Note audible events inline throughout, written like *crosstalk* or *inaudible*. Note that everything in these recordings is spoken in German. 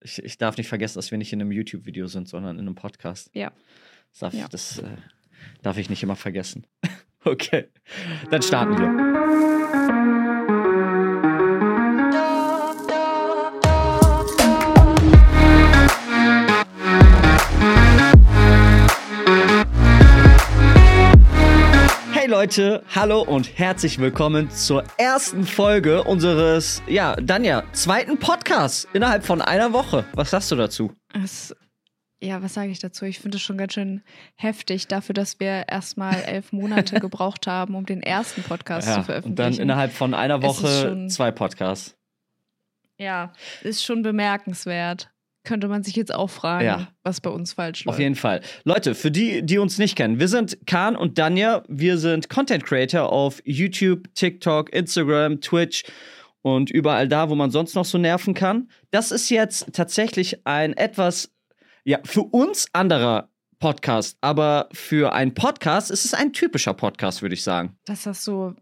ich, ich darf nicht vergessen, dass wir nicht in einem YouTube-Video sind, sondern in einem Podcast. Ja. Das darf, Ja. das, äh, darf ich nicht immer vergessen. *laughs* okay, dann starten wir. Leute, hallo und herzlich willkommen zur ersten Folge unseres, ja, dann ja, zweiten Podcasts innerhalb von einer Woche. Was sagst du dazu? Es, ja, was sage ich dazu? Ich finde es schon ganz schön heftig dafür, dass wir erstmal *laughs* elf Monate gebraucht haben, um den ersten Podcast zu und dann veröffentlichen. innerhalb von einer Woche schon- zwei Podcasts. ja, ist schon bemerkenswert. Könnte man sich jetzt auch fragen, Ja. was bei uns falsch läuft. Auf jeden Fall. Leute, für die, die uns nicht kennen, wir sind Kahn und Danja. Wir sind Content Creator auf YouTube, TikTok, Instagram, Twitch und überall da, wo man sonst noch so nerven kann. Das ist jetzt tatsächlich ein etwas, ja, für uns anderer Podcast, aber für einen Podcast ist es ein typischer Podcast, würde ich sagen. Das hast du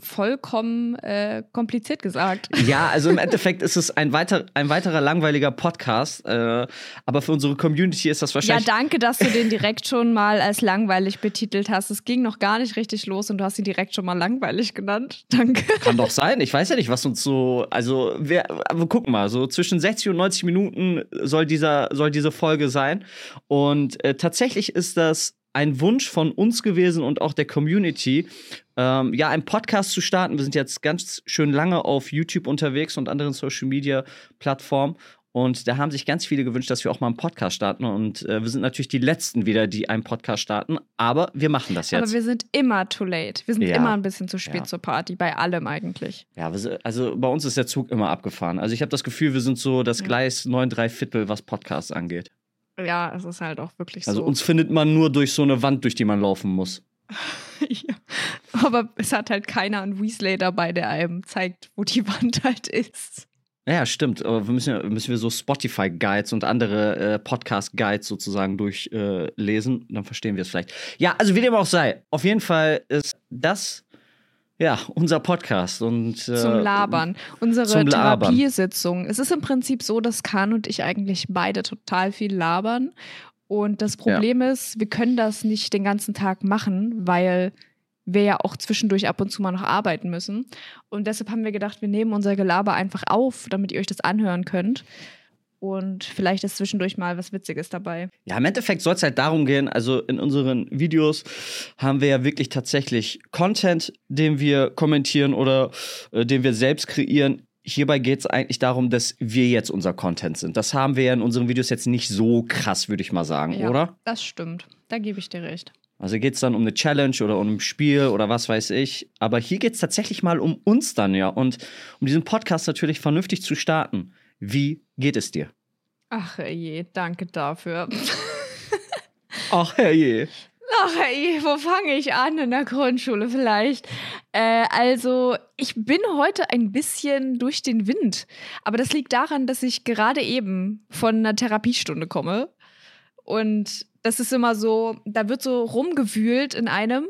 vollkommen äh, kompliziert gesagt. *laughs* Ja, also im Endeffekt ist es ein, weiter, ein weiterer langweiliger Podcast, äh, aber für unsere Community ist das Ja, wahrscheinlich. danke, dass du den direkt schon mal als langweilig betitelt hast. Es ging noch gar nicht richtig los und du hast ihn direkt schon mal langweilig genannt. *laughs* Danke. Kann doch sein. Ich weiß ja nicht, was uns so. Also, wir, aber gucken mal, so zwischen 60 und 90 Minuten soll, dieser, soll diese Folge sein. Und äh, tatsächlich ist das ein Wunsch von uns gewesen und auch der Community, ähm, ja, einen Podcast zu starten. Wir sind jetzt ganz schön lange auf YouTube unterwegs und anderen Social Media Plattformen. Und da haben sich ganz viele gewünscht, dass wir auch mal einen Podcast starten. Und äh, wir sind natürlich die Letzten wieder, die einen Podcast starten. Aber wir machen das Aber jetzt. wir sind immer too late. Wir sind Ja. immer ein bisschen zu spät Ja. zur Party, bei allem eigentlich. Ja, also bei uns ist der Zug immer abgefahren. Also ich habe das Gefühl, wir sind so das Ja. Gleis 9 3 Viertel, was Podcasts angeht. Ja, es ist halt auch wirklich Also so. uns findet man nur durch so eine Wand, durch die man laufen muss. *laughs* ja. Aber es hat halt keiner einen Weasley dabei, der einem zeigt, wo die Wand halt ist. Ja, stimmt. Aber wir müssen, müssen wir so Spotify-Guides und andere äh, Podcast-Guides sozusagen durchlesen. Äh. Dann verstehen wir es vielleicht. Ja, also wie dem auch sei. Auf jeden Fall ist das ja unser Podcast. Und, äh, Zum Labern. Unsere zum Labern. Therapiesitzung. Es ist im Prinzip so, dass Kahn und ich eigentlich beide total viel labern. Und das Problem ist, wir können das nicht den ganzen Tag machen, weil wir ja auch zwischendurch ab und zu mal noch arbeiten müssen. Und deshalb haben wir gedacht, wir nehmen unser Gelaber einfach auf, damit ihr euch das anhören könnt. Und vielleicht ist zwischendurch mal was Witziges dabei. Ja, im Endeffekt soll es halt darum gehen, also in unseren Videos haben wir ja wirklich tatsächlich Content, den wir kommentieren oder äh, den wir selbst kreieren. Hierbei geht es eigentlich darum, dass wir jetzt unser Content sind. Das haben wir ja in unseren Videos jetzt nicht so krass, würde ich mal sagen, Ja. oder? Das stimmt. Da gebe ich dir recht. Also geht es dann um eine Challenge oder um ein Spiel oder was weiß ich. Aber hier geht es tatsächlich mal um uns dann ja und um diesen Podcast natürlich vernünftig zu starten. Wie geht es dir? Ach je, danke dafür. *laughs* Ach herrje. Ach ey, wo fange ich an? In der Grundschule vielleicht. Äh, also, ich bin heute ein bisschen durch den Wind. Aber das liegt daran, dass ich gerade eben von einer Therapiestunde komme. Und das ist immer so, da wird so rumgewühlt in einem.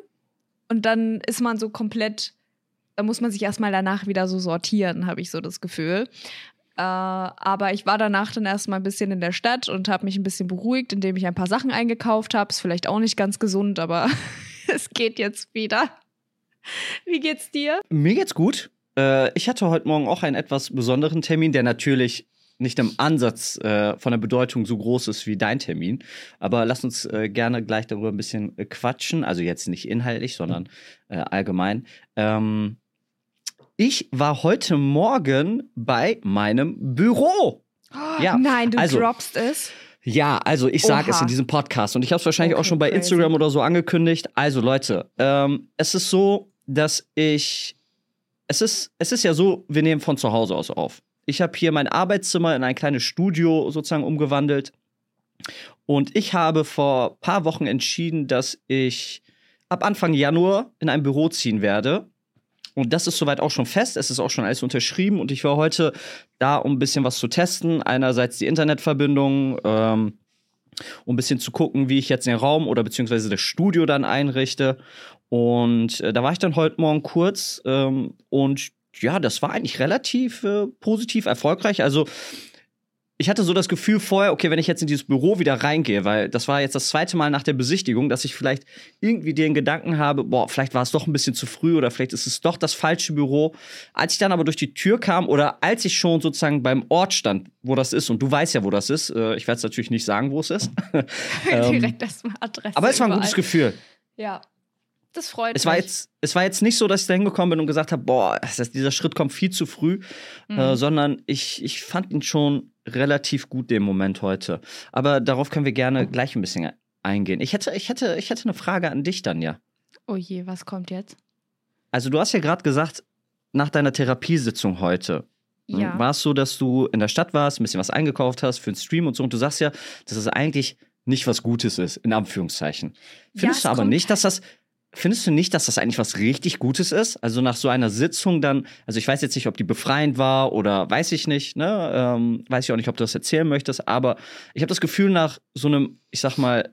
Und dann ist man so komplett, da muss man sich erstmal danach wieder so sortieren, habe ich so das Gefühl. Äh, aber ich war danach dann erstmal ein bisschen in der Stadt und habe mich ein bisschen beruhigt, indem ich ein paar Sachen eingekauft habe. Ist vielleicht auch nicht ganz gesund, aber *laughs* es geht jetzt wieder. Wie geht's dir? Mir geht's gut. Äh, ich hatte heute Morgen auch einen etwas besonderen Termin, der natürlich nicht im Ansatz äh, von der Bedeutung so groß ist wie dein Termin. Aber lass uns äh, gerne gleich darüber ein bisschen äh, quatschen. Also jetzt nicht inhaltlich, sondern äh, allgemein. Ähm, ich war heute Morgen bei meinem Büro. Ja, Nein, du also- droppst es. Ja, also ich sage es in diesem Podcast und ich habe es wahrscheinlich auch Okay, schon bei crazy. Instagram oder so angekündigt. Also Leute, ähm, es ist so, dass ich, es ist, es ist ja so, wir nehmen von zu Hause aus auf. Ich habe hier mein Arbeitszimmer in ein kleines Studio sozusagen umgewandelt und ich habe vor ein paar Wochen entschieden, dass ich ab Anfang Januar in ein Büro ziehen werde. Und das ist soweit auch schon fest. Es ist auch schon alles unterschrieben. Und ich war heute da, um ein bisschen was zu testen. Einerseits die Internetverbindung, ähm, um ein bisschen zu gucken, wie ich jetzt den Raum oder beziehungsweise das Studio dann einrichte. Und äh, da war ich dann heute Morgen kurz. Ähm, und ja, das war eigentlich relativ äh, positiv erfolgreich. Also ich hatte so das Gefühl vorher, okay, wenn ich jetzt in dieses Büro wieder reingehe, weil das war jetzt das zweite Mal nach der Besichtigung, dass ich vielleicht irgendwie den Gedanken habe, boah, vielleicht war es doch ein bisschen zu früh oder vielleicht ist es doch das falsche Büro. Als ich dann aber durch die Tür kam oder als ich schon sozusagen beim Ort stand, wo das ist, und du weißt ja, wo das ist, äh, ich werde es natürlich nicht sagen, wo es ist. *laughs* ähm, Direkt erstmal Adresse. Aber es war ein gutes Gefühl. Ja. Das freut es war mich. Jetzt, es war jetzt nicht so, dass ich da hingekommen bin und gesagt habe, boah, dieser Schritt kommt viel zu früh, Mhm. äh, sondern ich, ich fand ihn schon relativ gut, den Moment heute. Aber darauf können wir gerne gleich ein bisschen eingehen. Ich hätte, ich hätte, ich hätte eine Frage an dich, Danja. Oh je, was kommt jetzt? Also du hast ja gerade gesagt, nach deiner Therapiesitzung heute, Ja. war es so, dass du in der Stadt warst, ein bisschen was eingekauft hast für einen Stream und so. Und du sagst ja, dass es eigentlich nicht was Gutes ist, in Anführungszeichen. Findest es du aber nicht, dass das. Findest du nicht, dass das eigentlich was richtig Gutes ist? Also nach so einer Sitzung dann, also ich weiß jetzt nicht, ob die befreiend war oder weiß ich nicht, ne? Ähm, weiß ich auch nicht, ob du das erzählen möchtest, aber ich habe das Gefühl, nach so einem, ich sag mal,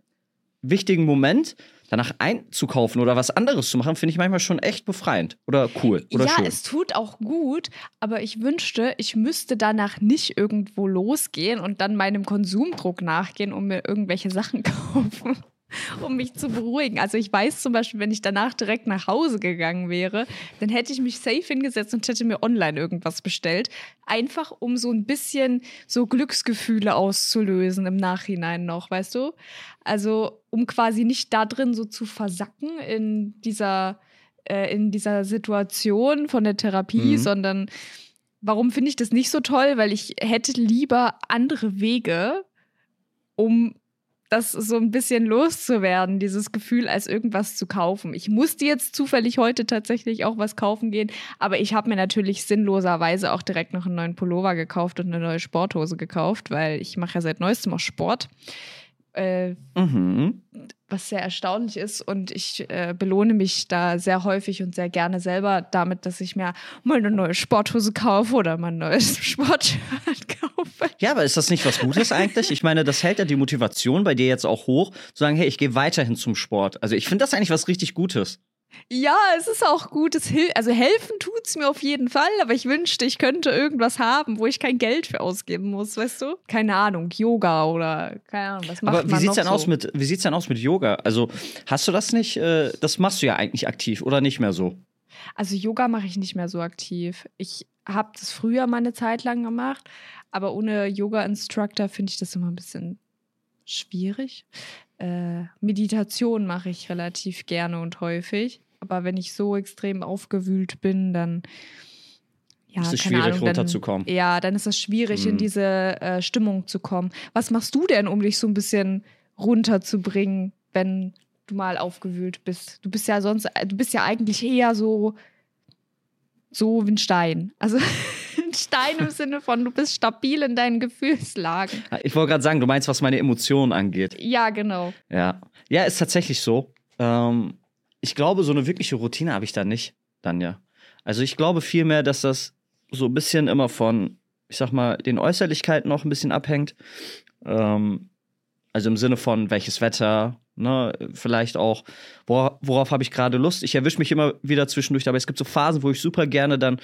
wichtigen Moment danach einzukaufen oder was anderes zu machen, finde ich manchmal schon echt befreiend oder cool oder ja, schön. es tut auch gut, aber ich wünschte, ich müsste danach nicht irgendwo losgehen und dann meinem Konsumdruck nachgehen und mir irgendwelche Sachen *laughs* kaufen, *laughs* um mich zu beruhigen. Also ich weiß zum Beispiel, wenn ich danach direkt nach Hause gegangen wäre, dann hätte ich mich safe hingesetzt und hätte mir online irgendwas bestellt, einfach um so ein bisschen so Glücksgefühle auszulösen im Nachhinein noch, weißt du? Also um quasi nicht da drin so zu versacken in dieser äh, in dieser Situation von der Therapie, Mhm. sondern warum finde ich das nicht so toll? Weil ich hätte lieber andere Wege, um das so ein bisschen loszuwerden, dieses Gefühl, als irgendwas zu kaufen. Ich musste jetzt zufällig heute tatsächlich auch was kaufen gehen, aber ich habe mir natürlich sinnloserweise auch direkt noch einen neuen Pullover gekauft und eine neue Sporthose gekauft, weil ich mache ja seit neuestem auch Sport. Äh, Mhm. was sehr erstaunlich ist und ich äh, belohne mich da sehr häufig und sehr gerne selber damit, dass ich mir mal eine neue Sporthose kaufe oder mal ein neues *laughs* Sportshirt kaufe. Ja, aber ist das nicht was Gutes eigentlich? Ich meine, das hält ja die Motivation bei dir jetzt auch hoch, zu sagen, hey, ich gehe weiterhin zum Sport. Also ich finde das eigentlich was richtig Gutes. Ja, es ist auch gut. Es hil also helfen tut's mir auf jeden Fall, aber ich wünschte, ich könnte irgendwas haben, wo ich kein Geld für ausgeben muss, weißt du? Keine Ahnung, Yoga oder keine Ahnung, was macht Aber wie man sieht's denn so? aus mit wie sieht's denn aus mit Yoga? Also, hast du das nicht äh, das machst du ja eigentlich aktiv oder nicht mehr so? Also Yoga mache ich nicht mehr so aktiv. Ich habe das früher mal eine Zeit lang gemacht, aber ohne Yoga-Instructor finde ich das immer ein bisschen schwierig. Äh, Meditation mache ich relativ gerne und häufig, aber wenn ich so extrem aufgewühlt bin, dann ja, Ist es schwierig, Ahnung, runterzukommen. Dann, ja, dann ist es schwierig, in Mhm. diese äh, Stimmung zu kommen. Was machst du denn, um dich so ein bisschen runterzubringen, wenn du mal aufgewühlt bist? Du bist ja sonst, du bist ja eigentlich eher so so wie ein Stein. Also *laughs* ein Stein im Sinne von, du bist stabil in deinen Gefühlslagen. Ich wollte gerade sagen, du meinst, was meine Emotionen angeht. Ja, genau. Ja. Ja, ist tatsächlich so. Ähm, ich glaube, so eine wirkliche Routine habe ich da nicht, dann ja. Also ich glaube vielmehr, dass das so ein bisschen immer von, ich sag mal, den Äußerlichkeiten noch ein bisschen abhängt. Ähm, also im Sinne von, welches Wetter, ne, vielleicht auch, wora- worauf habe ich gerade Lust. Ich erwische mich immer wieder zwischendurch, aber es gibt so Phasen, wo ich super gerne dann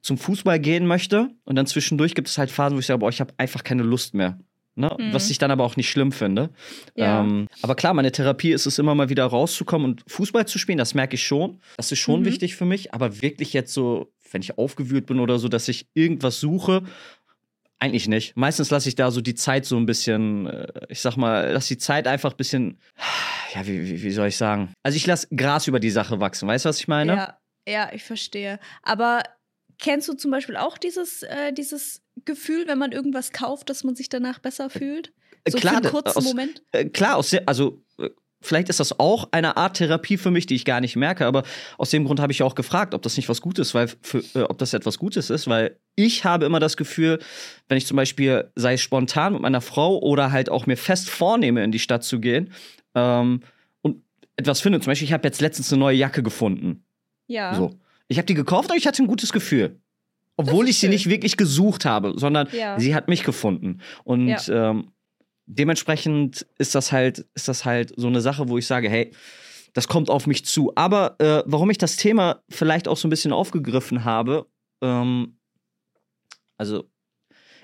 zum Fußball gehen möchte. Und dann zwischendurch gibt es halt Phasen, wo ich sage, boah, ich habe einfach keine Lust mehr. Ne? Mhm. Was ich dann aber auch nicht schlimm finde. Ja. Ähm, aber klar, meine Therapie ist es immer mal wieder rauszukommen und Fußball zu spielen, das merke ich schon. Das ist schon Mhm. wichtig für mich, aber wirklich jetzt so, wenn ich aufgewühlt bin oder so, dass ich irgendwas suche, eigentlich nicht. Meistens lasse ich da so die Zeit so ein bisschen, äh, ich sag mal, lasse die Zeit einfach ein bisschen, ja, wie, wie, wie soll ich sagen? Also ich lasse Gras über die Sache wachsen, weißt du, was ich meine? Ja, ja, ich verstehe. Aber kennst du zum Beispiel auch dieses, äh, dieses Gefühl, wenn man irgendwas kauft, dass man sich danach besser fühlt? Äh, So klar, für einen kurzen aus- Moment? Äh, klar, aus also äh, vielleicht ist das auch eine Art Therapie für mich, die ich gar nicht merke, aber aus dem Grund habe ich auch gefragt, ob das nicht was Gutes, weil für, äh, ob das etwas Gutes ist, weil ich habe immer das Gefühl, wenn ich zum Beispiel sei es spontan mit meiner Frau oder halt auch mir fest vornehme, in die Stadt zu gehen ähm, und etwas finde, zum Beispiel, ich habe jetzt letztens eine neue Jacke gefunden. Ja. So. Ich habe die gekauft und ich hatte ein gutes Gefühl. Obwohl ich sie schön. nicht wirklich gesucht habe, sondern Ja. sie hat mich gefunden. Und ähm, dementsprechend ist das halt, ist das halt so eine Sache, wo ich sage, hey, das kommt auf mich zu. Aber äh, warum ich das Thema vielleicht auch so ein bisschen aufgegriffen habe, ähm, also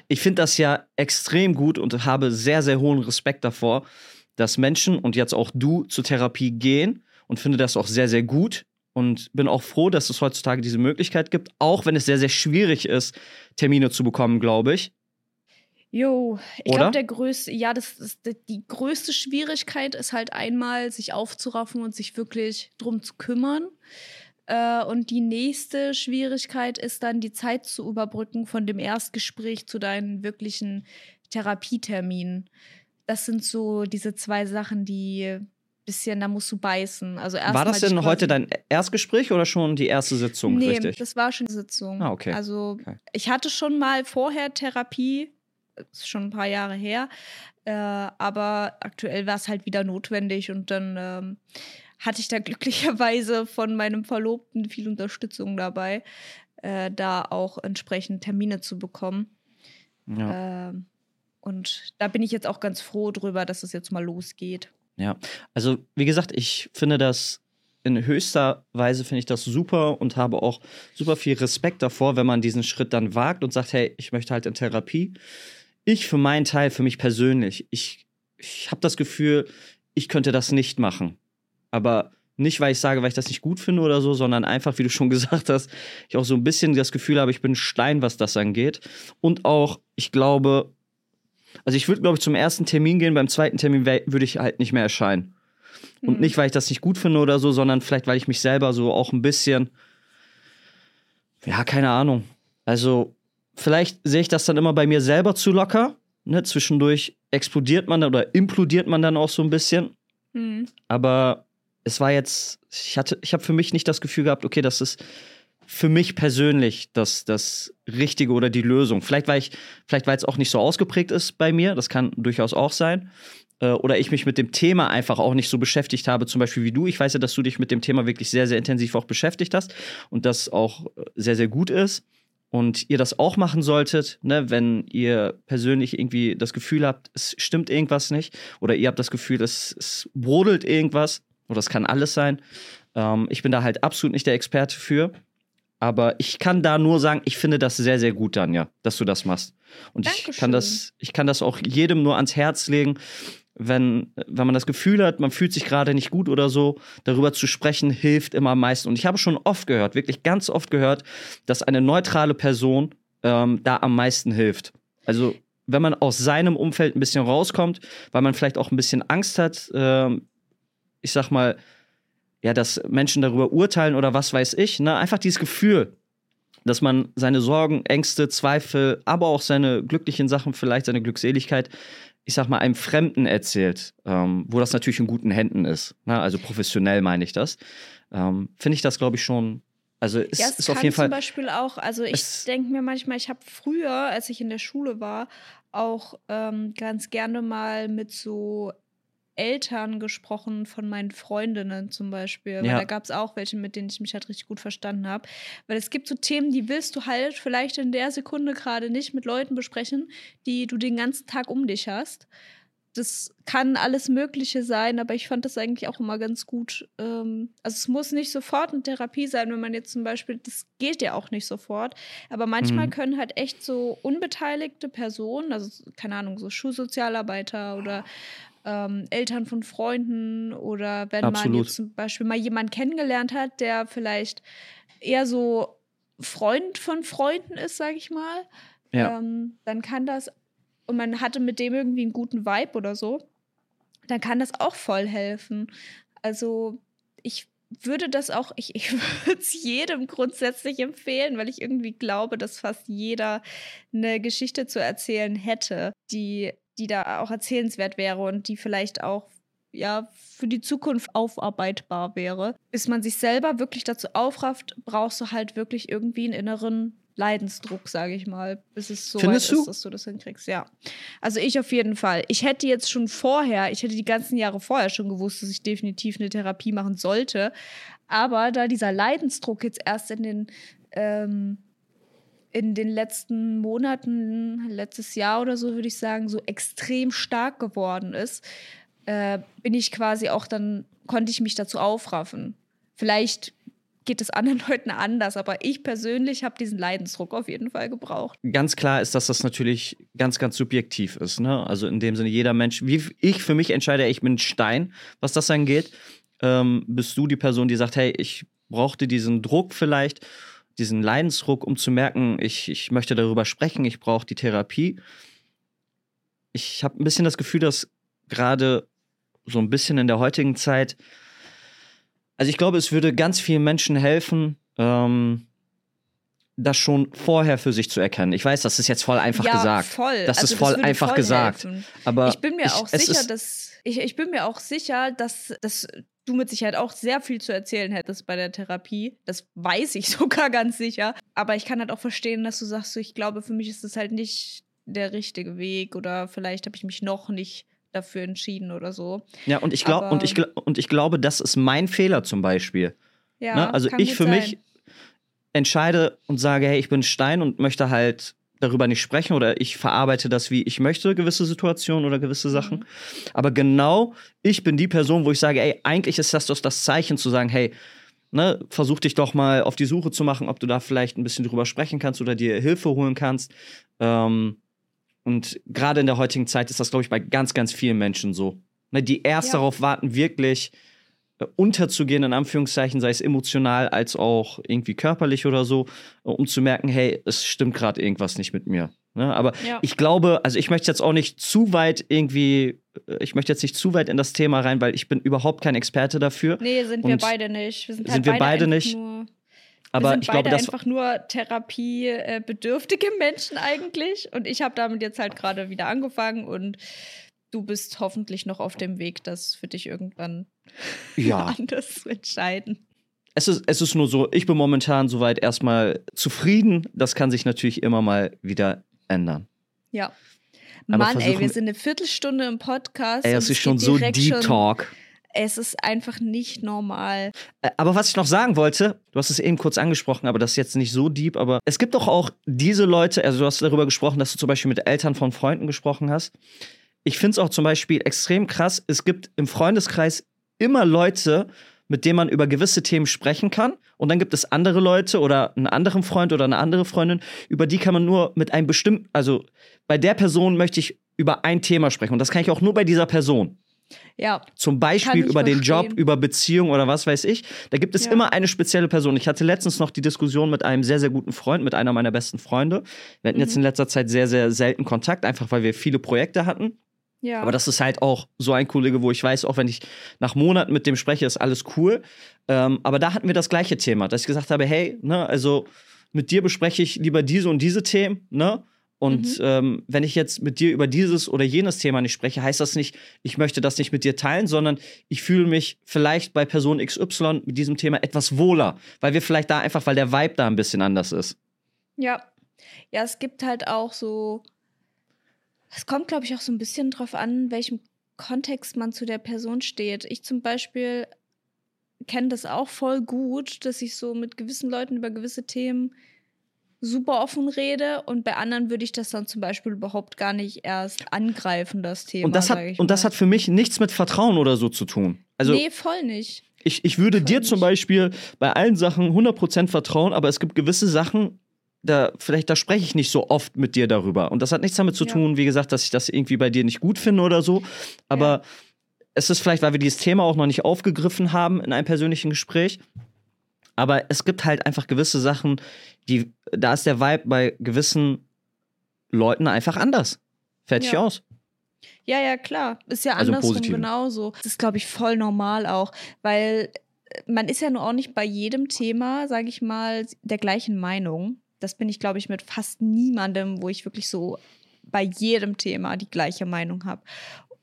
ich finde das ja extrem gut und habe sehr, sehr hohen Respekt davor, dass Menschen und jetzt auch du zur Therapie gehen und finde das auch sehr, sehr gut und bin auch froh, dass es heutzutage diese Möglichkeit gibt, auch wenn es sehr, sehr schwierig ist, Termine zu bekommen, glaube ich. Jo, ich glaube, der größte, ja, das ist die größte Schwierigkeit ist halt einmal, sich aufzuraffen und sich wirklich drum zu kümmern. Äh, und die nächste Schwierigkeit ist dann, die Zeit zu überbrücken von dem Erstgespräch zu deinen wirklichen Therapieterminen. Das sind so diese zwei Sachen, die bisschen, da musst du beißen. Also erst war das denn heute dein Erstgespräch oder schon die erste Sitzung? Nee, richtig? das war schon die Sitzung. Ah, okay. Also okay. ich hatte schon mal vorher Therapie ist schon ein paar Jahre her. Äh, aber aktuell war es halt wieder notwendig und dann ähm, hatte ich da *laughs* glücklicherweise von meinem Verlobten viel Unterstützung dabei, äh, da auch entsprechend Termine zu bekommen. Ja. Äh, und da bin ich jetzt auch ganz froh drüber, dass es jetzt mal losgeht. Ja, also wie gesagt, ich finde das in höchster Weise finde ich das super und habe auch super viel Respekt davor, wenn man diesen Schritt dann wagt und sagt, hey, ich möchte halt in Therapie ich für meinen Teil, für mich persönlich, ich, ich habe das Gefühl, ich könnte das nicht machen. Aber nicht, weil ich sage, weil ich das nicht gut finde oder so, sondern einfach, wie du schon *laughs* gesagt hast, ich auch so ein bisschen das Gefühl habe, ich bin ein Stein, was das angeht. Und auch, ich glaube, also ich würde, glaube ich, zum ersten Termin gehen, beim zweiten Termin würde ich halt nicht mehr erscheinen. Mhm. Und nicht, weil ich das nicht gut finde oder so, sondern vielleicht, weil ich mich selber so auch ein bisschen, ja, keine Ahnung. Also vielleicht sehe ich das dann immer bei mir selber zu locker. Ne? Zwischendurch explodiert man dann oder implodiert man dann auch so ein bisschen. Mhm. Aber es war jetzt, ich hatte, ich habe für mich nicht das Gefühl gehabt, okay, das ist für mich persönlich das, das Richtige oder die Lösung. Vielleicht, weil ich, vielleicht, weil es auch nicht so ausgeprägt ist bei mir, das kann durchaus auch sein. Äh, oder ich mich mit dem Thema einfach auch nicht so beschäftigt habe, zum Beispiel wie du. Ich weiß ja, dass du dich mit dem Thema wirklich sehr, sehr intensiv auch beschäftigt hast und das auch sehr, sehr gut ist und ihr das auch machen solltet, ne, wenn ihr persönlich irgendwie das Gefühl habt, es stimmt irgendwas nicht oder ihr habt das Gefühl, es, es brodelt irgendwas oder es kann alles sein. Ähm, ich bin da halt absolut nicht der Experte für. Aber ich kann da nur sagen, ich finde das sehr, sehr gut, Danja, dass du das machst. Und ich kann das, ich kann das auch jedem nur ans Herz legen, wenn, wenn man das Gefühl hat, man fühlt sich gerade nicht gut oder so, darüber zu sprechen, hilft immer am meisten. Und ich habe schon oft gehört, wirklich ganz oft gehört, dass eine neutrale Person ähm, da am meisten hilft. Also wenn man aus seinem Umfeld ein bisschen rauskommt, weil man vielleicht auch ein bisschen Angst hat, ähm, ich sag mal, ja, dass Menschen darüber urteilen oder was weiß ich, ne? einfach dieses Gefühl, dass man seine Sorgen, Ängste, Zweifel, aber auch seine glücklichen Sachen, vielleicht seine Glückseligkeit ich sag mal, einem Fremden erzählt, ähm, wo das natürlich in guten Händen ist, ne? also professionell meine ich das, ähm, finde ich das, glaube ich, schon. Also es ja, es ist auf jeden Fall. zum Beispiel auch, also ich denke mir manchmal, ich habe früher, als ich in der Schule war, auch ähm, ganz gerne mal mit so Eltern gesprochen von meinen Freundinnen zum Beispiel. Weil ja. da gab es auch welche, mit denen ich mich halt richtig gut verstanden habe. Weil es gibt so Themen, die willst du halt vielleicht in der Sekunde gerade nicht mit Leuten besprechen, die du den ganzen Tag um dich hast. Das kann alles Mögliche sein, aber ich fand das eigentlich auch immer ganz gut. Ähm, also es muss nicht sofort eine Therapie sein, wenn man jetzt zum Beispiel, das geht ja auch nicht sofort, aber manchmal mhm. können halt echt so unbeteiligte Personen, also keine Ahnung, so Schulsozialarbeiter oder ähm, Eltern von Freunden oder wenn Absolut. man jetzt zum Beispiel mal jemanden kennengelernt hat, der vielleicht eher so Freund von Freunden ist, sag ich mal, ja. ähm, dann kann das, und man hatte mit dem irgendwie einen guten Vibe oder so, dann kann das auch voll helfen. Also ich würde das auch, ich, ich *laughs* würde es jedem grundsätzlich empfehlen, weil ich irgendwie glaube, dass fast jeder eine Geschichte zu erzählen hätte, die die da auch erzählenswert wäre und die vielleicht auch ja für die Zukunft aufarbeitbar wäre. Bis man sich selber wirklich dazu aufrafft, brauchst du halt wirklich irgendwie einen inneren Leidensdruck, sage ich mal, bis es so Findest weit ist, dass du das hinkriegst. Ja. Also ich auf jeden Fall. Ich hätte jetzt schon vorher, ich hätte die ganzen Jahre vorher schon gewusst, dass ich definitiv eine Therapie machen sollte. Aber da dieser Leidensdruck jetzt erst in den ähm, in den letzten Monaten, letztes Jahr oder so, würde ich sagen, so extrem stark geworden ist, äh, bin ich quasi auch dann, konnte ich mich dazu aufraffen. Vielleicht geht es anderen *laughs* Leuten anders. Aber ich persönlich habe diesen Leidensdruck auf jeden Fall gebraucht. Ganz klar ist, dass das natürlich ganz, ganz subjektiv ist. Ne? Also in dem Sinne, jeder Mensch, wie ich für mich entscheide, ich bin ein Stein, was das angeht. Ähm, bist du die Person, die sagt, hey, ich brauchte diesen Druck vielleicht, diesen Leidensdruck, um zu merken, ich, ich möchte darüber sprechen, ich brauche die Therapie. Ich habe ein bisschen das Gefühl, dass gerade so ein bisschen in der heutigen Zeit also ich glaube, es würde ganz vielen Menschen helfen, ähm, das schon vorher für sich zu erkennen. Ich weiß, das ist jetzt voll einfach ja, gesagt. Voll. Das also ist voll das einfach voll gesagt. Helfen. Aber ich bin mir ich, auch sicher, dass ich, ich bin mir auch sicher, dass, dass du mit Sicherheit auch sehr viel zu erzählen hättest bei der Therapie. Das weiß ich *laughs* sogar ganz sicher. Aber ich kann halt auch verstehen, dass du sagst, so, ich glaube, für mich ist das halt nicht der richtige Weg oder vielleicht habe ich mich noch nicht dafür entschieden oder so. Ja, und ich glaube, und ich, und ich glaube, das ist mein Fehler zum Beispiel. Ja, ne? Also ich für sein. mich entscheide und sage, hey, ich bin Stein und möchte halt darüber nicht sprechen oder ich verarbeite das, wie ich möchte, gewisse Situationen oder gewisse Sachen. Mhm. Aber genau ich bin die Person, wo ich sage, ey, eigentlich ist das doch das Zeichen zu sagen, hey, ne, versuch dich doch mal auf die Suche zu machen, ob du da vielleicht ein bisschen drüber sprechen kannst oder dir Hilfe holen kannst. Ähm, und gerade in der heutigen Zeit ist das, glaube ich, bei ganz, ganz vielen Menschen so. Ne, die erst ja. darauf warten, wirklich unterzugehen, in Anführungszeichen, sei es emotional als auch irgendwie körperlich oder so, um zu merken, hey, es stimmt gerade irgendwas nicht mit mir. Ne? Aber ja. ich glaube, also ich möchte jetzt auch nicht zu weit irgendwie, ich möchte jetzt nicht zu weit in das Thema rein, weil ich bin überhaupt kein Experte dafür. Nee, sind wir beide nicht. Wir sind, halt sind wir beide, beide nicht. Aber wir sind ich glaube, beide das einfach nur therapiebedürftige Menschen eigentlich. Und ich habe damit jetzt halt gerade wieder angefangen und du bist hoffentlich noch auf dem Weg, das für dich irgendwann ja. *laughs* anders zu entscheiden. Es ist, es ist nur so, ich bin momentan soweit erstmal zufrieden. Das kann sich natürlich immer mal wieder ändern. Ja. Aber Mann, ey, wir sind eine Viertelstunde im Podcast. Ey, das ist schon so Deep Talk. Es ist einfach nicht normal. Aber was ich noch sagen wollte, du hast es eben kurz angesprochen, aber das ist jetzt nicht so deep, aber es gibt doch auch diese Leute, also du hast darüber gesprochen, dass du zum Beispiel mit Eltern von Freunden gesprochen hast. Ich finde es auch zum Beispiel extrem krass, es gibt im Freundeskreis immer Leute, mit denen man über gewisse Themen sprechen kann. Und dann gibt es andere Leute oder einen anderen Freund oder eine andere Freundin, über die kann man nur mit einem bestimmten, also bei der Person möchte ich über ein Thema sprechen. Und das kann ich auch nur bei dieser Person. Ja. Zum Beispiel über den Job, über Beziehung oder was weiß ich. Da gibt es ja. immer eine spezielle Person. Ich hatte letztens noch die Diskussion mit einem sehr, sehr guten Freund, mit einer meiner besten Freunde. Wir hatten mhm. jetzt in letzter Zeit sehr, sehr selten Kontakt, einfach weil wir viele Projekte hatten. Ja. Aber das ist halt auch so ein Kollege, wo ich weiß, auch wenn ich nach Monaten mit dem spreche, ist alles cool. Ähm, aber da hatten wir das gleiche Thema, dass ich gesagt habe, hey, ne, also mit dir bespreche ich lieber diese und diese Themen, ne? Und mhm. ähm, wenn ich jetzt mit dir über dieses oder jenes Thema nicht spreche, heißt das nicht, ich möchte das nicht mit dir teilen, sondern ich fühle mich vielleicht bei Person XY mit diesem Thema etwas wohler, weil wir vielleicht da einfach, weil der Vibe da ein bisschen anders ist. Ja. Ja, es gibt halt auch so. Es kommt, glaube ich, auch so ein bisschen drauf an, welchem Kontext man zu der Person steht. Ich zum Beispiel kenne das auch voll gut, dass ich so mit gewissen Leuten über gewisse Themen super offen rede und bei anderen würde ich das dann zum Beispiel überhaupt gar nicht erst angreifen, das Thema. Und das hat, und das hat für mich nichts mit Vertrauen oder so zu tun. Also, nee, voll nicht. Ich, ich würde voll dir nicht. zum Beispiel bei allen Sachen 100% vertrauen, aber es gibt gewisse Sachen, da vielleicht da spreche ich nicht so oft mit dir darüber. Und das hat nichts damit zu tun, ja. wie gesagt, dass ich das irgendwie bei dir nicht gut finde oder so. Aber ja. es ist vielleicht, weil wir dieses Thema auch noch nicht aufgegriffen haben in einem persönlichen Gespräch. Aber es gibt halt einfach gewisse Sachen, die, da ist der Vibe bei gewissen Leuten einfach anders. Fertig ja. aus. Ja, ja, klar. Ist ja Also andersrum positiv. genauso. Das ist, glaube ich, voll normal auch, weil äh, man ist ja nur auch nicht bei jedem Thema, sage ich mal, der gleichen Meinung. Das bin ich, glaube ich, mit fast niemandem, wo ich wirklich so bei jedem Thema die gleiche Meinung habe.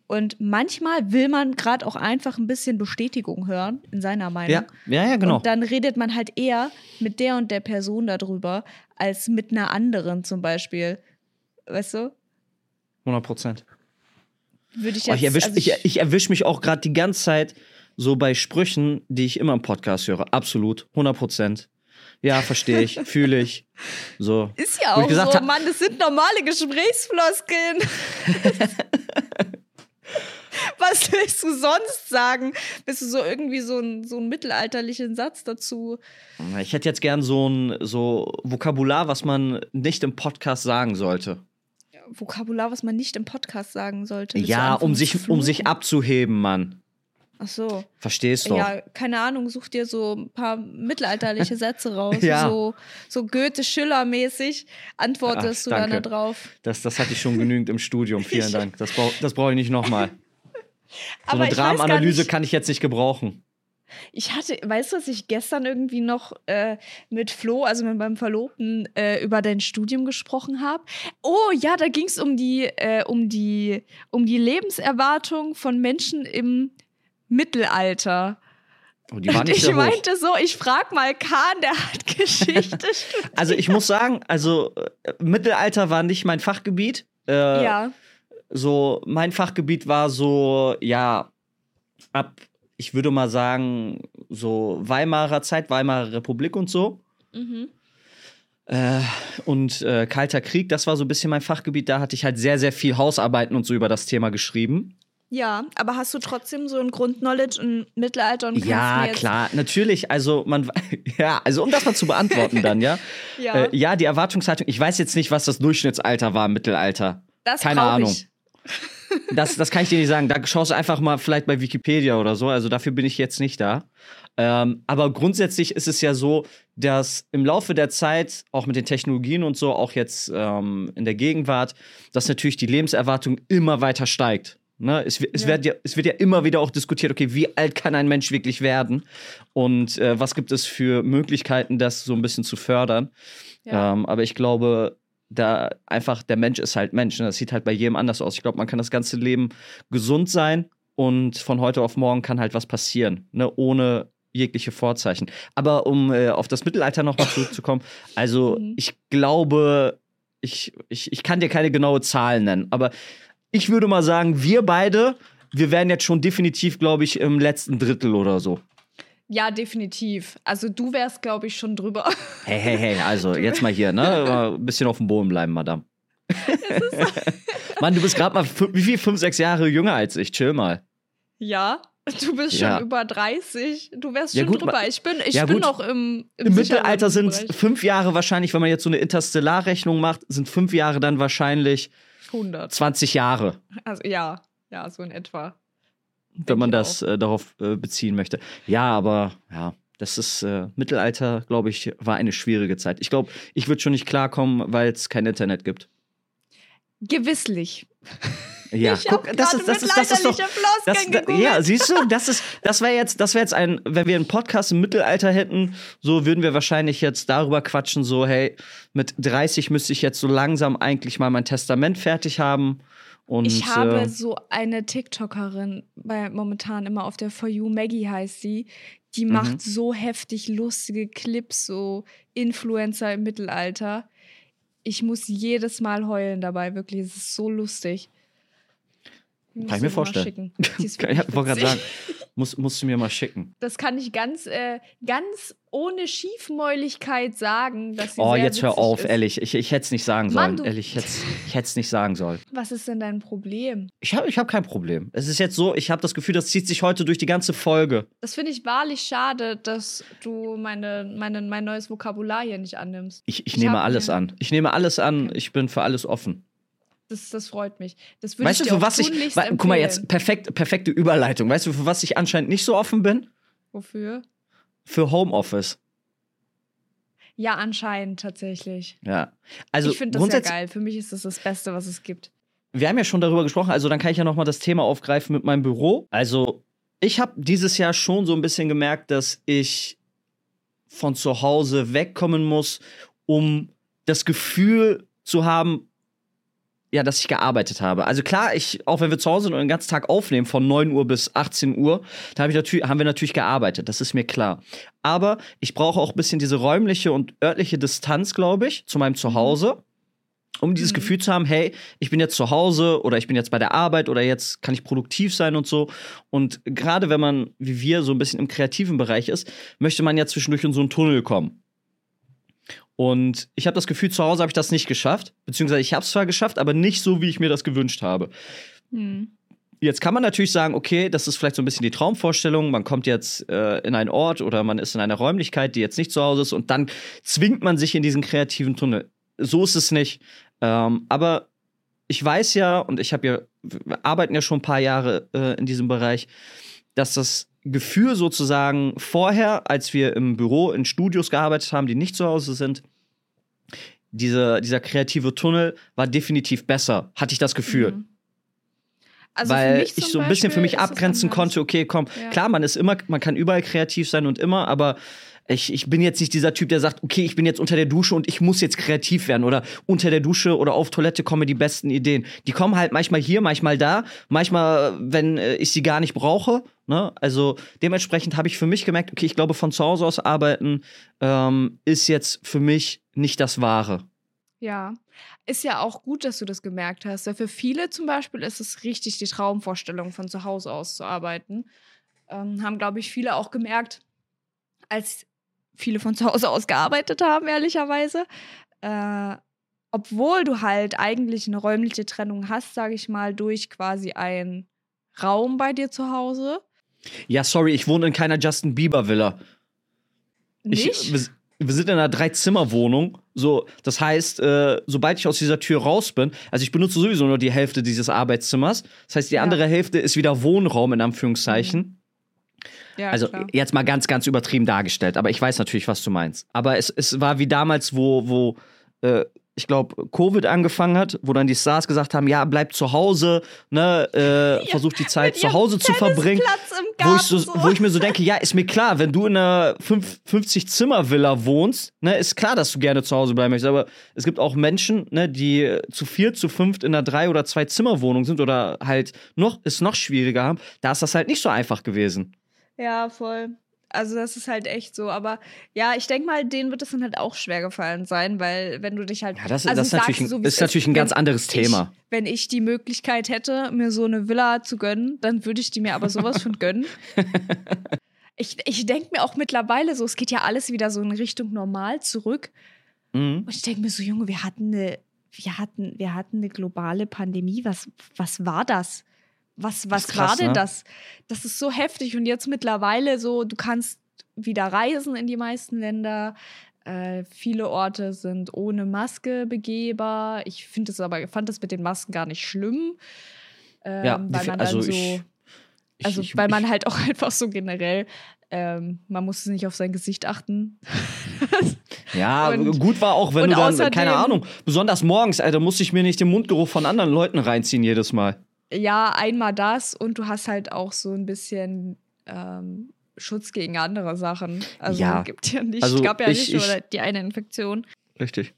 Und manchmal will man gerade auch einfach ein bisschen Bestätigung hören in seiner Meinung. Ja, ja, ja, genau. Und dann redet man halt eher mit der und der Person darüber, als mit einer anderen zum Beispiel. Weißt du? 100 Prozent. Würde ich Oh, jetzt. ich erwische also ich, ich erwisch mich auch gerade die ganze Zeit so bei Sprüchen, die ich immer im Podcast höre. Absolut. 100 Prozent. Ja, verstehe ich, fühle ich. So. Ist ja auch gesagt so, Mann, das sind normale Gesprächsfloskeln. *laughs* Was willst du sonst sagen? Bist du so irgendwie so ein, so einen mittelalterlichen Satz dazu? Ich hätte jetzt gern so ein so Vokabular, was man nicht im Podcast sagen sollte. Vokabular, was man nicht im Podcast sagen sollte. Ja, um sich, um sich abzuheben, Mann. Ach so. Verstehst du? Ja, keine Ahnung, such dir so ein paar mittelalterliche Sätze *laughs* raus. Ja. So, so Goethe-Schiller-mäßig antwortest Ach, du dann da drauf. Das, das hatte ich schon genügend im Studium. Vielen Dank. Das brauche das brauch ich nicht nochmal. *laughs* So Aber eine Dramenanalyse kann ich jetzt nicht gebrauchen. Ich hatte, weißt du, was ich gestern irgendwie noch äh, mit Flo, also mit meinem Verlobten, äh, über dein Studium gesprochen habe? Oh ja, da ging es um die, äh, um die, um die Lebenserwartung von Menschen im Mittelalter. Oh, Und nicht ich hoch. meinte so, ich frag mal Kahn, der hat Geschichte. *laughs* Also ich muss sagen, also äh, Mittelalter war nicht mein Fachgebiet. Äh, ja. So, mein Fachgebiet war so, ja, ab, ich würde mal sagen, so Weimarer Zeit, Weimarer Republik und so. Mhm. Äh, und äh, Kalter Krieg, das war so ein bisschen mein Fachgebiet. Da hatte ich halt sehr, sehr viel Hausarbeiten und so über das Thema geschrieben. Ja, aber hast du trotzdem so ein Grundknowledge im Mittelalter und Ja, klar, natürlich. Also man, *laughs* ja, also um das mal zu beantworten dann, ja. *laughs* Ja, Äh, ja, die Erwartungshaltung. Ich weiß jetzt nicht, was das Durchschnittsalter war im Mittelalter. das keine Ahnung. Ich. *laughs* Das, das kann ich dir nicht sagen. Da schaust du einfach mal vielleicht bei Wikipedia oder so. Also dafür bin ich jetzt nicht da. Ähm, aber grundsätzlich ist es ja so, dass im Laufe der Zeit, auch mit den Technologien und so, auch jetzt ähm, in der Gegenwart, dass natürlich die Lebenserwartung immer weiter steigt. Ne? Es, es, Ja. wird ja, es wird ja immer wieder auch diskutiert, okay, wie alt kann ein Mensch wirklich werden? Und äh, was gibt es für Möglichkeiten, das so ein bisschen zu fördern? Ja. Ähm, aber ich glaube, da einfach der Mensch ist halt Mensch. Ne? Das sieht halt bei jedem anders aus. Ich glaube, man kann das ganze Leben gesund sein und von heute auf morgen kann halt was passieren, ne? ohne jegliche Vorzeichen. Aber um äh, auf das Mittelalter nochmal *coughs* zurückzukommen, also Mhm. ich glaube, ich, ich, ich kann dir keine genaue Zahl nennen, aber ich würde mal sagen, wir beide, wir wären jetzt schon definitiv, glaube ich, im letzten Drittel oder so. ja, definitiv. Also du wärst, glaube ich, schon drüber. *laughs* Hey, hey, hey, also jetzt mal hier, ne? Mal ein bisschen auf dem Boden bleiben, Madame. *laughs* Mann, du bist gerade mal wie viel? Fünf, sechs Jahre jünger als ich. Chill mal. Ja, du bist Ja. schon über 30. Du wärst Ja, schon gut, drüber. Ich bin, ich Ja, bin gut. noch im, im, Im Mittelalter sind fünf Jahre wahrscheinlich, wenn man jetzt so eine Interstellarrechnung macht, sind fünf Jahre dann wahrscheinlich 100. 20 Jahre, Also ja, ja, so in etwa. wenn man das äh, darauf äh, beziehen möchte. Ja, aber ja, das ist äh, Mittelalter, glaube ich, war eine schwierige Zeit. Ich glaube, ich würde schon nicht klarkommen, weil es kein Internet gibt. Gewisslich. Ja, ich guck, das gerade ist, das ist, das ist doch, Das, da, ja, siehst du, das ist, *laughs* das wäre jetzt, das wäre jetzt ein, wenn wir einen Podcast im Mittelalter hätten, so würden wir wahrscheinlich jetzt darüber quatschen, so, hey, mit 30 müsste ich jetzt so langsam eigentlich mal mein Testament fertig haben. Und Ich habe äh, so eine TikTokerin, bei momentan immer auf der For You, Maggie heißt sie, die Mhm. macht so heftig lustige Clips, so Influencer im Mittelalter. Ich muss jedes Mal heulen dabei, wirklich. Es ist so lustig. Kann ich mir vorstellen. *laughs* ich wollte gerade sagen, muss, musst du mir mal schicken. Das kann ich ganz, äh, ganz ohne Schiefmäuligkeit sagen, dass sie Oh, jetzt hör auf, ist. ehrlich. Ich, ich hätte es nicht sagen Mann, sollen. du- Ehrlich, ich hätte *laughs* hätt's nicht sagen sollen. Was ist denn dein Problem? Ich habe ich hab kein Problem. Es ist jetzt so, ich habe das Gefühl, das zieht sich heute durch die ganze Folge. Das finde ich wahrlich schade, dass du meine, meine, mein neues Vokabular hier nicht annimmst. Ich, ich, Ich nehme alles an. Ich nehme alles an. Okay. Ich bin für alles offen. Das, das freut mich. Das würde Weißt ich du, für was ich. Wa guck mal, jetzt empfehlen. perfekt, perfekte Überleitung. Weißt du, für was ich anscheinend nicht so offen bin? Wofür? Für Homeoffice. Ja, anscheinend tatsächlich. Ja. Also ich finde das ja grundsätzlich, geil. Für mich ist das das Beste, was es gibt. wir haben ja schon darüber gesprochen, also dann kann ich ja nochmal das Thema aufgreifen mit meinem Büro. Also, ich habe dieses Jahr schon so ein bisschen gemerkt, dass ich von zu Hause wegkommen muss, um das Gefühl zu haben, ja, dass ich gearbeitet habe. Also klar, ich, auch wenn wir zu Hause sind und den ganzen Tag aufnehmen, von 9 Uhr bis 18 Uhr, da hab ich natürlich, haben wir natürlich gearbeitet, das ist mir klar. Aber ich brauche auch ein bisschen diese räumliche und örtliche Distanz, glaube ich, zu meinem Zuhause, um dieses Mhm. Gefühl zu haben, hey, ich bin jetzt zu Hause oder ich bin jetzt bei der Arbeit oder jetzt kann ich produktiv sein und so. Und gerade wenn man, wie wir, so ein bisschen im kreativen Bereich ist, möchte man ja zwischendurch in so einen Tunnel kommen. Und ich habe das Gefühl, zu Hause habe ich das nicht geschafft. Beziehungsweise ich habe es zwar geschafft, aber nicht so, wie ich mir das gewünscht habe. Hm. jetzt kann man natürlich sagen, okay, das ist vielleicht so ein bisschen die Traumvorstellung. Man kommt jetzt äh, in einen Ort oder man ist in einer Räumlichkeit, die jetzt nicht zu Hause ist und dann zwingt man sich in diesen kreativen Tunnel. So ist es nicht. Ähm, aber ich weiß ja, und ich habe ja, wir arbeiten ja schon ein paar Jahre äh, in diesem Bereich, dass das Gefühl sozusagen vorher, als wir im Büro in Studios gearbeitet haben, die nicht zu Hause sind, diese, dieser kreative Tunnel war definitiv besser, hatte ich das Gefühl. Mhm. Also weil ich so ein bisschen für mich abgrenzen konnte, okay, komm, ja. klar, man ist immer, man kann überall kreativ sein und immer, aber ich, ich bin jetzt nicht dieser Typ, der sagt, okay, ich bin jetzt unter der Dusche und ich muss jetzt kreativ werden oder unter der Dusche oder auf Toilette kommen die besten Ideen. Die kommen halt manchmal hier, manchmal da, manchmal, wenn äh, ich sie gar nicht brauche. Ne? Also dementsprechend habe ich für mich gemerkt, okay, ich glaube, von zu Hause aus arbeiten ähm, ist jetzt für mich nicht das Wahre. Ja, ist ja auch gut, dass du das gemerkt hast. Weil für viele zum Beispiel ist es richtig die Traumvorstellung, von zu Hause aus zu arbeiten. Ähm, haben, glaube ich, viele auch gemerkt, als viele von zu Hause aus gearbeitet haben, ehrlicherweise. Äh, obwohl du halt eigentlich eine räumliche Trennung hast, sage ich mal, durch quasi einen Raum bei dir zu Hause. Ja, sorry, ich wohne in keiner Justin Bieber Villa. Nicht? Ich, wir, wir sind in einer Dreizimmerwohnung. So, das heißt, äh, sobald ich aus dieser Tür raus bin, also ich benutze sowieso nur die Hälfte dieses Arbeitszimmers. Das heißt, die ja. andere Hälfte ist wieder Wohnraum in Anführungszeichen. Mhm. Ja, also klar. jetzt mal ganz, ganz übertrieben dargestellt, aber ich weiß natürlich, was du meinst. Aber es, es war wie damals, wo, wo äh, ich glaube, Covid angefangen hat, wo dann die Stars gesagt haben, ja, bleib zu Hause, ne, äh, *laughs* ja, versuch die Zeit zu Hause zu verbringen. Wo ich, so, so. wo ich mir so denke, ja, ist mir klar, wenn du in einer 50-Zimmer-Villa wohnst, ne, ist klar, dass du gerne zu Hause bleiben möchtest. Aber es gibt auch Menschen, ne, die zu vier, zu fünft in einer drei- oder zwei-Zimmer-Wohnung sind oder halt noch, es noch schwieriger haben. Da ist das halt nicht so einfach gewesen. Ja, voll. Also das ist halt echt so. Aber ja, ich denke mal, denen wird es dann halt auch schwer gefallen sein, weil wenn du dich halt. Ja, das, also das ist, natürlich ein, so, ist natürlich ein ganz anderes Thema. Ich, wenn ich die Möglichkeit hätte, mir so eine Villa zu gönnen, dann würde ich die mir aber sowas von gönnen. *laughs* Ich, ich denke mir auch mittlerweile so, es geht ja alles wieder so in Richtung normal zurück. Mhm. Und ich denke mir so, Junge, wir hatten eine, wir hatten, wir hatten eine globale Pandemie. Was, was war das? Was, was krass, war denn ne? das? Das ist so heftig. Und jetzt mittlerweile so, du kannst wieder reisen in die meisten Länder. Äh, viele Orte sind ohne Maske begehbar. Ich finde es aber, fand das mit den Masken gar nicht schlimm. Ähm, ja, weil man also so, ich, also ich, weil man halt auch *laughs* einfach so generell, ähm, man muss nicht auf sein Gesicht achten. *laughs* ja, *laughs* und, gut war auch, wenn du dann, außerdem, keine Ahnung, besonders morgens, Alter, musste ich mir nicht den Mundgeruch von anderen Leuten reinziehen jedes Mal ja, einmal das und du hast halt auch so ein bisschen ähm, Schutz gegen andere Sachen. Also ja. gibt ja nicht, also gab ja ich, nicht nur die eine Infektion. Richtig.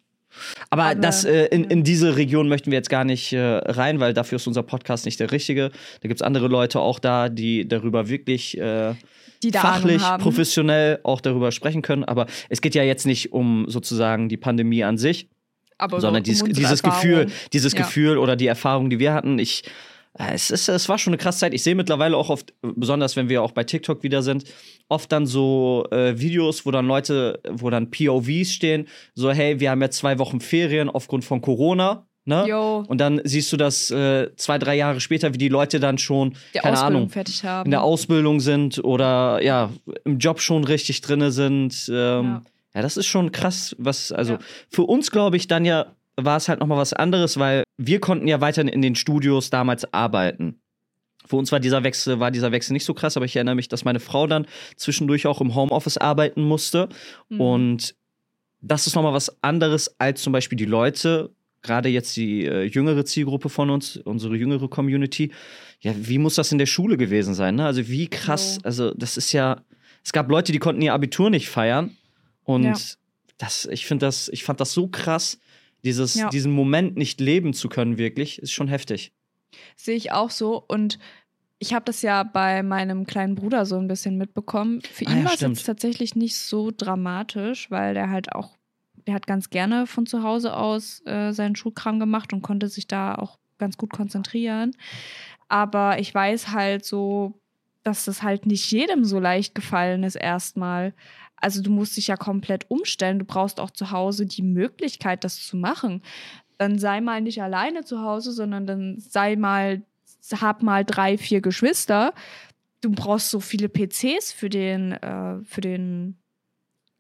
Aber, Aber das, äh, in, in diese Region möchten wir jetzt gar nicht äh, rein, weil dafür ist unser Podcast nicht der richtige. Da gibt es andere Leute auch da, die darüber wirklich äh, die fachlich, professionell auch darüber sprechen können. Aber es geht ja jetzt nicht um sozusagen die Pandemie an sich, Aber sondern um dieses, dieses Gefühl, dieses ja. Gefühl oder die Erfahrung, die wir hatten. Ich es, ist, es war schon eine krasse Zeit. Ich sehe mittlerweile auch oft, besonders wenn wir auch bei TikTok wieder sind, oft dann so äh, Videos, wo dann Leute, wo dann POVs stehen, so, hey, wir haben jetzt zwei Wochen Ferien aufgrund von Corona. Ne? Yo. Und dann siehst du das äh, zwei, drei Jahre später, wie die Leute dann schon, die keine Ausbildung Ahnung, fertig haben. in der Ausbildung sind oder ja, im Job schon richtig drinne sind. Ähm, ja. ja. das ist schon krass, was, also ja. für uns, glaube ich, dann ja war es halt nochmal was anderes, weil wir konnten ja weiterhin in den Studios damals arbeiten. Für uns war dieser Wechsel, war dieser Wechsel nicht so krass, aber ich erinnere mich, dass meine Frau dann zwischendurch auch im Homeoffice arbeiten musste. Mhm. Und das ist nochmal was anderes als zum Beispiel die Leute, gerade jetzt die äh, jüngere Zielgruppe von uns, unsere jüngere Community. Ja, wie muss das in der Schule gewesen sein? Ne? Also wie krass, oh. also das ist ja, es gab Leute, die konnten ihr Abitur nicht feiern. Und ja. das, ich finde das, ich fand das so krass, dieses, ja. diesen Moment nicht leben zu können, wirklich, ist schon heftig. Sehe ich auch so. Und ich habe das ja bei meinem kleinen Bruder so ein bisschen mitbekommen. Für ah, ihn ja, war es jetzt tatsächlich nicht so dramatisch, weil der halt auch, der hat ganz gerne von zu Hause aus äh, seinen Schulkram gemacht und konnte sich da auch ganz gut konzentrieren. Aber ich weiß halt so, dass das halt nicht jedem so leicht gefallen ist erstmal. Also du musst dich ja komplett umstellen. Du brauchst auch zu Hause die Möglichkeit, das zu machen. Dann sei mal nicht alleine zu Hause, sondern dann sei mal hab mal drei, vier Geschwister. Du brauchst so viele PCs für den, äh, für den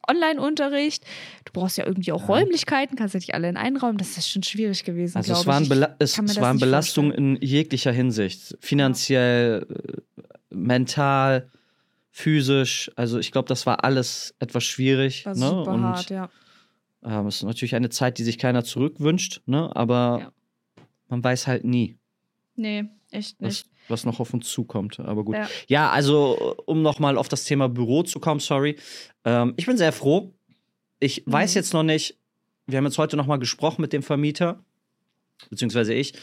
Online-Unterricht. Du brauchst ja irgendwie auch Ja. Räumlichkeiten, kannst ja nicht alle in einen Raum. Das ist schon schwierig gewesen. Also es waren. Bela es, es waren Belastungen in jeglicher Hinsicht. Finanziell, äh, mental, physisch. Also ich glaube, das war alles etwas schwierig. War ne? super Und hart, ja. ähm, es ist natürlich eine Zeit, die sich keiner zurückwünscht, ne? aber Ja. man weiß halt nie, Nee, echt was, nicht. was noch auf uns zukommt. Aber gut. Ja. Ja, also um nochmal auf das Thema Büro zu kommen, sorry. Ähm, ich bin sehr froh. Ich weiß Mhm. jetzt noch nicht, wir haben jetzt heute nochmal gesprochen mit dem Vermieter, beziehungsweise ich,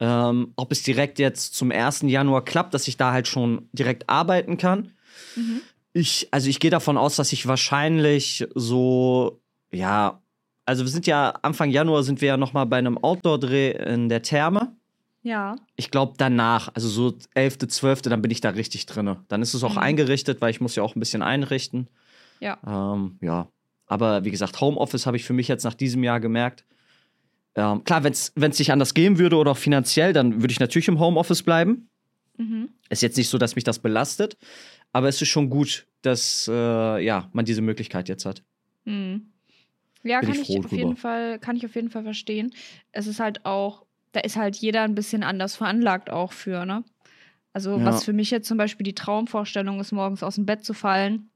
ähm, ob es direkt jetzt zum 1. Januar klappt, dass ich da halt schon direkt arbeiten kann. Mhm. Ich, also ich gehe davon aus, dass ich wahrscheinlich so, ja, also wir sind ja Anfang Januar sind wir ja nochmal bei einem Outdoor-Dreh in der Therme Ja. ich glaube danach, also so 11., 12., dann bin ich da richtig drinne. Dann ist es auch Mhm. eingerichtet, weil ich muss ja auch ein bisschen einrichten. Ja. Ähm, ja. Aber wie gesagt, Homeoffice habe ich für mich jetzt nach diesem Jahr gemerkt. Ähm, klar, wenn es nicht anders gehen würde oder auch finanziell, dann würde ich natürlich im Homeoffice bleiben. Mhm. Ist jetzt nicht so, dass mich das belastet, aber es ist schon gut, dass äh, ja, man diese Möglichkeit jetzt hat. Mhm. Ja, Bin kann ich ich, auf jeden. Fall, kann ich auf jeden Fall verstehen. Es ist halt auch, da ist halt jeder ein bisschen anders veranlagt auch für, ne? Also, Ja. was für mich jetzt zum Beispiel die Traumvorstellung ist, morgens aus dem Bett zu fallen,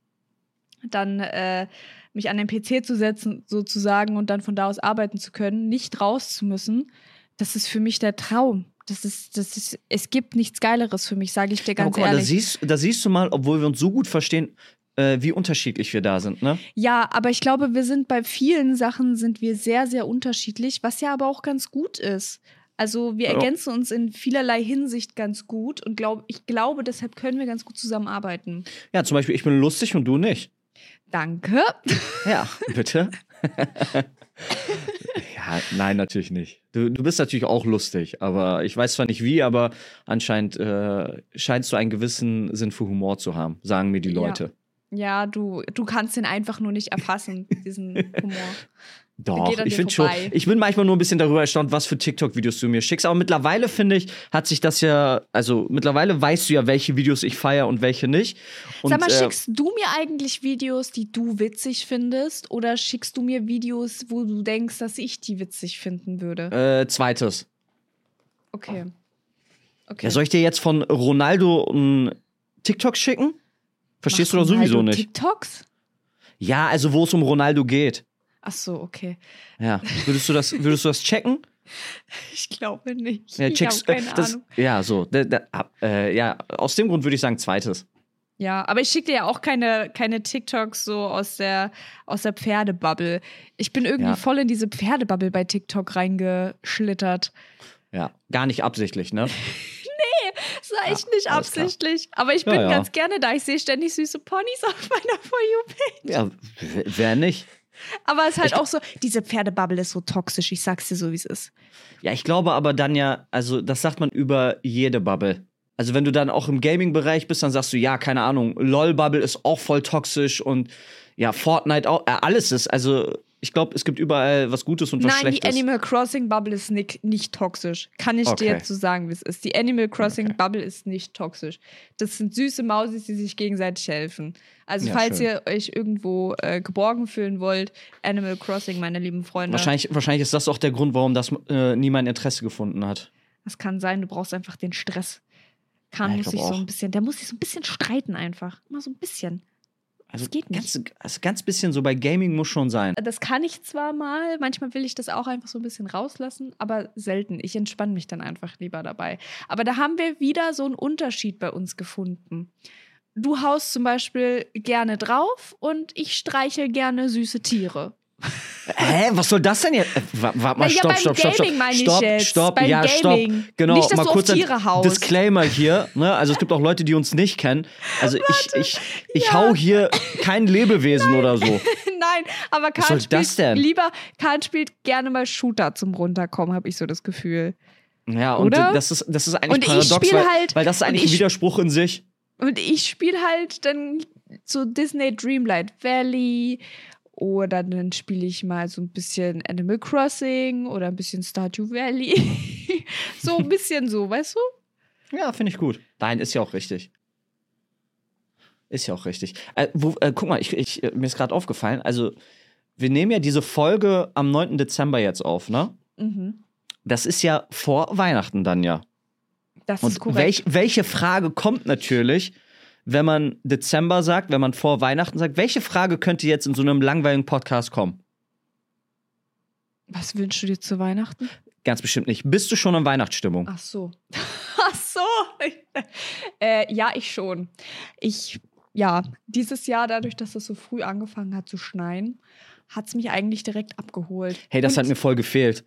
dann äh, mich an den PC zu setzen, sozusagen, und dann von da aus arbeiten zu können, nicht raus zu müssen, das ist für mich der Traum. Das ist, das ist, es gibt nichts Geileres für mich, sage ich dir Aber ganz guck mal, da ehrlich. siehst, da siehst du mal, obwohl wir uns so gut verstehen, äh, wie unterschiedlich wir da sind, ne? Ja, aber ich glaube, wir sind bei vielen Sachen sind wir sehr, sehr unterschiedlich, was ja aber auch ganz gut ist. Also wir Ja. ergänzen uns in vielerlei Hinsicht ganz gut und glaub, ich glaube, deshalb können wir ganz gut zusammenarbeiten. Ja, zum Beispiel, ich bin lustig und du nicht. Danke. Ja, *laughs* bitte. *laughs* ja, nein, natürlich nicht. Du, du bist natürlich auch lustig, aber ich weiß zwar nicht wie, aber anscheinend äh, scheinst du einen gewissen Sinn für Humor zu haben, sagen mir die Ja. Leute. Ja, du, du kannst den einfach nur nicht erfassen, diesen Humor. *laughs* Doch, ich finde schon. Ich bin manchmal nur ein bisschen darüber erstaunt, was für TikTok-Videos du mir schickst. Aber mittlerweile finde ich, hat sich das ja, also mittlerweile weißt du ja, welche Videos ich feiere und welche nicht. Und, Sag mal, äh, schickst du mir eigentlich Videos, die du witzig findest, oder schickst du mir Videos, wo du denkst, dass ich die witzig finden würde? äh, zweites. Okay. Okay. Ja, soll ich dir jetzt von Ronaldo ein TikTok schicken? Verstehst du doch sowieso halt nicht. TikToks? Ja, also wo es um Ronaldo geht. Ach so, okay. Ja. Würdest du das, würdest du das checken? *laughs* Ich glaube nicht. Ja, ich checkst, habe keine das, Ahnung. Ja, so. Da, da, äh, ja, aus dem Grund würde ich sagen zweites. Ja, aber ich schicke dir ja auch keine, keine TikToks so aus der, aus der Pferdebubble. Ich bin irgendwie Ja. voll in diese Pferdebubble bei TikTok reingeschlittert. Ja, gar nicht absichtlich, ne? *laughs* Das war echt nicht alles klar. absichtlich. Aber ich Ja, bin ja. ganz gerne da. Ich sehe ständig süße Ponys auf meiner For You-Page. Ja, wer nicht? Aber es ist halt Ich- auch so, diese Pferdebubble ist so toxisch. Ich sag's dir so, wie es ist. Ja, ich glaube aber dann ja, also das sagt man über jede Bubble. Also wenn du dann auch im Gaming-Bereich bist, dann sagst du, ja, keine Ahnung, LOL-Bubble ist auch voll toxisch und ja, Fortnite auch, äh, alles ist, also ich glaube, es gibt überall was Gutes und was Nein, die Schlechtes. Animal Crossing Bubble ist nicht, nicht toxisch. Kann ich dir Okay. jetzt so sagen, wie es ist. Die Animal Crossing Okay. Bubble ist nicht toxisch. Das sind süße Mausis, die sich gegenseitig helfen. Also, Ja, falls schön. ihr euch irgendwo äh, geborgen fühlen wollt, Animal Crossing, meine lieben Freunde. wahrscheinlich, wahrscheinlich ist das auch der Grund, warum das äh, nie mein Interesse gefunden hat. Das kann sein, du brauchst einfach den Stress. Kahn Ja, muss sich so ein bisschen, der muss sich so ein bisschen streiten einfach. Immer so ein bisschen. Also Das geht nicht. Ganz, also ganz bisschen so bei Gaming muss schon sein. Das kann ich zwar mal, manchmal will ich das auch einfach so ein bisschen rauslassen, aber selten. Ich entspanne mich dann einfach lieber dabei. Aber da haben wir wieder so einen Unterschied bei uns gefunden. Du haust zum Beispiel gerne drauf und ich streichel gerne süße Tiere. Hä, was soll das denn jetzt? Äh, wa- Warte mal, Na ja, stopp, beim stopp, stopp, stopp. Meine ich Stopp, jetzt. stopp, Beim ja, Gaming. stopp. Genau, Nicht, mal kurz ein. Disclaimer hier, ne? Also es gibt auch Leute, die uns nicht kennen. Also ich, ich, ich ja. hau hier kein Lebewesen oder so. *laughs* Nein, aber Kahn spielt lieber, Kahn spielt gerne mal Shooter zum Runterkommen, habe ich so das Gefühl. Ja, und Oder? das ist, das ist eigentlich Und paradox, weil, halt- weil das ist eigentlich ein Widerspruch in sich. Und ich spiele halt dann so Disney Dreamlight Valley oder dann spiele ich mal so ein bisschen Animal Crossing oder ein bisschen Stardew Valley. *laughs* so ein bisschen so, weißt du? Ja, finde ich gut. Nein, ist ja auch richtig. Ist ja auch richtig. Äh, wo, äh, guck mal, ich, ich, mir ist gerade aufgefallen, also wir nehmen ja diese Folge am 9. Dezember jetzt auf, ne? Mhm. Das ist ja vor Weihnachten dann ja. Das Und ist korrekt. welch, welche Frage kommt natürlich, wenn man Dezember sagt, wenn man vor Weihnachten sagt, welche Frage könnte jetzt in so einem langweiligen Podcast kommen? Was wünschst du dir zu Weihnachten? Ganz bestimmt nicht. Bist du schon in Weihnachtsstimmung? Ach so. *laughs* Ach so. *laughs* äh, ja, ich schon. Ich, ja, dieses Jahr, dadurch, dass es so früh angefangen hat zu schneien, hat es mich eigentlich direkt abgeholt. Hey, das Und hat mir voll gefehlt.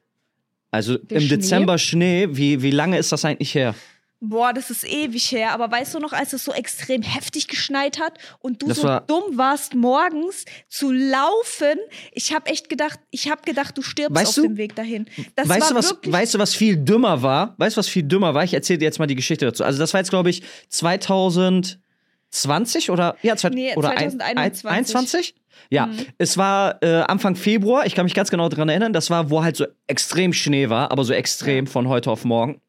Also Der im Schnee? Dezember Schnee, wie, wie lange ist das eigentlich her? Boah, das ist ewig her. Aber weißt du noch, als es so extrem heftig geschneit hat und du Das so war- dumm warst, morgens zu laufen? Ich habe echt gedacht, ich habe gedacht, du stirbst Weißt auf dem Weg dahin. Das weißt, du, was, weißt du, was viel dümmer war? Weißt du, was viel dümmer war? Ich erzähle dir jetzt mal die Geschichte dazu. Also, das war jetzt, glaube ich, 2020 oder, ja, zwei, Nee, oder ein- 2021. ein- 21? Ja, Mhm. es war äh, Anfang Februar, ich kann mich ganz genau daran erinnern, das war, wo halt so extrem Schnee war, aber so extrem von heute auf morgen.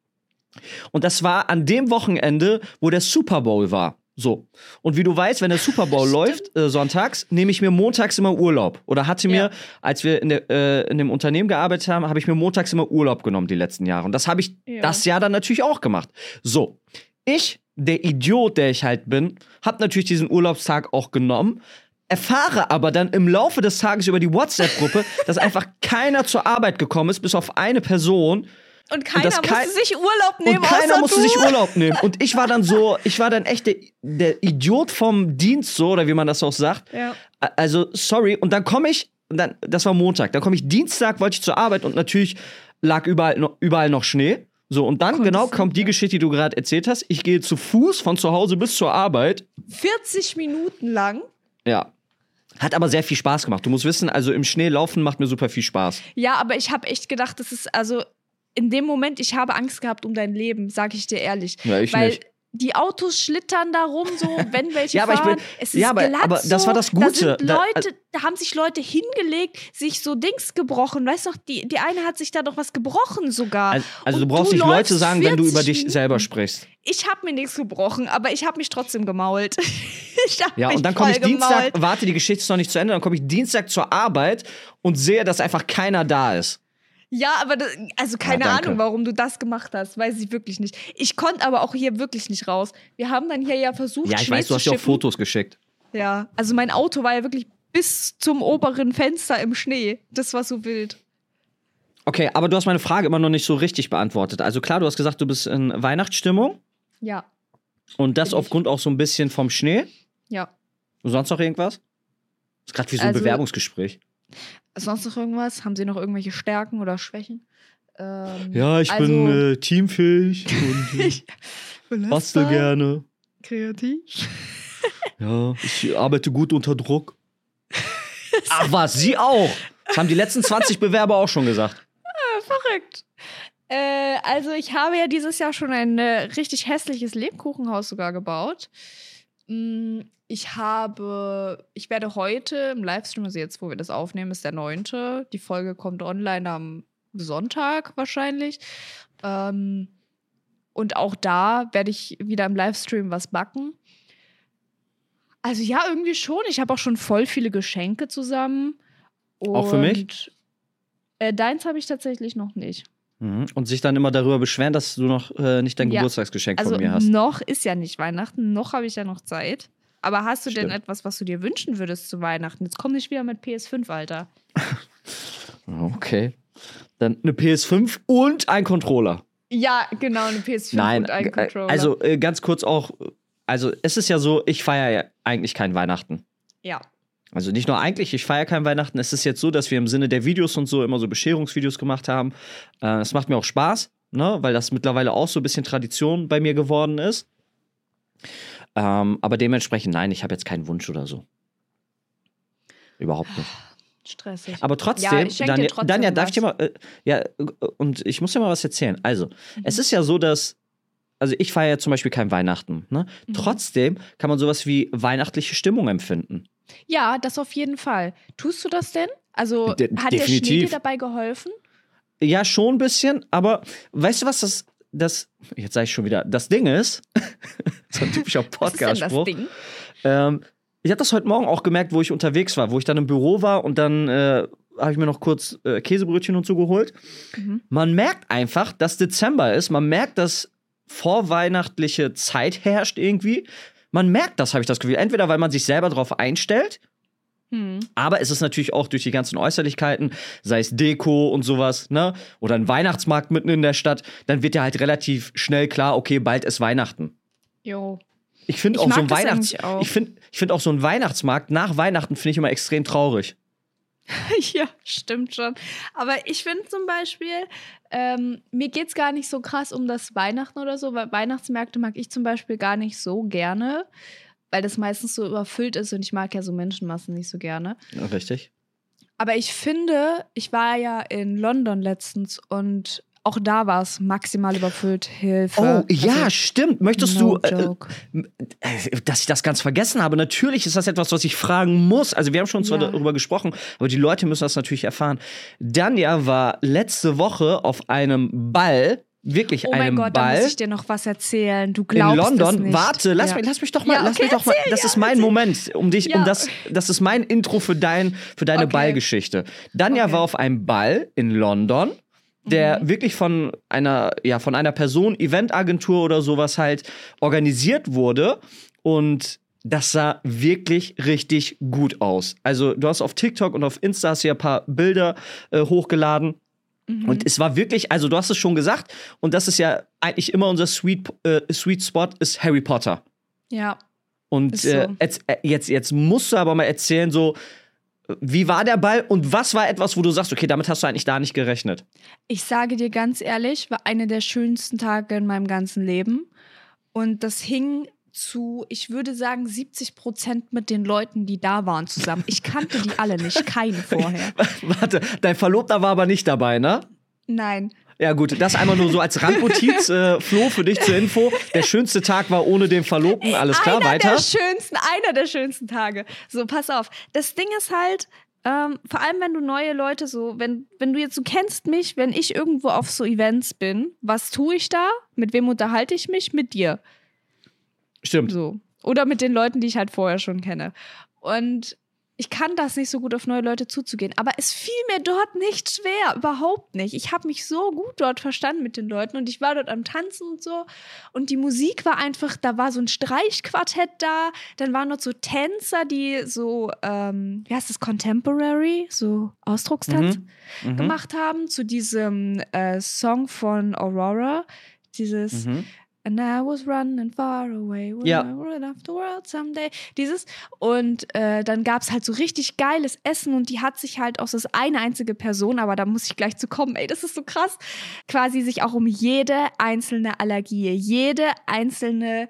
Und das war an dem Wochenende, wo der Super Bowl war. So. Und wie du weißt, wenn der Super Bowl *laughs* läuft, äh, sonntags, nehme ich mir montags immer Urlaub. Oder hatte mir, Ja. als wir in, der, äh, in dem Unternehmen gearbeitet haben, habe ich mir montags immer Urlaub genommen die letzten Jahre. Und das habe ich Ja. das Jahr dann natürlich auch gemacht. So. Ich, der Idiot, der ich halt bin, habe natürlich diesen Urlaubstag auch genommen. Erfahre aber dann im Laufe des Tages über die WhatsApp-Gruppe, *laughs* dass einfach keiner zur Arbeit gekommen ist, bis auf eine Person. Und keiner das musste kei- sich Urlaub nehmen, Und keiner musste du. sich Urlaub *laughs* nehmen. Und ich war dann so, ich war dann echt der, der Idiot vom Dienst, so, oder wie man das auch sagt. Ja. Also, sorry. Und dann komme ich, und dann, das war Montag, dann komme ich Dienstag, wollte ich zur Arbeit und natürlich lag überall, überall noch Schnee. So, und dann Konntest genau kommt die Geschichte, die du gerade erzählt hast. Ich gehe zu Fuß von zu Hause bis zur Arbeit. 40 Minuten lang. Ja. Hat aber sehr viel Spaß gemacht. Du musst wissen, also im Schnee laufen macht mir super viel Spaß. Ja, aber ich habe echt gedacht, das ist also in dem Moment, ich habe Angst gehabt um dein Leben, sage ich dir ehrlich. Ja, ich Weil nicht. Die Autos schlittern da rum, so, *laughs* wenn welche Ja, aber ich fahren. bin- es ist ja, aber- glatt aber das war das Da, Gute. sind Da- Leute, da, haben sich Leute hingelegt, sich so Dings gebrochen. Weißt du noch, die, die eine hat sich da doch was gebrochen sogar. Also, also du brauchst du nicht Leute sagen, wenn du über 40 dich Minuten. selber sprichst. Ich habe mir nichts gebrochen, aber ich habe mich trotzdem gemault. *laughs* ich hab Ja, mich und dann komme ich Dienstag, gemault. warte, die Geschichte ist noch nicht zu Ende, dann komme ich Dienstag zur Arbeit und sehe, dass einfach keiner da ist. Ja, aber das, also keine danke. Ahnung, warum du das gemacht hast, weiß ich wirklich nicht. Ich konnte aber auch hier wirklich nicht raus. Wir haben dann hier ja versucht, Ja, ich Schnee weiß, du hast ja auch. Fotos geschickt. Ja, also mein Auto war ja wirklich bis zum oberen Fenster im Schnee. Das war so wild. Okay, aber du hast meine Frage immer noch nicht so richtig beantwortet. Also klar, du hast gesagt, du bist in Weihnachtsstimmung Ja, und das Bin ich. aufgrund auch so ein bisschen vom Schnee. ja. Und sonst noch irgendwas? ist gerade wie so ein Also- Bewerbungsgespräch. Sonst noch irgendwas? Haben Sie noch irgendwelche Stärken oder Schwächen? Ähm, Ja, ich also, bin äh, teamfähig *laughs* und äh, ich bastel gerne. Kreativ. Ja, ich arbeite gut unter Druck. *laughs* Ach was, sie auch. Das haben die letzten 20 Bewerber auch schon gesagt. Verrückt. Äh, also ich habe ja dieses Jahr schon ein äh, richtig hässliches Lebkuchenhaus sogar gebaut. Mm, Ich habe, ich werde heute im Livestream, also jetzt, wo wir das aufnehmen, ist der 9. Die Folge kommt online am Sonntag wahrscheinlich. Ähm, und auch da werde ich wieder im Livestream was backen. Also ja, irgendwie schon. Ich habe auch schon voll viele Geschenke zusammen. Auch für mich? Äh, deins habe ich tatsächlich noch nicht. Mhm. Und sich dann immer darüber beschweren, dass du noch äh, nicht dein Ja. Geburtstagsgeschenk Also von mir hast. noch ist ja nicht Weihnachten, noch habe ich ja noch Zeit. Aber hast du denn Stimmt. etwas, was du dir wünschen würdest zu Weihnachten? Jetzt komm nicht wieder mit PS5, Alter. *laughs* Okay. Dann eine PS5 und ein Controller. Ja, genau, eine PS5 Nein, und ein äh, Controller. also äh, ganz kurz auch, also es ist ja so, ich feiere ja eigentlich kein Weihnachten. ja. Also nicht nur eigentlich, ich feiere kein Weihnachten. Es ist jetzt so, dass wir im Sinne der Videos und so immer so Bescherungsvideos gemacht haben. Äh, Es macht mir auch Spaß, ne? weil das mittlerweile auch so ein bisschen Tradition bei mir geworden ist. Ähm, aber dementsprechend, nein, ich habe jetzt keinen Wunsch oder so. Überhaupt nicht. Stressig. Aber trotzdem, dir Daniel, trotzdem Daniel, darf ich dir mal, äh, ja, und ich muss dir mal was erzählen. Also, Mhm. es ist ja so, dass, also ich feiere ja zum Beispiel kein Weihnachten. Ne? Mhm. Trotzdem kann man sowas wie weihnachtliche Stimmung empfinden. Ja, das auf jeden Fall. Tust du das denn? Also De- hat der Schnee dir definitiv. dabei geholfen? Ja, schon ein bisschen, aber weißt du, was das das, jetzt sage ich schon wieder, das Ding ist, *laughs* so ein typischer Podcast-Spruch. Ähm, ich habe das heute Morgen auch gemerkt, wo ich unterwegs war, wo ich dann im Büro war und dann äh, habe ich mir noch kurz äh, Käsebrötchen und so geholt. Mhm. Man merkt einfach, dass Dezember ist. Man merkt, dass vorweihnachtliche Zeit herrscht irgendwie. Man merkt das, habe ich das Gefühl. Entweder, weil man sich selber darauf einstellt, Hm. aber es ist natürlich auch durch die ganzen Äußerlichkeiten, sei es Deko und sowas, ne? Oder ein Weihnachtsmarkt mitten in der Stadt, dann wird ja halt relativ schnell klar, okay, bald ist Weihnachten. Jo. Ich finde auch so ein Weihnachts ich finde ich finde auch so ein Weihnachtsmarkt nach Weihnachten finde ich immer extrem traurig. *laughs* Ja, stimmt schon. Aber ich finde zum Beispiel, ähm, mir geht es gar nicht so krass um das Weihnachten oder so, weil Weihnachtsmärkte mag ich zum Beispiel gar nicht so gerne, weil das meistens so überfüllt ist und ich mag ja so Menschenmassen nicht so gerne. Ja, Richtig? Aber ich finde, ich war ja in London letztens und auch da war es maximal überfüllt. Hilfe. Oh, ja, Also, stimmt. Möchtest no du, äh, äh, dass ich das ganz vergessen habe? Natürlich ist das etwas, was ich fragen muss. Also, wir haben schon zwar Ja. darüber gesprochen, aber die Leute müssen das natürlich erfahren. Danja war letzte Woche auf einem Ball, wirklich Oh mein einem Gott, da Ball. muss ich dir noch was erzählen. Du in glaubst es London. nicht. Warte, lass, Ja. mich, lass mich doch mal, Ja, lass okay, mich doch mal. Das ja, ist mein erzähl. Moment, um dich, um das, das ist mein Intro für dein, für deine Okay. Ballgeschichte. Danja Okay. war auf einem Ball in London, der Mhm. wirklich von einer, ja, von einer Person, Eventagentur oder sowas halt organisiert wurde und das sah wirklich richtig gut aus. Also du hast auf TikTok und auf Insta hast ja ein paar Bilder äh, hochgeladen. Mhm. Und es war wirklich, also du hast es schon gesagt, und das ist ja eigentlich immer unser Sweet, äh, Sweet Spot, ist Harry Potter. ja. Und äh, so. jetzt, äh, jetzt, jetzt musst du aber mal erzählen, so, wie war der Ball und was war etwas, wo du sagst, okay, damit hast du eigentlich da nicht gerechnet? Ich sage dir ganz ehrlich, war einer der schönsten Tage in meinem ganzen Leben. Und das hing zu, ich würde sagen, 70 Prozent mit den Leuten, die da waren, zusammen. Ich kannte die alle nicht, keinen vorher. *laughs* Warte, dein Verlobter war aber nicht dabei, ne? Nein. Ja, gut, das einmal nur so als Randnotiz, äh, Flo, für dich zur Info. Der schönste Tag war ohne den Verlobten, alles klar, einer weiter. der schönsten, einer der schönsten Tage. So, pass auf. Das Ding ist halt, ähm, vor allem wenn du neue Leute so, wenn, wenn du jetzt, du kennst mich, wenn ich irgendwo auf so Events bin, was tue ich da? Mit wem unterhalte ich mich? Mit dir. Stimmt. So. Oder mit den Leuten, die ich halt vorher schon kenne. Und ich kann das nicht so gut auf neue Leute zuzugehen. Aber es fiel mir dort nicht schwer. Überhaupt nicht. Ich habe mich so gut dort verstanden mit den Leuten und ich war dort am Tanzen und so. Und die Musik war einfach, da war so ein Streichquartett da. Dann waren dort so Tänzer, die so, ähm, wie heißt das, Contemporary, so Ausdruckstanz Mhm. gemacht haben zu diesem äh, Song von Aurora. Dieses Mhm. And I was running far away. Will Ja. I run off the world someday? Dieses. Und äh, dann gab es halt so richtig geiles Essen und die hat sich halt das ist eine einzige Person, aber da muss ich gleich zu kommen, ey, das ist so krass, quasi sich auch um jede einzelne Allergie, jede einzelne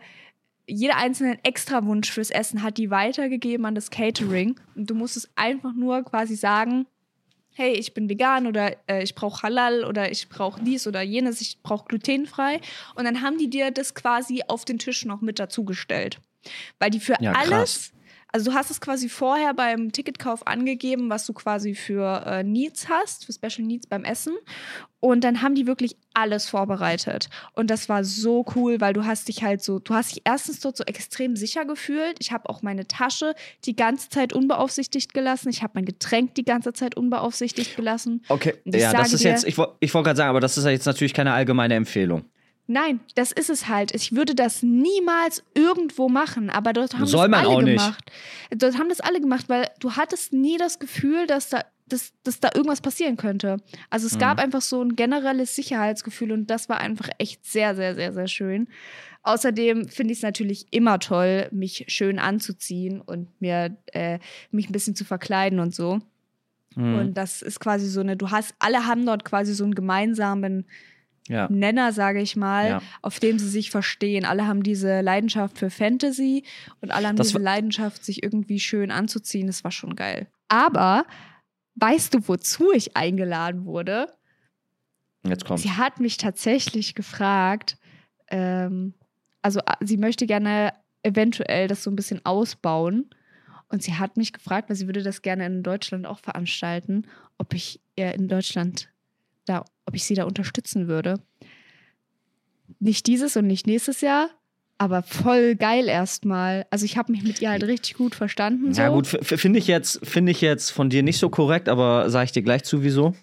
jeder einzelnen Extrawunsch fürs Essen hat die weitergegeben an das Catering. Und du musstest einfach nur quasi sagen, hey, ich bin vegan oder äh, ich brauche Halal oder ich brauche dies oder jenes, ich brauche glutenfrei. Und dann haben die dir das quasi auf den Tisch noch mit dazugestellt. Weil die für Ja, alles, also du hast es quasi vorher beim Ticketkauf angegeben, was du quasi für äh, Needs hast, für Special Needs beim Essen. Und dann haben die wirklich alles vorbereitet. Und das war so cool, weil du hast dich halt so, du hast dich erstens dort so extrem sicher gefühlt. Ich habe auch meine Tasche die ganze Zeit unbeaufsichtigt gelassen. Ich habe mein Getränk die ganze Zeit unbeaufsichtigt gelassen. Okay, ja, das ist dir- jetzt, ich, ich wollte gerade sagen, aber das ist ja jetzt natürlich keine allgemeine Empfehlung. Nein, das ist es halt. Ich würde das niemals irgendwo machen, aber dort haben Soll das man alle auch nicht. gemacht. Dort haben das alle gemacht, weil du hattest nie das Gefühl, dass da, dass, dass da irgendwas passieren könnte. Also es Mhm. gab einfach so ein generelles Sicherheitsgefühl und das war einfach echt sehr, sehr, sehr, sehr schön. Außerdem finde ich es natürlich immer toll, mich schön anzuziehen und mir äh, mich ein bisschen zu verkleiden und so. Mhm. Und das ist quasi so eine, du hast, alle haben dort quasi so einen gemeinsamen ja. Nenner, sage ich mal, Ja. auf dem sie sich verstehen. Alle haben diese Leidenschaft für Fantasy und alle haben Das diese Leidenschaft, sich irgendwie schön anzuziehen. Das war schon geil. Aber weißt du, wozu ich eingeladen wurde? Jetzt kommt. Sie hat mich tatsächlich gefragt, ähm, also a- sie möchte gerne eventuell das so ein bisschen ausbauen. Und sie hat mich gefragt, weil sie würde das gerne in Deutschland auch veranstalten, ob ich ihr in Deutschland da, ob ich sie da unterstützen würde. nicht dieses und nicht nächstes Jahr, aber voll geil erstmal. Also ich habe mich mit ihr halt richtig gut verstanden. So. Ja, gut, finde ich, jetzt, find ich jetzt von dir nicht so korrekt, aber sage ich dir gleich zu, wieso?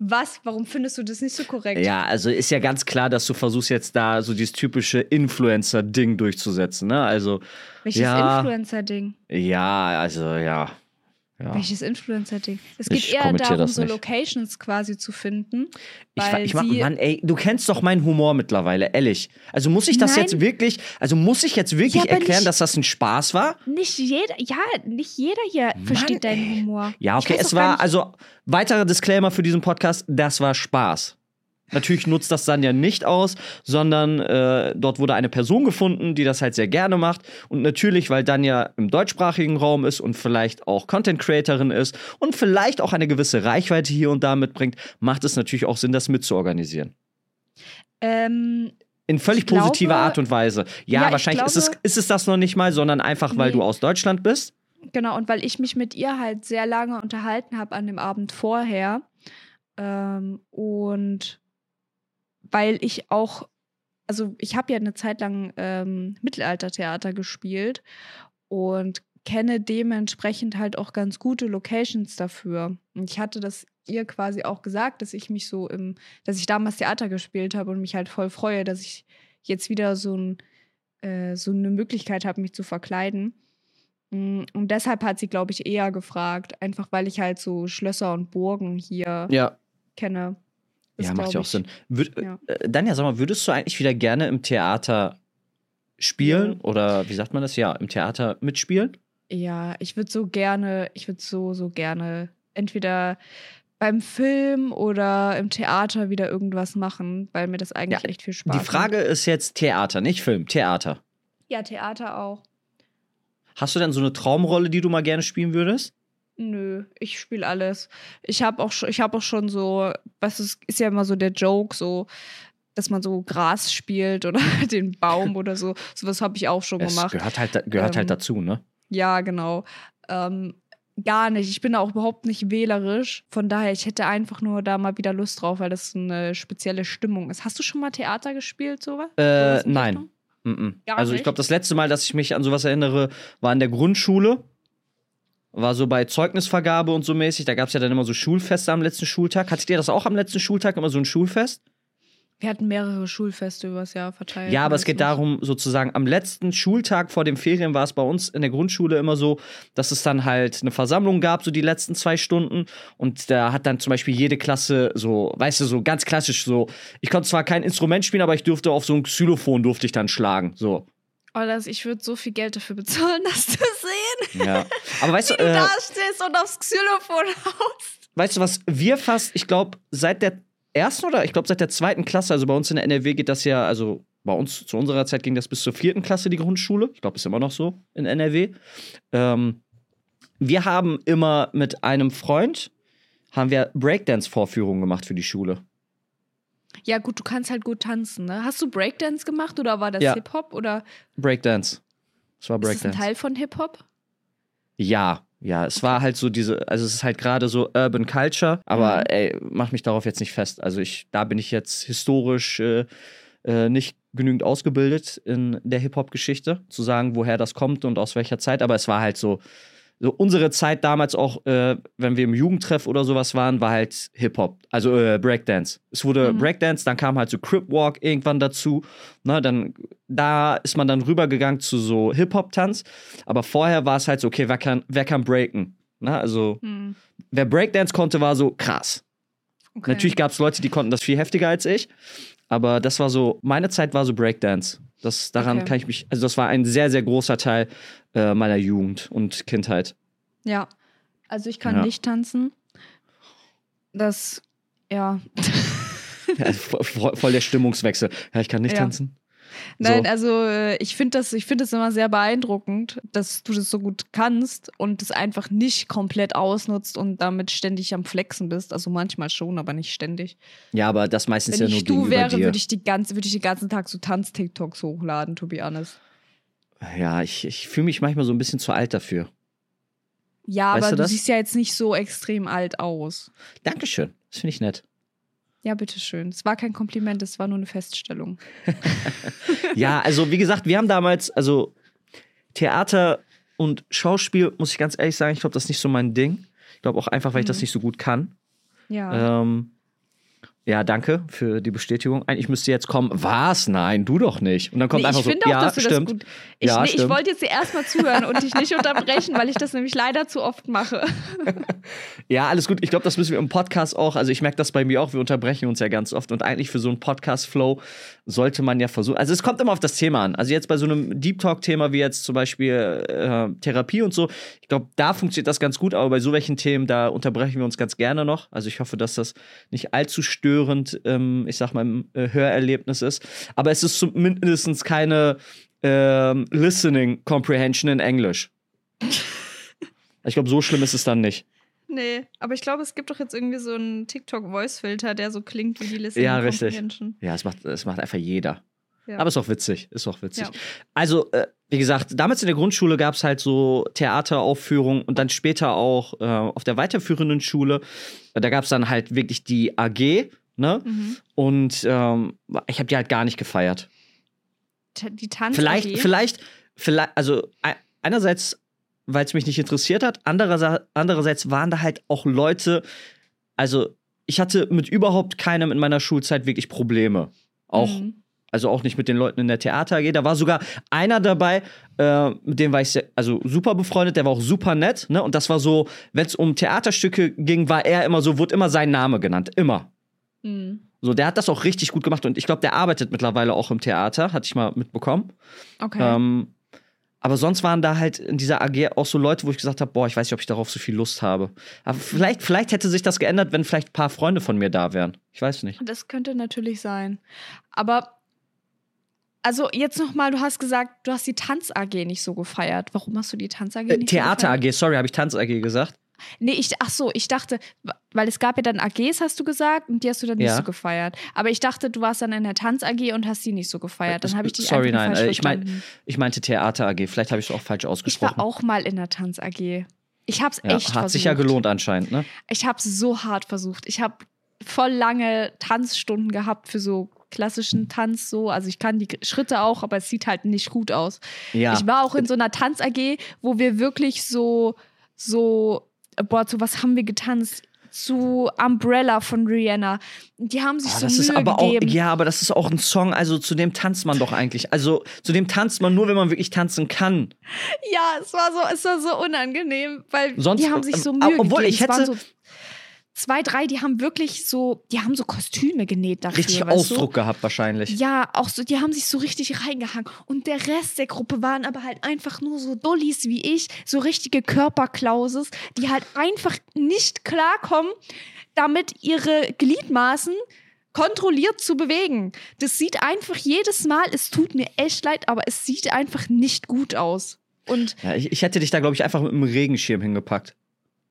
Was? Warum findest du das nicht so korrekt? Ja, also ist ja ganz klar, dass du versuchst jetzt da so dieses typische Influencer-Ding durchzusetzen, ne? Also. Welches ja, Influencer-Ding? Ja, also ja. Ja. Welches Influencer-Ding? Es geht ich eher darum, so Locations quasi zu finden. Ich, ich mach, Mann, ey, du kennst doch meinen Humor mittlerweile, ehrlich. Also muss ich das Nein. jetzt wirklich, also muss ich jetzt wirklich ja, erklären, nicht, dass das ein Spaß war? Nicht jeder, ja, nicht jeder hier Mann, versteht deinen ey. Humor. Ja, okay, es war, also, weiterer Disclaimer für diesen Podcast, das war Spaß. Natürlich nutzt das dann ja nicht aus, sondern äh, dort wurde eine Person gefunden, die das halt sehr gerne macht. Und natürlich, weil dann ja im deutschsprachigen Raum ist und vielleicht auch Content Creatorin ist und vielleicht auch eine gewisse Reichweite hier und da mitbringt, macht es natürlich auch Sinn, das mitzuorganisieren. Ähm, in völlig positiver glaube, Art und Weise. Ja, ja wahrscheinlich glaube, ist, es, ist es das noch nicht mal, sondern einfach, weil nee. du aus Deutschland bist. Genau, und weil ich mich mit ihr halt sehr lange unterhalten habe an dem Abend vorher. Ähm, und weil ich auch, also ich habe ja eine Zeit lang ähm, Mittelaltertheater gespielt und kenne dementsprechend halt auch ganz gute Locations dafür. Und ich hatte das ihr quasi auch gesagt, dass ich mich so im, dass ich damals Theater gespielt habe und mich halt voll freue, dass ich jetzt wieder so, ein, äh, so eine Möglichkeit habe, mich zu verkleiden. Mm, und deshalb hat sie, glaube ich, eher gefragt, einfach weil ich halt so Schlösser und Burgen hier ja. kenne. Ja, macht ja auch Sinn. Würd, ja. Äh, Danja, sag mal, würdest du eigentlich wieder gerne im Theater spielen ja. oder wie sagt man das? Ja, im Theater mitspielen? Ja, ich würde so gerne, ich würde so, so gerne entweder beim Film oder im Theater wieder irgendwas machen, weil mir das eigentlich ja, echt viel Spaß macht. Die Frage ist jetzt Theater, nicht Film, Theater. Ja, Theater auch. Hast du denn so eine Traumrolle, die du mal gerne spielen würdest? Nö, ich spiele alles. Ich habe auch, ich hab auch schon so, was ist, ist ja immer so der Joke, so, dass man so Gras spielt oder *laughs* den Baum oder so. Sowas habe ich auch schon es gemacht. Gehört halt, gehört halt ähm, halt dazu, ne? Ja, genau. Ähm, gar nicht. Ich bin auch überhaupt nicht wählerisch. Von daher, ich hätte einfach nur da mal wieder Lust drauf, weil das eine spezielle Stimmung ist. Hast du schon mal Theater gespielt, sowas? Äh, nein. Mm -mm. Also ich glaube, das letzte Mal, dass ich mich an sowas erinnere, war in der Grundschule war so bei Zeugnisvergabe und so mäßig. Da gab es ja dann immer so Schulfeste am letzten Schultag. Hattet ihr das auch am letzten Schultag, immer so ein Schulfest? Wir hatten mehrere Schulfeste übers Jahr verteilt. Ja, aber es geht nicht. darum, sozusagen am letzten Schultag vor den Ferien war es bei uns in der Grundschule immer so, dass es dann halt eine Versammlung gab, so die letzten zwei Stunden. Und da hat dann zum Beispiel jede Klasse so, weißt du, so ganz klassisch so, ich konnte zwar kein Instrument spielen, aber ich durfte auf so ein Xylophon durfte ich dann schlagen. So. Oh, das, ich würde so viel Geld dafür bezahlen, *laughs* das zu sehen. Ja. Aber weißt Wie du, du äh, da stehst und aufs Xylophon haust. Weißt du was, wir fast, ich glaube, seit der ersten oder ich glaube seit der zweiten Klasse, also bei uns in der NRW geht das ja, also bei uns zu unserer Zeit ging das bis zur vierten Klasse, die Grundschule. Ich glaube, ist immer noch so in NRW. Ähm, wir haben immer mit einem Freund, haben wir Breakdance-Vorführungen gemacht für die Schule. Ja, gut, du kannst halt gut tanzen, ne? Hast du Breakdance gemacht oder war das ja. Hip-Hop oder? Breakdance. Es war Breakdance. Ist das ein Teil von Hip-Hop? Ja, ja, es war halt so diese, also es ist halt gerade so Urban Culture, aber mhm. ey, mach mich darauf jetzt nicht fest. Also ich, da bin ich jetzt historisch äh, äh, nicht genügend ausgebildet in der Hip-Hop-Geschichte, zu sagen, woher das kommt und aus welcher Zeit, aber es war halt so, so unsere Zeit damals auch, äh, wenn wir im Jugendtreff oder sowas waren, war halt Hip-Hop, also äh, Breakdance. Es wurde mhm. Breakdance, dann kam halt so Crip Walk irgendwann dazu. Ne, dann, da ist man dann rübergegangen zu so Hip-Hop-Tanz. Aber vorher war es halt so, okay, wer kann, wer kann breaken? Ne, also, mhm. wer Breakdance konnte, war so krass. Okay. Natürlich gab es Leute, die konnten das viel heftiger als ich. Aber das war so, meine Zeit war so Breakdance. Das, daran okay. kann ich mich, also das war ein sehr, sehr großer Teil äh, meiner Jugend und Kindheit. Ja, also ich kann ja. nicht tanzen. Das, ja. *laughs* ja voll, voll, der Stimmungswechsel. Ja, ich kann nicht ja. tanzen. Nein, so. also äh, ich finde das, find das immer sehr beeindruckend, dass du das so gut kannst und es einfach nicht komplett ausnutzt und damit ständig am Flexen bist. Also manchmal schon, aber nicht ständig. Ja, aber das meistens Wenn ja nur du gegenüber wäre, würde ich, die ganze, würd ich den ganzen Tag so Tanz-TikToks hochladen, to be honest. Ja, ich, ich fühle mich manchmal so ein bisschen zu alt dafür. Ja, weißt aber du, du siehst ja jetzt nicht so extrem alt aus. Dankeschön. Das finde ich nett. Ja, bitteschön. Es war kein Kompliment, es war nur eine Feststellung. *laughs* ja, also wie gesagt, wir haben damals, also Theater und Schauspiel, muss ich ganz ehrlich sagen, ich glaube, das ist nicht so mein Ding. Ich glaube auch einfach, weil ich das Mhm. nicht so gut kann. Ja. Ähm, ja, danke für die Bestätigung. Eigentlich müsste jetzt kommen, was? Nein, du doch nicht. Und dann kommt Nee, einfach ich so, auch, ja, dass du stimmt. das gut. Ich, Ja, nee, ich stimmt. wollte jetzt erstmal zuhören und dich nicht *laughs* unterbrechen, weil ich das nämlich leider zu oft mache. *laughs* Ja, alles gut. Ich glaube, das müssen wir im Podcast auch. Also ich merke das bei mir auch. Wir unterbrechen uns ja ganz oft. Und eigentlich für so einen Podcast-Flow sollte man ja versuchen. Also es kommt immer auf das Thema an. Also jetzt bei so einem Deep Talk-Thema wie jetzt zum Beispiel äh, Therapie und so. Ich glaube, da funktioniert das ganz gut. Aber bei so welchen Themen, da unterbrechen wir uns ganz gerne noch. Also ich hoffe, dass das nicht allzu störend, ähm, ich sag mal, im äh, Hörerlebnis ist. Aber es ist zumindest keine ähm, Listening Comprehension in Englisch. Ich glaube, so schlimm ist es dann nicht. Nee, aber ich glaube, es gibt doch jetzt irgendwie so einen TikTok-Voice-Filter, der so klingt wie die Listening Ja, richtig. Comprehension. Ja, es macht, es macht einfach jeder. Ja. Aber ist auch witzig. Ist auch witzig. Ja. Also, äh, wie gesagt, damals in der Grundschule gab es halt so Theateraufführungen und dann später auch äh, auf der weiterführenden Schule. Da gab es dann halt wirklich die AG, ne? Mhm. Und ähm, ich habe die halt gar nicht gefeiert. Die Tanz Vielleicht, vielleicht, vielleicht, also ei- einerseits, weil es mich nicht interessiert hat, andererseits, andererseits waren da halt auch Leute, also ich hatte mit überhaupt keinem in meiner Schulzeit wirklich Probleme. Auch Mhm. also auch nicht mit den Leuten in der Theater AG. Da war sogar einer dabei, äh, mit dem war ich sehr, also super befreundet, der war auch super nett, ne? Und das war so, wenn es um Theaterstücke ging, war er immer so, wurde immer sein Name genannt. Immer. Mhm. So, der hat das auch richtig gut gemacht und ich glaube, der arbeitet mittlerweile auch im Theater, hatte ich mal mitbekommen. Okay. Ähm, aber sonst waren da halt in dieser AG auch so Leute, wo ich gesagt habe, boah, ich weiß nicht, ob ich darauf so viel Lust habe. Aber vielleicht, vielleicht hätte sich das geändert, wenn vielleicht ein paar Freunde von mir da wären. Ich weiß nicht. Das könnte natürlich sein. Aber also jetzt noch mal, du hast gesagt, du hast die Tanz AG nicht so gefeiert. Warum hast du die Tanz AG Äh, nicht Theater so? AG, sorry, habe ich Tanz AG gesagt? Nee, ich ach so, ich dachte, weil es gab ja dann AGs, hast du gesagt, und die hast du dann nicht Ja. so gefeiert. Aber ich dachte, du warst dann in der Tanz AG und hast die nicht so gefeiert. Dann habe ich dich Sorry, nein, falsch äh, ich mein-. Ich meinte Theater AG, vielleicht habe ich es auch falsch Ich ausgesprochen. war auch mal in der Tanz AG. Ich habe es ja, echt hat versucht. sich ja gelohnt anscheinend, ne? Ich habe es so hart versucht. Ich habe voll lange Tanzstunden gehabt für so klassischen Tanz so. Also ich kann die Schritte auch, aber es sieht halt nicht gut aus. Ja. Ich war auch in so einer Tanz AG, wo wir wirklich so so boah, zu was haben wir getanzt? Zu Umbrella von Rihanna. Die haben sich Oh, so das Mühe ist aber gegeben. auch, ja, aber das ist auch ein Song, also zu dem tanzt man doch eigentlich. Also zu dem tanzt man nur, wenn man wirklich tanzen kann. Ja, es war so, es war so unangenehm, weil Sonst- die haben sich so ähm, Mühe obwohl, gegeben. ich Es waren hätte- so zwei, drei, die haben wirklich so, die haben so Kostüme genäht dafür. Richtig weißt du? Ausdruck gehabt wahrscheinlich. Ja, auch so, die haben sich so richtig reingehangen. Und der Rest der Gruppe waren aber halt einfach nur so Dullis wie ich, so richtige Körperklauses, die halt einfach nicht klarkommen, damit ihre Gliedmaßen kontrolliert zu bewegen. Das sieht einfach jedes Mal, es tut mir echt leid, aber es sieht einfach nicht gut aus. Und Ja, ich, ich hätte dich da, glaube ich, einfach mit einem Regenschirm hingepackt.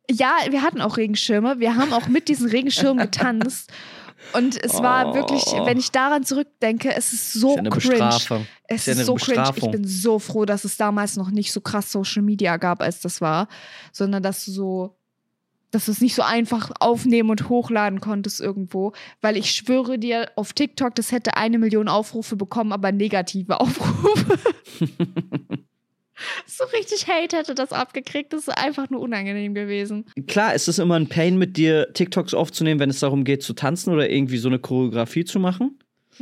Ja, wir hatten auch Regenschirme. Wir haben auch mit diesen Regenschirmen getanzt. Und es war Oh. wirklich, wenn ich daran zurückdenke, es ist so ist ja cringe. Bestrafung. Es Ist ist so cringe. Ich bin so froh, dass es damals noch nicht so krass Social Media gab, als das war, sondern dass du so, dass du es nicht so einfach aufnehmen und hochladen konntest irgendwo, weil ich schwöre dir, auf TikTok, das hätte eine Million Aufrufe bekommen, aber negative *laughs* Aufrufe. *laughs* so richtig Hate hätte das abgekriegt, das ist einfach nur unangenehm gewesen. Klar, es ist immer ein Pain, mit dir TikToks aufzunehmen, wenn es darum geht, zu tanzen oder irgendwie so eine Choreografie zu machen.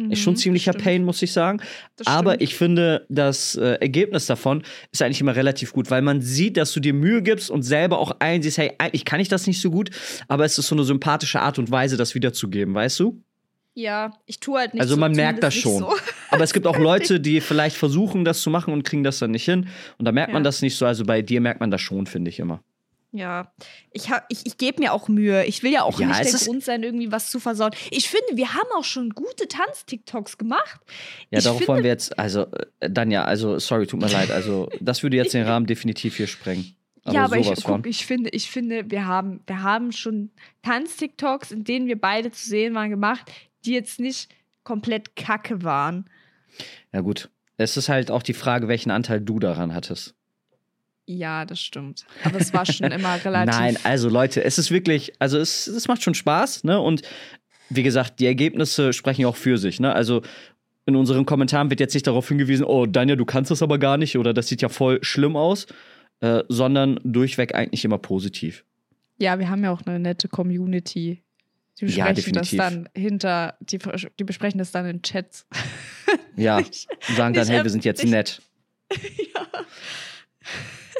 Ist schon Mhm, ziemlicher stimmt. Pain, muss ich sagen. Das Aber stimmt. ich finde, das äh, Ergebnis davon ist eigentlich immer relativ gut, weil man sieht, dass du dir Mühe gibst und selber auch einsiehst, hey, eigentlich kann ich das nicht so gut, aber es ist so eine sympathische Art und Weise, das wiederzugeben, weißt du? Ja, ich tue halt nicht Also so, man merkt das schon. So. *laughs* Aber es gibt auch Leute, die vielleicht versuchen, das zu machen und kriegen das dann nicht hin. Und da merkt man Ja. das nicht so. Also bei dir merkt man das schon, finde ich immer. Ja, ich, hab- ich, ich gebe mir auch Mühe. Ich will ja auch Ja, nicht es der Grund sein, irgendwie was zu versauen. Ich finde, wir haben auch schon gute Tanz-TikToks gemacht. Ja, Ich darauf finde- wollen wir jetzt, also, äh, dann ja, also, sorry, tut mir leid. Also, das würde jetzt den *laughs* Rahmen definitiv hier sprengen. Aber ja, aber ich, guck, ich finde, ich finde, wir haben, wir haben schon Tanz-TikToks, in denen wir beide zu sehen waren, gemacht, die jetzt nicht komplett kacke waren. Ja, gut. Es ist halt auch die Frage, welchen Anteil du daran hattest. Ja, das stimmt. Aber es war schon *laughs* immer relativ. Nein, also Leute, es ist wirklich, also es, es macht schon Spaß, ne? Und wie gesagt, die Ergebnisse sprechen ja auch für sich. Ne? Also in unseren Kommentaren wird jetzt nicht darauf hingewiesen, oh, Daniel, du kannst das aber gar nicht oder das sieht ja voll schlimm aus, äh, sondern durchweg eigentlich immer positiv. Ja, wir haben ja auch eine nette Community. Die Ja, besprechen das definitiv. dann hinter, die, die besprechen das dann in Chats. *laughs* Ja, Nicht- sagen dann, nicht hey, wir sind jetzt öffentlich. nett. *laughs*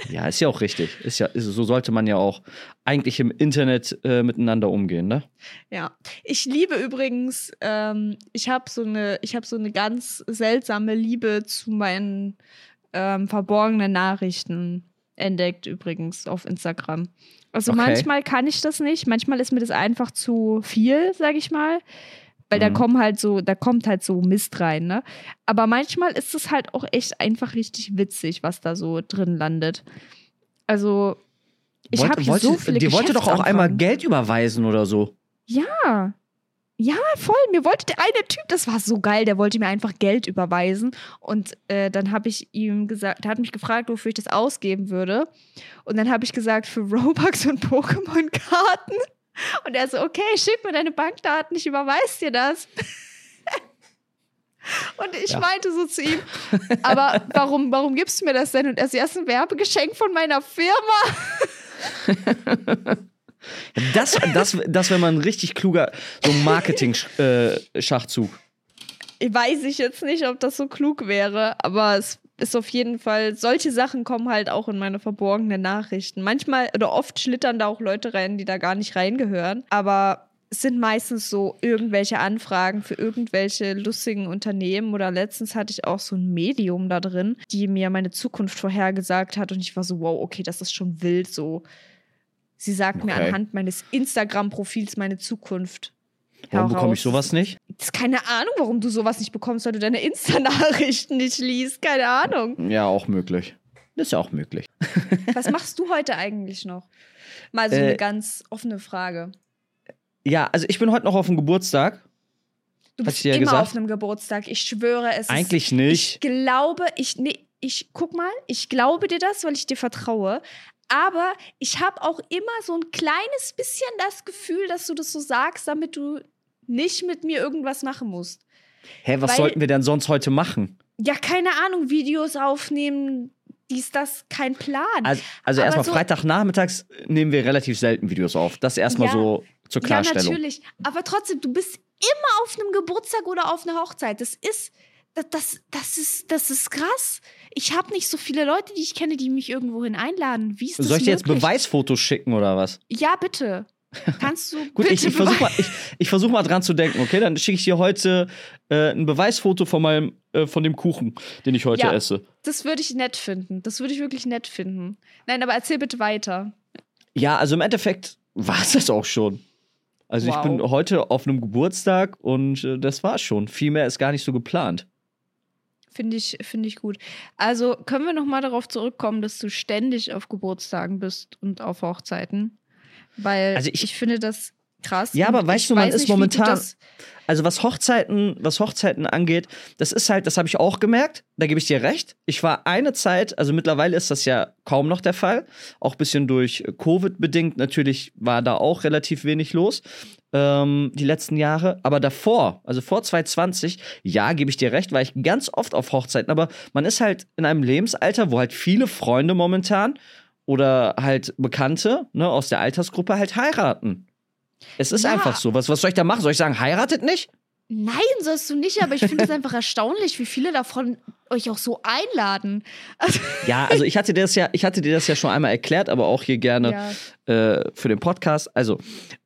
Ja, ist ja auch richtig. Ist ja, ist, so sollte man ja auch eigentlich im Internet äh, miteinander umgehen, ne? Ja, ich liebe übrigens, ähm, ich habe so eine, ich habe so eine ganz seltsame Liebe zu meinen ähm, verborgenen Nachrichten entdeckt übrigens auf Instagram. Also Okay. manchmal kann ich das nicht, manchmal ist mir das einfach zu viel, sag ich mal. Weil da Mhm. kommen halt so, da kommt halt so Mist rein, ne? Aber manchmal ist es halt auch echt einfach richtig witzig, was da so drin landet. Also, ich habe so viele Dir wollte doch auch einmal. Geld überweisen oder so. Ja. Ja, voll. Mir wollte der eine Typ, das war so geil, der wollte mir einfach Geld überweisen. Und äh, dann habe ich ihm gesagt, der hat mich gefragt, wofür ich das ausgeben würde. Und dann habe ich gesagt, für Robux und Pokémon-Karten. Und er so, okay, schick mir deine Bankdaten, ich überweise dir das. *laughs* Und ich Ja. meinte so zu ihm, aber warum, warum gibst du mir das denn? Und er so, ja, ist ein Werbegeschenk von meiner Firma. *laughs* Das, das, das wäre mal ein richtig kluger so Marketing-Schachzug. weiß ich jetzt nicht, ob das so klug wäre, aber es ist auf jeden Fall, solche Sachen kommen halt auch in meine verborgenen Nachrichten. Manchmal oder oft schlittern da auch Leute rein, die da gar nicht reingehören, aber es sind meistens so irgendwelche Anfragen für irgendwelche lustigen Unternehmen oder letztens hatte ich auch so ein Medium da drin, die mir meine Zukunft vorhergesagt hat und ich war so, wow, okay, das ist schon wild so. Sie sagt mir Okay. anhand meines Instagram-Profils meine Zukunft. Warum bekomme ich heraus. sowas nicht? Das ist keine Ahnung, warum du sowas nicht bekommst, weil du deine Insta-Nachrichten nicht liest. Keine Ahnung. Ja, auch möglich. Das ist ja auch möglich. *laughs* Was machst du heute eigentlich noch? Mal so Äh, eine ganz offene Frage. Ja, also ich bin heute noch auf dem Geburtstag. Du Hat bist ja immer gesagt? auf einem Geburtstag. Ich schwöre, es Eigentlich ist. nicht. Ich glaube, ich. Nee, ich guck mal, ich glaube dir das, weil ich dir vertraue. Aber ich habe auch immer so ein kleines bisschen das Gefühl, dass du das so sagst, damit du nicht mit mir irgendwas machen musst. Hä, was Weil- sollten wir denn sonst heute machen? Ja, keine Ahnung, Videos aufnehmen, dies, das, kein Plan. Also, also erstmal so- Freitagnachmittags nehmen wir relativ selten Videos auf. Das erstmal Ja. so zur Ja, Klarstellung. natürlich. Aber trotzdem, du bist immer auf einem Geburtstag oder auf einer Hochzeit. Das ist, das, das, ist, das ist krass. Ich habe nicht so viele Leute, die ich kenne, die mich irgendwohin einladen. Wie ist das Soll ich dir jetzt möglich? Beweisfotos schicken oder was? Ja, bitte. Kannst du *laughs* Gut, bitte ich, ich versuche mal, ich, ich versuch mal dran zu denken, okay? Dann schicke ich dir heute äh, ein Beweisfoto von meinem, äh, von dem Kuchen, den ich heute Ja. esse. Das würde ich nett finden. Das würde ich wirklich nett finden. Nein, aber erzähl bitte weiter. Ja, also im Endeffekt war es das auch schon. Also ich Wow. bin heute auf einem Geburtstag und äh, das war's schon. Viel mehr ist gar nicht so geplant. Finde ich, finde ich gut. Also können wir noch mal darauf zurückkommen, dass du ständig auf Geburtstagen bist und auf Hochzeiten, weil Also ich, ich- finde das krass. Ja, aber weißt du, man ist nicht, momentan- Also was Hochzeiten, was Hochzeiten angeht, das ist halt, das habe ich auch gemerkt, da gebe ich dir recht. Ich war eine Zeit, also mittlerweile ist das ja kaum noch der Fall, auch ein bisschen durch Covid bedingt, natürlich war da auch relativ wenig los, ähm, die letzten Jahre, aber davor, also vor 2020, ja, gebe ich dir recht, war ich ganz oft auf Hochzeiten, aber man ist halt in einem Lebensalter, wo halt viele Freunde momentan oder halt Bekannte ne, aus der Altersgruppe halt heiraten. Es ist Ja. einfach so. Was, was soll ich da machen? Soll ich sagen, heiratet nicht? Nein, sollst du nicht, aber ich finde es einfach erstaunlich, wie viele davon euch auch so einladen. Also, *laughs* Ja, also ich hatte dir das ja, ich hatte dir das ja schon einmal erklärt, aber auch hier gerne ja. äh, für den Podcast. Also,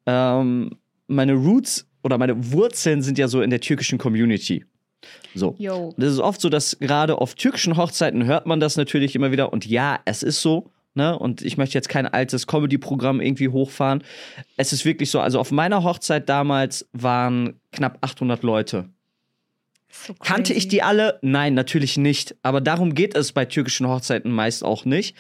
ähm, meine Roots oder meine Wurzeln sind ja so in der türkischen Community. So. Yo. Es ist oft so, dass gerade auf türkischen Hochzeiten hört man das natürlich immer wieder. Und ja, es ist so. Ne? Und ich möchte jetzt kein altes Comedy-Programm irgendwie hochfahren. Es ist wirklich so. Also auf meiner Hochzeit damals waren knapp 800 Leute. So Kannte ich die alle? Nein, natürlich nicht. Aber darum geht es bei türkischen Hochzeiten meist auch nicht.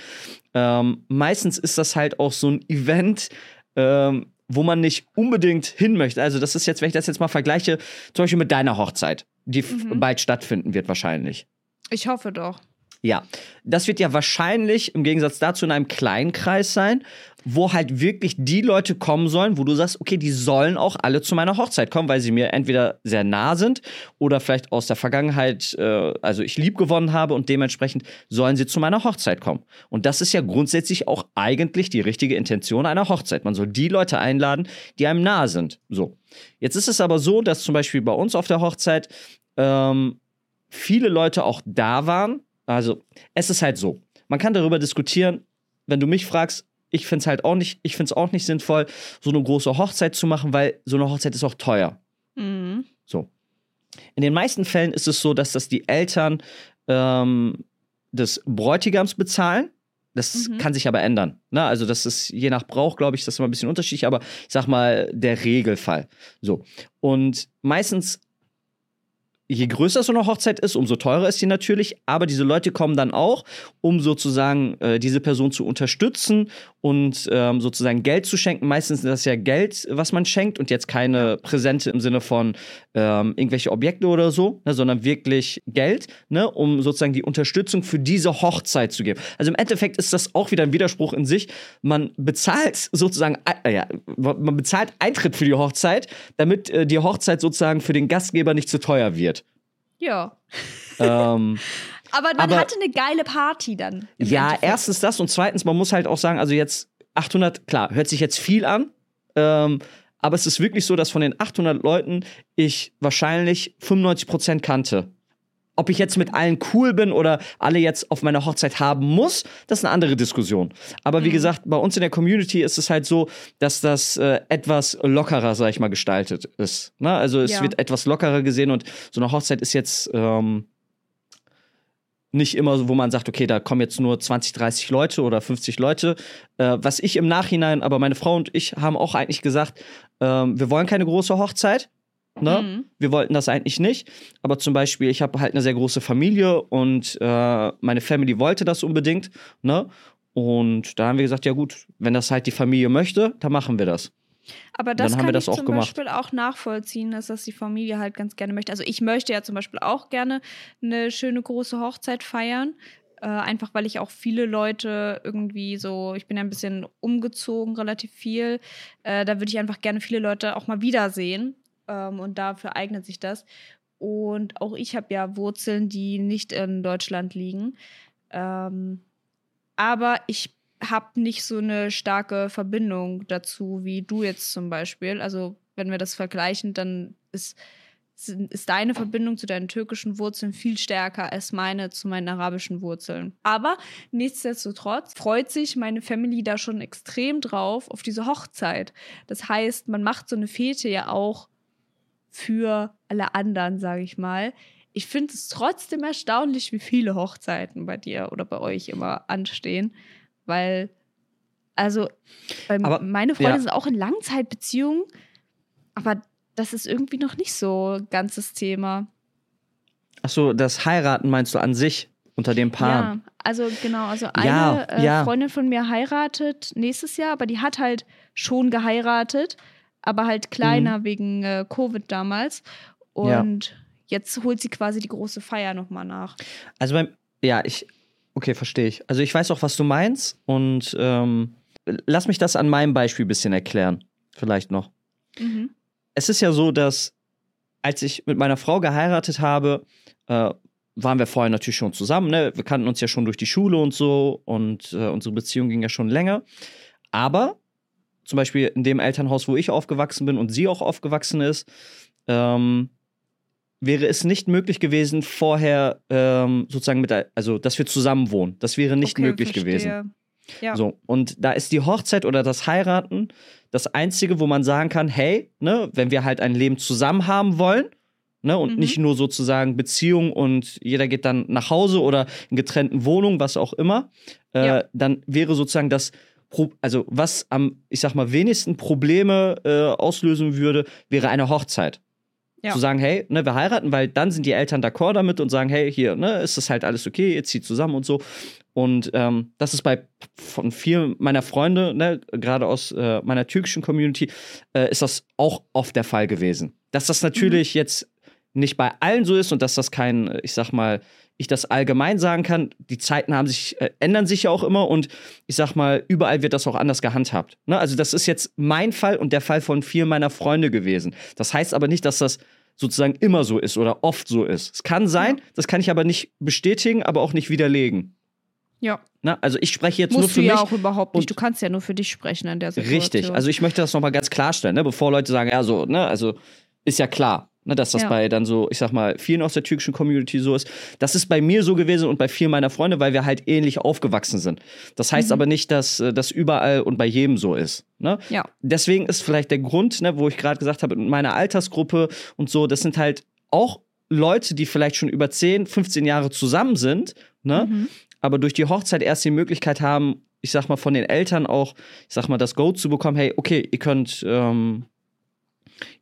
Ähm, meistens ist das halt auch so ein Event, ähm, wo man nicht unbedingt hin möchte. Also, das ist jetzt, wenn ich das jetzt mal vergleiche, zum Beispiel mit deiner Hochzeit, die Mhm. bald stattfinden wird, wahrscheinlich. Ich hoffe doch. Ja, das wird ja wahrscheinlich im Gegensatz dazu in einem kleinen Kreis sein, wo halt wirklich die Leute kommen sollen, wo du sagst, okay, die sollen auch alle zu meiner Hochzeit kommen, weil sie mir entweder sehr nah sind oder vielleicht aus der Vergangenheit, äh, also ich lieb gewonnen habe und dementsprechend sollen sie zu meiner Hochzeit kommen. Und das ist ja grundsätzlich auch eigentlich die richtige Intention einer Hochzeit. Man soll die Leute einladen, die einem nah sind. So. Jetzt ist es aber so, dass zum Beispiel bei uns auf der Hochzeit ähm, viele Leute auch da waren, also, es ist halt so. Man kann darüber diskutieren, wenn du mich fragst, ich finde es halt auch nicht, ich finde es auch nicht sinnvoll, so eine große Hochzeit zu machen, weil so eine Hochzeit ist auch teuer. Mhm. So. In den meisten Fällen ist es so, dass das die Eltern ähm, des Bräutigams bezahlen. Das mhm. kann sich aber ändern. Ne? Also, das ist je nach Brauch, glaube ich, das ist immer ein bisschen unterschiedlich, aber ich sag mal, der Regelfall. So. Und meistens je größer so eine Hochzeit ist, umso teurer ist sie natürlich. Aber diese Leute kommen dann auch, um sozusagen äh, diese Person zu unterstützen und ähm, sozusagen Geld zu schenken. Meistens ist das ja Geld, was man schenkt und jetzt keine Präsente im Sinne von ähm, irgendwelche Objekte oder so, ne, sondern wirklich Geld, ne, um sozusagen die Unterstützung für diese Hochzeit zu geben. Also im Endeffekt ist das auch wieder ein Widerspruch in sich. Man bezahlt sozusagen, äh, ja, man bezahlt Eintritt für die Hochzeit, damit äh, die Hochzeit sozusagen für den Gastgeber nicht zu teuer wird. Ja. Ähm, *laughs* aber man aber, hatte eine geile Party dann. Ja, Endeffekt. erstens das und zweitens, man muss halt auch sagen, also jetzt 800, klar, hört sich jetzt viel an, ähm, aber es ist wirklich so, dass von den 800 Leuten ich wahrscheinlich 95% kannte. Ob ich jetzt mit allen cool bin oder alle jetzt auf meiner Hochzeit haben muss, das ist eine andere Diskussion. Aber wie mhm. gesagt, bei uns in der Community ist es halt so, dass das äh, etwas lockerer, sag ich mal, gestaltet ist. Ne? Also es ja. wird etwas lockerer gesehen und so eine Hochzeit ist jetzt ähm, nicht immer so, wo man sagt, okay, da kommen jetzt nur 20, 30 Leute oder 50 Leute. Äh, was ich im Nachhinein, aber meine Frau und ich haben auch eigentlich gesagt, äh, wir wollen keine große Hochzeit. Ne? Mhm. Wir wollten das eigentlich nicht. Aber zum Beispiel, ich habe halt eine sehr große Familie und äh, meine Family wollte das unbedingt. Ne? Und da haben wir gesagt, ja gut, wenn das halt die Familie möchte, dann machen wir das. Aber das kann das ich zum gemacht. Beispiel auch nachvollziehen, dass das die Familie halt ganz gerne möchte. Also ich möchte ja zum Beispiel auch gerne eine schöne große Hochzeit feiern. Äh, einfach weil ich auch viele Leute irgendwie so, ich bin ja ein bisschen umgezogen, relativ viel. Äh, da würde ich einfach gerne viele Leute auch mal wiedersehen ähm, und dafür eignet sich das. Und auch ich habe ja Wurzeln, die nicht in Deutschland liegen. Ähm, aber ich habe nicht so eine starke Verbindung dazu wie du jetzt zum Beispiel. Also wenn wir das vergleichen, dann ist, ist deine Verbindung zu deinen türkischen Wurzeln viel stärker als meine zu meinen arabischen Wurzeln. Aber nichtsdestotrotz freut sich meine Family da schon extrem drauf auf diese Hochzeit. Das heißt, man macht so eine Fete ja auch für alle anderen, sage ich mal. Ich finde es trotzdem erstaunlich, wie viele Hochzeiten bei dir oder bei euch immer anstehen, weil also aber, meine Freunde ja. sind auch in Langzeitbeziehungen, aber das ist irgendwie noch nicht so ein ganzes Thema. Ach so, das Heiraten meinst du an sich unter dem Paar? Ja, also genau, also eine ja, äh, ja. Freundin von mir heiratet nächstes Jahr, aber die hat halt schon geheiratet aber halt kleiner mhm. wegen äh, Covid damals. Und ja. jetzt holt sie quasi die große Feier nochmal nach. Also beim, ja, ich, okay, verstehe ich. Also ich weiß auch, was du meinst und ähm, lass mich das an meinem Beispiel ein bisschen erklären. Vielleicht noch. Mhm. Es ist ja so, dass als ich mit meiner Frau geheiratet habe, äh, waren wir vorher natürlich schon zusammen. Ne? Wir kannten uns ja schon durch die Schule und so und äh, unsere Beziehung ging ja schon länger. Aber zum Beispiel in dem Elternhaus, wo ich aufgewachsen bin und sie auch aufgewachsen ist, ähm, wäre es nicht möglich gewesen, vorher ähm, sozusagen mit, also dass wir zusammen wohnen. Das wäre nicht okay, möglich verstehe. gewesen. Ja. So, und da ist die Hochzeit oder das Heiraten das Einzige, wo man sagen kann, hey, ne, wenn wir halt ein Leben zusammen haben wollen, ne, und mhm. nicht nur sozusagen Beziehung und jeder geht dann nach Hause oder in getrennten Wohnungen, was auch immer, äh, ja. dann wäre sozusagen das also was am, ich sag mal, wenigsten Probleme äh, auslösen würde, wäre eine Hochzeit. Ja. Zu sagen, hey, ne, wir heiraten, weil dann sind die Eltern d'accord damit und sagen, hey, hier, ne, ist das halt alles okay, ihr zieht zusammen und so. Und ähm, das ist bei von vielen meiner Freunde, ne, gerade aus äh, meiner türkischen Community, äh, ist das auch oft der Fall gewesen. Dass das natürlich mhm. jetzt nicht bei allen so ist und dass das kein, ich sag mal, ich das allgemein sagen kann, die Zeiten haben sich, äh, ändern sich ja auch immer und ich sag mal, überall wird das auch anders gehandhabt. Ne? Also, das ist jetzt mein Fall und der Fall von vielen meiner Freunde gewesen. Das heißt aber nicht, dass das sozusagen immer so ist oder oft so ist. Es kann sein, ja. das kann ich aber nicht bestätigen, aber auch nicht widerlegen. Ja. Na, also ich spreche jetzt Musst nur für du ja mich. auch überhaupt nicht. Du kannst ja nur für dich sprechen in der Situation. Richtig. Also ich möchte das nochmal ganz klarstellen, ne? bevor Leute sagen, ja, so, ne, also ist ja klar, ne, dass das ja. bei dann so, ich sag mal, vielen aus der türkischen Community so ist. Das ist bei mir so gewesen und bei vielen meiner Freunde, weil wir halt ähnlich aufgewachsen sind. Das heißt mhm. aber nicht, dass äh, das überall und bei jedem so ist. Ne? Ja. Deswegen ist vielleicht der Grund, ne, wo ich gerade gesagt habe, in meiner Altersgruppe und so, das sind halt auch Leute, die vielleicht schon über 10, 15 Jahre zusammen sind, ne? Mhm. aber durch die Hochzeit erst die Möglichkeit haben, ich sag mal, von den Eltern auch, ich sag mal, das Go zu bekommen, hey, okay, ihr könnt, ähm,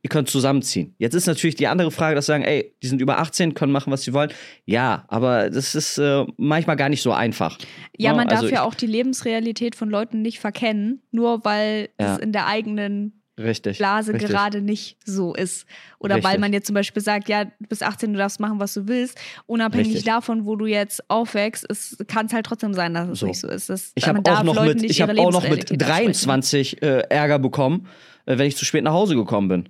ihr könnt zusammenziehen. Jetzt ist natürlich die andere Frage, dass sie sagen, ey, die sind über 18, können machen, was sie wollen. Ja, aber das ist äh, manchmal gar nicht so einfach. Ja, ne? man also darf ja auch die Lebensrealität von Leuten nicht verkennen, nur weil ja. es in der eigenen Richtig, Blase richtig. gerade nicht so ist. Oder Richtig. weil man jetzt zum Beispiel sagt, ja, du bist 18, du darfst machen, was du willst. Unabhängig Richtig. davon, wo du jetzt aufwächst, kann es halt trotzdem sein, dass es So. nicht so ist. Das, Ich habe auch, noch mit, ich hab auch noch mit Lebensrealität absprechen. 23 äh, Ärger bekommen, wenn ich zu spät nach Hause gekommen bin.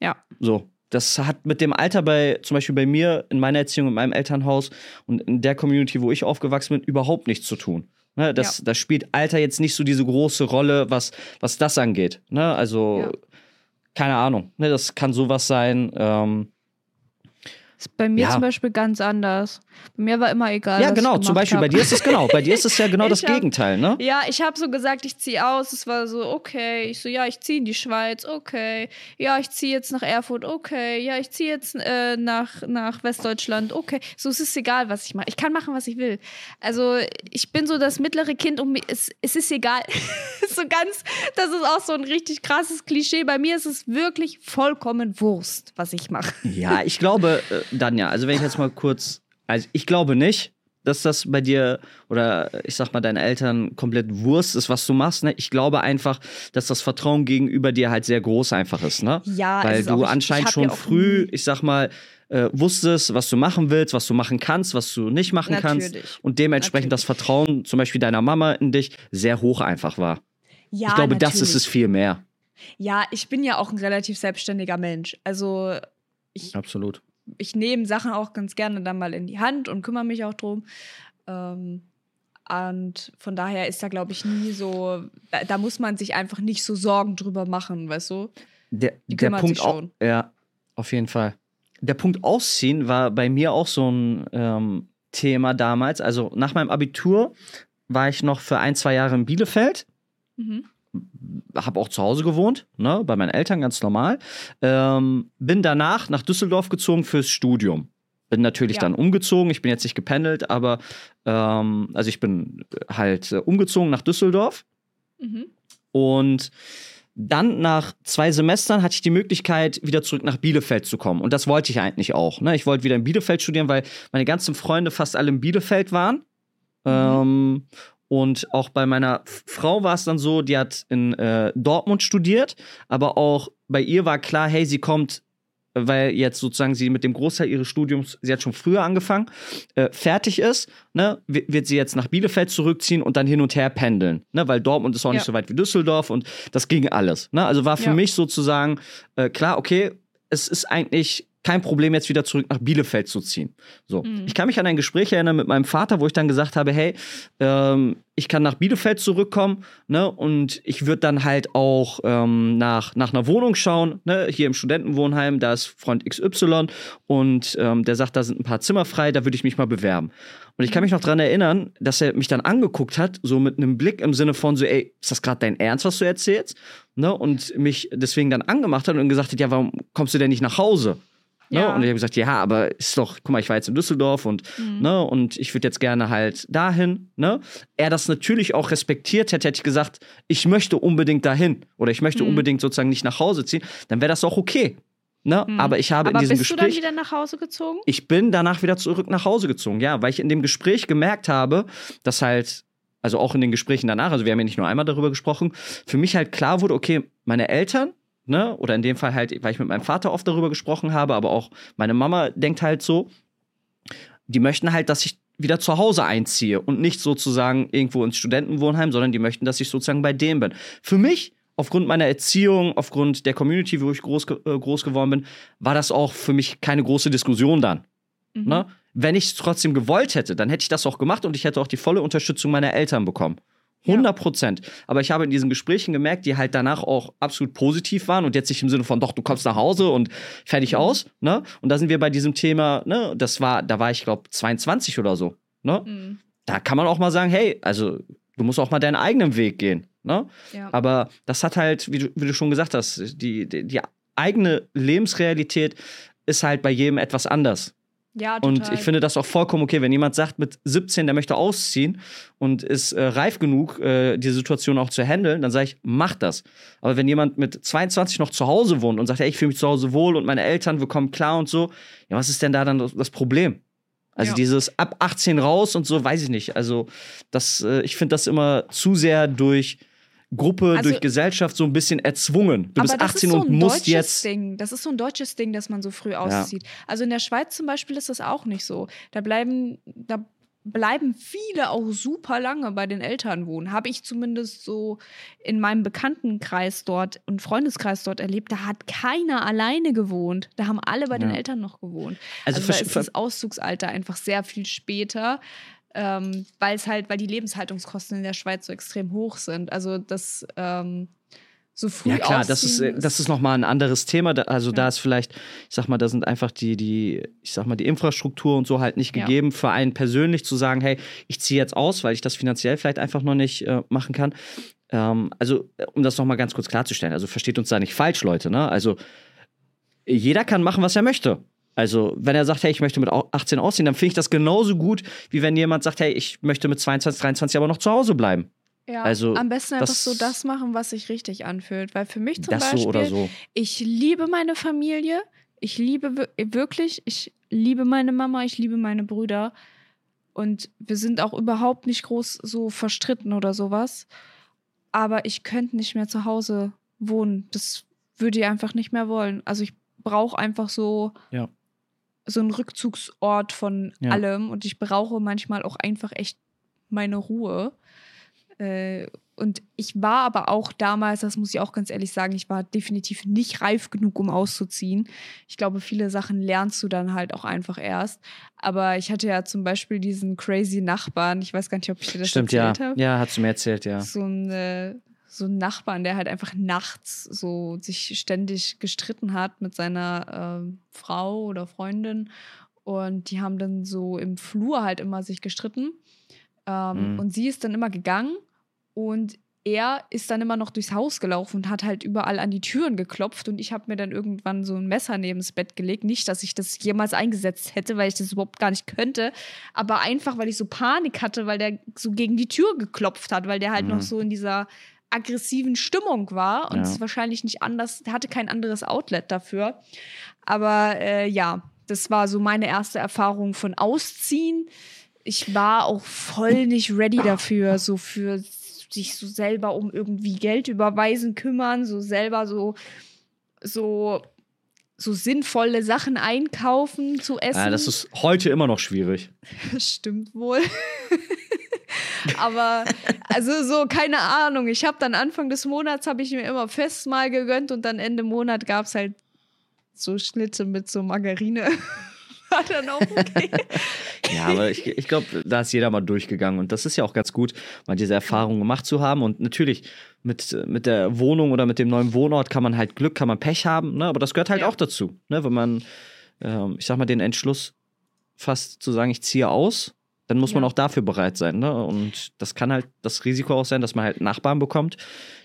Ja. So. Das hat mit dem Alter bei, zum Beispiel bei mir, in meiner Erziehung, in meinem Elternhaus und in der Community, wo ich aufgewachsen bin, überhaupt nichts zu tun. Ne, das, Ja. das spielt Alter jetzt nicht so diese große Rolle, was, was das angeht. Ne? Also, Ja. keine Ahnung. Ne? Das kann sowas sein. Ähm, Ist bei mir Ja. zum Beispiel ganz anders. Bei mir war immer egal. ja, genau. Zum Beispiel hab. bei dir ist es genau. Bei dir ist es ja *laughs* genau das hab- Gegenteil, ne? Ja, ich habe so gesagt, ich ziehe aus. Es war so, okay. Ich so, ja, ich ziehe in die Schweiz, okay. Ja, ich ziehe jetzt nach Erfurt, okay. Ja, ich ziehe jetzt äh, nach, nach Westdeutschland, okay. So, es ist egal, was ich mache. Ich kann machen, was ich will. Also, ich bin so das mittlere Kind und es, es ist egal. *laughs* so ganz, das ist auch so ein richtig krasses Klischee. Bei mir ist es wirklich vollkommen Wurst, was ich mache. Ja, ich glaube, äh, Danja, also wenn ich jetzt mal kurz, also ich glaube nicht, dass das bei dir oder ich sag mal deinen Eltern komplett Wurst ist, was du machst. Ne? Ich glaube einfach, dass das Vertrauen gegenüber dir halt sehr groß einfach ist, ne? Ja, Weil du auch- anscheinend schon ja früh, ich sag mal, äh, wusstest, was du machen willst, was du machen kannst, was du nicht machen kannst. Natürlich. Und dementsprechend das Natürlich. Vertrauen zum Beispiel deiner Mama in dich sehr hoch einfach war. Ja, ich glaube, das ist natürlich. es viel mehr. Ja, ich bin ja auch ein relativ selbstständiger Mensch. Also ich, Absolut. Ich nehme Sachen auch ganz gerne dann mal in die Hand und kümmere mich auch drum. Ähm, und von daher ist da, glaube ich, nie so, da, da muss man sich einfach nicht so Sorgen drüber machen, weißt du? Der, Die der Punkt auch, schon. ja, auf jeden Fall. Der Punkt Ausziehen war bei mir auch so ein ähm, Thema damals. Also nach meinem Abitur war ich noch für ein, zwei Jahre in Bielefeld. Mhm. Habe auch zu Hause gewohnt, ne, bei meinen Eltern ganz normal. Ähm, bin danach nach Düsseldorf gezogen fürs Studium. Bin natürlich Ja. dann umgezogen. Ich bin jetzt nicht gependelt, aber ähm, also ich bin halt äh, umgezogen nach Düsseldorf. Mhm. Und dann nach zwei Semestern hatte ich die Möglichkeit, wieder zurück nach Bielefeld zu kommen. Und das wollte ich eigentlich auch. Ne? Ich wollte wieder in Bielefeld studieren, weil meine ganzen Freunde fast alle in Bielefeld waren. Ähm, und auch bei meiner Frau war es dann so, die hat in äh, Dortmund studiert, aber auch bei ihr war klar, hey, sie kommt, weil jetzt sozusagen sie mit dem Großteil ihres Studiums, sie hat schon früher angefangen, äh, fertig ist, ne, wi- wird sie jetzt nach Bielefeld zurückziehen und dann hin und her pendeln, ne, weil Dortmund ist auch nicht Ja. so weit wie Düsseldorf und das ging alles. Ne? Also war für Ja. mich sozusagen äh, klar, okay, es ist eigentlich kein Problem, jetzt wieder zurück nach Bielefeld zu ziehen. So. Mhm. Ich kann mich an ein Gespräch erinnern mit meinem Vater, wo ich dann gesagt habe, hey, ähm, ich kann nach Bielefeld zurückkommen, ne, und ich würde dann halt auch ähm, nach, nach einer Wohnung schauen, ne, hier im Studentenwohnheim, da ist Freund XY und ähm, der sagt, da sind ein paar Zimmer frei, da würde ich mich mal bewerben. Und ich kann mich noch dran erinnern, dass er mich dann angeguckt hat, so mit einem Blick im Sinne von so, ey, ist das gerade dein Ernst, was du erzählst? Ne, und mich deswegen dann angemacht hat und gesagt hat, ja, warum kommst du denn nicht nach Hause? Ne? Ja. Und ich habe gesagt, ja, aber ist doch, guck mal, ich war jetzt in Düsseldorf und, Mhm. ne, und ich würde jetzt gerne halt dahin. Ne? Er das natürlich auch respektiert hätte, hätte ich gesagt, ich möchte unbedingt dahin oder ich möchte Mhm. unbedingt sozusagen nicht nach Hause ziehen, dann wäre das auch okay. Ne? Mhm. Aber ich habe Aber in diesem bist du dann Gespräch. wieder nach Hause gezogen? Ich bin danach wieder zurück nach Hause gezogen, ja, weil ich in dem Gespräch gemerkt habe, dass halt, also auch in den Gesprächen danach, also wir haben ja nicht nur einmal darüber gesprochen, für mich halt klar wurde, okay, meine Eltern, ne, oder in dem Fall halt, weil ich mit meinem Vater oft darüber gesprochen habe, aber auch meine Mama denkt halt so, die möchten halt, dass ich wieder zu Hause einziehe und nicht sozusagen irgendwo ins Studentenwohnheim, sondern die möchten, dass ich sozusagen bei denen bin. Für mich, aufgrund meiner Erziehung, aufgrund der Community, wo ich groß, äh, groß geworden bin, war das auch für mich keine große Diskussion dann. Mhm. Ne? Wenn ich es trotzdem gewollt hätte, dann hätte ich das auch gemacht und ich hätte auch die volle Unterstützung meiner Eltern bekommen. 100 Prozent. Ja. Aber ich habe in diesen Gesprächen gemerkt, die halt danach auch absolut positiv waren und jetzt nicht im Sinne von, doch, du kommst nach Hause und fertig mhm. aus, ne? Und da sind wir bei diesem Thema, ne? Das war, da war ich, glaube 22 oder so, ne? Mhm. Da kann man auch mal sagen, hey, also du musst auch mal deinen eigenen Weg gehen, ne? Ja. Aber das hat halt, wie du, wie du schon gesagt hast, die, die, die eigene Lebensrealität ist halt bei jedem etwas anders. Ja, total. Und ich finde das auch vollkommen okay, wenn jemand sagt, mit 17, der möchte ausziehen und ist äh, reif genug, äh, die Situation auch zu handeln, dann sage ich, mach das. Aber wenn jemand mit 22 noch zu Hause wohnt und sagt, ey, ich fühle mich zu Hause wohl und meine Eltern, wir kommen klar und so, ja, was ist denn da dann das Problem? Also ja. dieses ab 18 raus und so, weiß ich nicht. Also das, äh, ich finde das immer zu sehr durch Gruppe, also, durch Gesellschaft so ein bisschen erzwungen. Du bist 18 so und musst jetzt. Ding. Das ist so ein deutsches Ding, dass man so früh auszieht. Ja. Also in der Schweiz zum Beispiel ist das auch nicht so. Da bleiben, da bleiben viele auch super lange bei den Eltern wohnen. Habe ich zumindest so in meinem Bekanntenkreis dort und Freundeskreis dort erlebt. Da hat keiner alleine gewohnt. Da haben alle bei ja. den Eltern noch gewohnt. Also, also da ist das Auszugsalter einfach sehr viel später ähm, weil es halt, weil die Lebenshaltungskosten in der Schweiz so extrem hoch sind. Also das ähm, so früh Ja klar, das ist, das ist nochmal ein anderes Thema. Also ja. da ist vielleicht, ich sag mal, da sind einfach die, die, ich sag mal, die Infrastruktur und so halt nicht gegeben, ja. für einen persönlich zu sagen, hey, ich ziehe jetzt aus, weil ich das finanziell vielleicht einfach noch nicht äh, machen kann. Ähm, also, um das nochmal ganz kurz klarzustellen, also versteht uns da nicht falsch, Leute, ne? Also jeder kann machen, was er möchte. Also, wenn er sagt, hey, ich möchte mit 18 ausziehen, dann finde ich das genauso gut, wie wenn jemand sagt, hey, ich möchte mit 22, 23 aber noch zu Hause bleiben. Ja, also, am besten einfach so das machen, was sich richtig anfühlt. Weil für mich zum das Beispiel, so oder so. ich liebe meine Familie, ich liebe wirklich, ich liebe meine Mama, ich liebe meine Brüder. Und wir sind auch überhaupt nicht groß so verstritten oder sowas. Aber ich könnte nicht mehr zu Hause wohnen. Das würde ich einfach nicht mehr wollen. Also ich brauche einfach so ja so ein Rückzugsort von ja. allem und ich brauche manchmal auch einfach echt meine Ruhe. Äh, und ich war aber auch damals, das muss ich auch ganz ehrlich sagen, ich war definitiv nicht reif genug, um auszuziehen. Ich glaube, viele Sachen lernst du dann halt auch einfach erst. Aber ich hatte ja zum Beispiel diesen crazy Nachbarn. Ich weiß gar nicht, ob ich dir das Stimmt, erzählt ja. habe. Ja, hast du mir erzählt, ja. So ein äh, so einen Nachbarn, der halt einfach nachts so sich ständig gestritten hat mit seiner äh, Frau oder Freundin. Und die haben dann so im Flur halt immer sich gestritten. Ähm, mhm. Und sie ist dann immer gegangen und er ist dann immer noch durchs Haus gelaufen und hat halt überall an die Türen geklopft und ich habe mir dann irgendwann so ein Messer neben das Bett gelegt. Nicht, dass ich das jemals eingesetzt hätte, weil ich das überhaupt gar nicht könnte, aber einfach, weil ich so Panik hatte, weil der so gegen die Tür geklopft hat, weil der halt mhm. noch so in dieser aggressiven Stimmung war und ja. es wahrscheinlich nicht anders, hatte kein anderes Outlet dafür. Aber äh, ja, das war so meine erste Erfahrung von Ausziehen. Ich war auch voll nicht ready dafür, so für sich so selber um irgendwie Geld überweisen kümmern, so selber so so so sinnvolle Sachen einkaufen zu essen. Ja, das ist heute immer noch schwierig. *laughs* Stimmt wohl. *laughs* Aber also so, keine Ahnung. Ich habe dann Anfang des Monats habe ich mir immer fest mal gegönnt und dann Ende Monat gab es halt so Schnitte mit so Margarine. *laughs* War dann auch okay. ja, aber ich, ich glaube, da ist jeder mal durchgegangen und das ist ja auch ganz gut, mal diese Erfahrung gemacht zu haben. Und natürlich, mit, mit der Wohnung oder mit dem neuen Wohnort kann man halt Glück, kann man Pech haben, ne? aber das gehört halt ja. auch dazu. Ne? Wenn man, ähm, ich sag mal, den Entschluss fasst, zu sagen, ich ziehe aus, dann muss man auch dafür bereit sein. Ne? Und das kann halt das Risiko auch sein, dass man halt Nachbarn bekommt,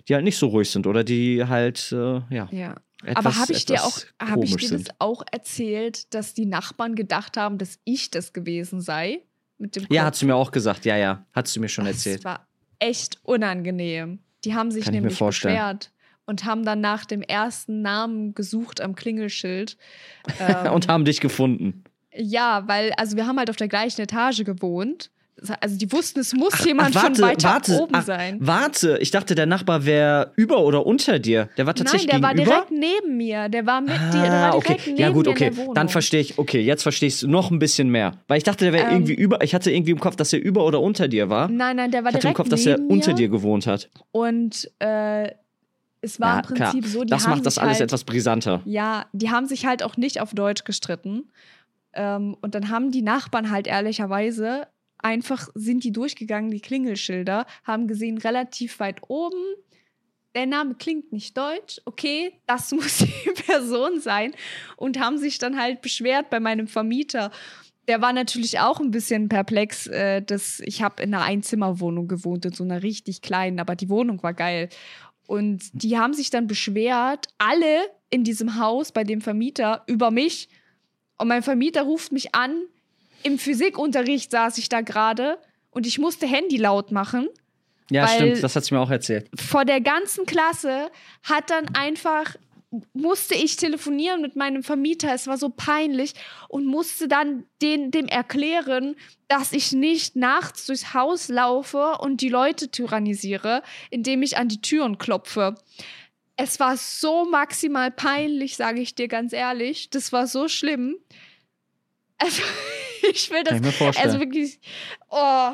die halt nicht so ruhig sind oder die halt, äh, ja. ja. Etwas, Aber habe ich dir auch, habe ich dir das auch erzählt, dass die Nachbarn gedacht haben, dass ich das gewesen sei? Mit dem ja, hat sie mir auch gesagt. Ja, ja, hat sie mir schon erzählt. Das war echt unangenehm. Die haben sich nämlich beschwert und haben dann nach dem ersten Namen gesucht am Klingelschild. *laughs* Ähm, und haben dich gefunden. Ja, weil, also wir haben halt auf der gleichen Etage gewohnt. also die wussten, es muss Ach, jemand ach, warte, von weiter warte, oben ach, sein. Warte, ich dachte, der Nachbar wäre über oder unter dir. Der war Nein, tatsächlich der war gegenüber. direkt neben mir. Der war mit dir, der Ah, war okay. direkt neben Ja, gut, okay. der. Dann verstehe ich, okay, jetzt verstehe ich es noch ein bisschen mehr. Weil ich dachte, der wäre Ähm, irgendwie über, ich hatte irgendwie im Kopf, dass er über oder unter dir war. Nein, nein, der war ich hatte im direkt Kopf, dass er unter dir gewohnt hat. Und äh, es war Ja, im Prinzip klar. so, die das macht das alles halt, etwas brisanter. Ja, die haben sich halt auch nicht auf Deutsch gestritten. Ähm, und dann haben die Nachbarn halt ehrlicherweise einfach sind die durchgegangen, die Klingelschilder, haben gesehen, relativ weit oben, der Name klingt nicht deutsch, okay, das *laughs* muss die Person sein. Und haben sich dann halt beschwert bei meinem Vermieter. Der war natürlich auch ein bisschen perplex. Äh, dass ich habe in einer Einzimmerwohnung gewohnt, in so einer richtig kleinen, aber die Wohnung war geil. Und die haben sich dann beschwert, alle in diesem Haus bei dem Vermieter über mich. Und mein Vermieter ruft mich an. Im Physikunterricht saß ich da gerade und ich musste Handy laut machen. Ja, stimmt, das hat sie mir auch erzählt. Vor der ganzen Klasse hat dann einfach musste ich telefonieren mit meinem Vermieter, es war so peinlich und musste dann den, dem erklären, dass ich nicht nachts durchs Haus laufe und die Leute tyrannisiere, indem ich an die Türen klopfe. Es war so maximal peinlich, sage ich dir ganz ehrlich. Das war so schlimm. Also, *laughs* ich will das Kann ich mir vorstellen. also wirklich, oh,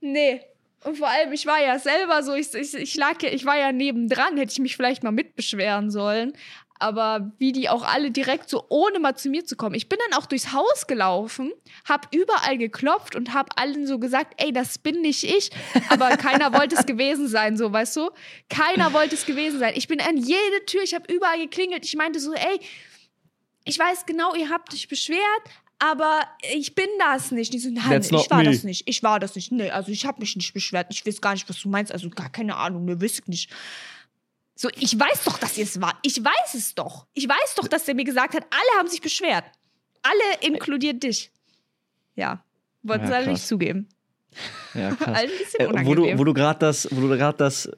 nee. Und vor allem, ich war ja selber so, ich, ich, ich lag ja, ich war ja nebendran, hätte ich mich vielleicht mal mitbeschweren sollen. Aber wie die auch alle direkt so, ohne mal zu mir zu kommen. Ich bin dann auch durchs Haus gelaufen, hab überall geklopft und hab allen so gesagt, ey, das bin nicht ich. Aber *laughs* keiner wollte es gewesen sein, so, weißt du? Keiner wollte es gewesen sein. Ich bin an jede Tür, ich habe überall geklingelt. Ich meinte so, ey, ich weiß genau, ihr habt euch beschwert, aber ich bin das nicht. Die so, nein, ich war me. das nicht. Ich war das nicht. Nee, also ich habe mich nicht beschwert. Ich weiß gar nicht, was du meinst. Also gar keine Ahnung, ne, weiß ich nicht. So, ich weiß doch, dass ihr es war. Ich weiß es doch. Ich weiß doch, dass der mir gesagt hat, alle haben sich beschwert. Alle inkludiert dich. Ja, wollten Ja, sie alle nicht zugeben. Ja, *laughs* krass. Bisschen Äh, wo du, wo du gerade das, wo du gerade das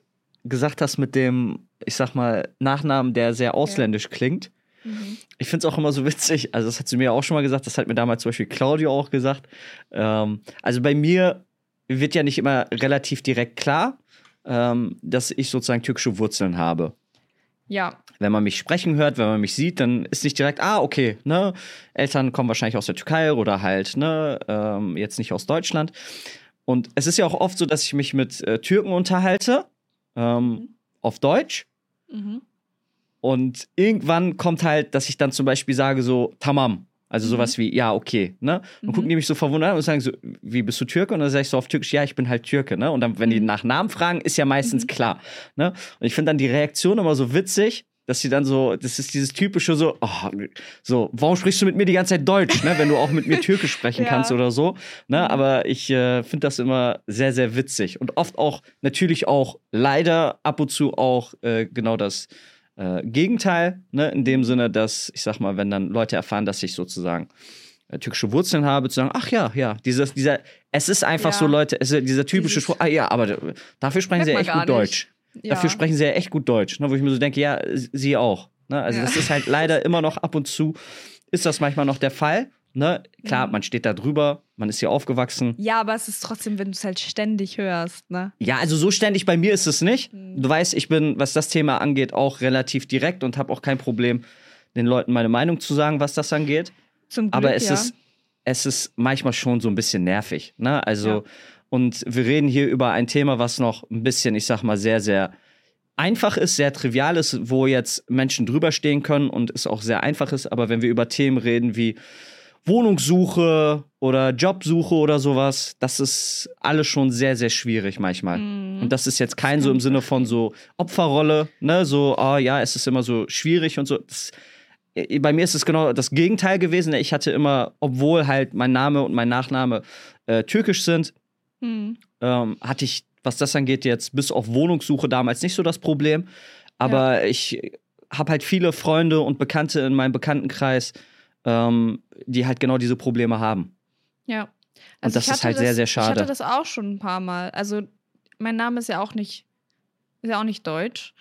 gesagt hast mit dem, ich sag mal, Nachnamen, der sehr ausländisch klingt. Mhm. Ich finde es auch immer so witzig, also das hat sie mir auch schon mal gesagt, das hat mir damals zum Beispiel Claudio auch gesagt. Ähm, also bei mir wird ja nicht immer relativ direkt klar, ähm, dass ich sozusagen türkische Wurzeln habe. Ja, Wenn man mich sprechen hört, wenn man mich sieht, dann ist nicht direkt, ah, okay, ne, Eltern kommen wahrscheinlich aus der Türkei oder halt, ne, ähm, jetzt nicht aus Deutschland. Und es ist ja auch oft so, dass ich mich mit äh, Türken unterhalte, ähm, auf Deutsch. mhm. Und irgendwann kommt halt, dass ich dann zum Beispiel sage so, tamam. Also Mhm. sowas wie, ja, okay, ne? Und Mhm. gucken die mich so verwundert an und sagen so, wie bist du Türke? Und dann sage ich so auf Türkisch, ja, ich bin halt Türke, ne? Und dann, wenn die Mhm. nach Namen fragen, ist ja meistens Mhm. klar, ne? Und ich finde dann die Reaktion immer so witzig, dass sie dann so, das ist dieses typische so, oh, so, warum sprichst du mit mir die ganze Zeit Deutsch, ne? Wenn du auch mit mir *laughs* Türkisch sprechen Ja. kannst oder so, ne? Mhm. Aber ich äh, finde das immer sehr, sehr witzig und oft auch, natürlich auch leider ab und zu auch äh, genau das äh, Gegenteil, ne, in dem Sinne, dass, ich sag mal, wenn dann Leute erfahren, dass ich sozusagen äh, türkische Wurzeln habe, zu sagen, ach ja, ja, dieses, dieser, es ist einfach Ja. so, Leute, es ist dieser typische Spruch, ah ja, aber d- dafür sprechen sie ja echt gut nicht. Deutsch. Ja. Dafür sprechen sie ja echt gut Deutsch, ne, wo ich mir so denke, ja, sie auch. Ne? Also das ist halt leider *laughs* immer noch ab und zu, ist das manchmal noch der Fall. Ne? Klar, Mhm. man steht da drüber, man ist hier aufgewachsen. ja, aber es ist trotzdem, wenn du es halt ständig hörst, ne? Ja, also so ständig bei mir ist es nicht. Mhm. Du weißt, ich bin, was das Thema angeht, auch relativ direkt und habe auch kein Problem, den Leuten meine Meinung zu sagen, was das angeht. Zum Glück, Aber es ja. ist, es ist manchmal schon so ein bisschen nervig. Ne? Also, Ja. und wir reden hier über ein Thema, was noch ein bisschen, ich sag mal, sehr, sehr einfach ist, sehr trivial ist, wo jetzt Menschen drüber stehen können und es auch sehr einfach ist. Aber wenn wir über Themen reden wie Wohnungssuche oder Jobsuche oder sowas, das ist alles schon sehr, sehr schwierig manchmal. Mhm. Und das ist jetzt kein so im Sinne von so Opferrolle, ne, so, oh ja, es ist immer so schwierig und so. Das, äh, bei mir ist es genau das Gegenteil gewesen. Ich hatte immer, obwohl halt mein Name und mein Nachname äh, türkisch sind, Mhm. ähm, hatte ich, was das angeht, jetzt bis auf Wohnungssuche damals nicht so das Problem. Aber ich habe halt viele Freunde und Bekannte in meinem Bekanntenkreis, ähm, die halt genau diese Probleme haben. Ja. Und das ich ist halt sehr, sehr Ich schade. hatte das auch schon ein paar Mal. Also, mein Name ist ja auch nicht, ist ja auch nicht deutsch.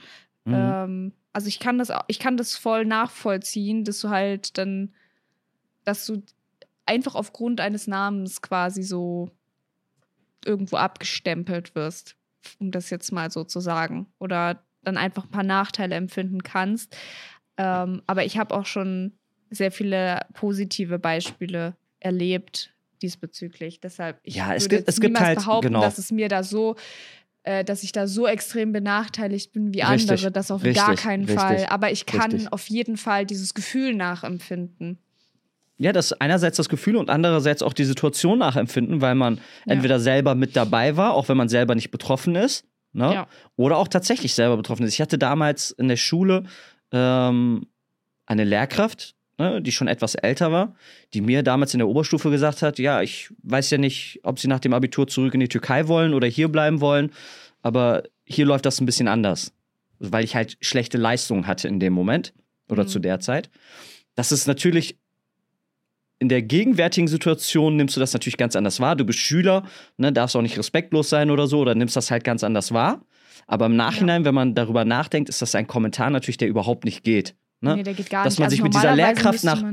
Mhm. Ähm, also ich kann das auch, ich kann das voll nachvollziehen, dass du halt dann, dass du einfach aufgrund eines Namens quasi so irgendwo abgestempelt wirst, um das jetzt mal so zu sagen. Oder dann einfach ein paar Nachteile empfinden kannst. Ähm, aber ich habe auch schon sehr viele positive Beispiele erlebt diesbezüglich. Deshalb, ich Ja, es würde gibt- es gibt halt- behaupten, genau. dass es mir da so, äh, dass ich da so extrem benachteiligt bin wie Richtig, andere. Das auf richtig, gar keinen richtig, Fall. Aber ich kann auf jeden Fall dieses Gefühl nachempfinden. Ja, das einerseits das Gefühl und andererseits auch die Situation nachempfinden, weil man Ja. entweder selber mit dabei war, auch wenn man selber nicht betroffen ist, ne? Ja. oder auch tatsächlich selber betroffen ist. Ich hatte damals in der Schule ähm, eine Lehrkraft, ne, die schon etwas älter war, die mir damals in der Oberstufe gesagt hat, ja, ich weiß ja nicht, ob sie nach dem Abitur zurück in die Türkei wollen oder hier bleiben wollen, aber hier läuft das ein bisschen anders, weil ich halt schlechte Leistungen hatte in dem Moment oder Mhm. zu der Zeit. Das ist natürlich in der gegenwärtigen Situation nimmst du das natürlich ganz anders wahr. Du bist Schüler, ne, darfst auch nicht respektlos sein oder so, oder nimmst das halt ganz anders wahr. Aber im Nachhinein, wenn man darüber nachdenkt, ist das ein Kommentar natürlich, der überhaupt nicht geht. Ne? Nee, der geht gar Dass nicht. man Also sich mit dieser Lehrkraft nach-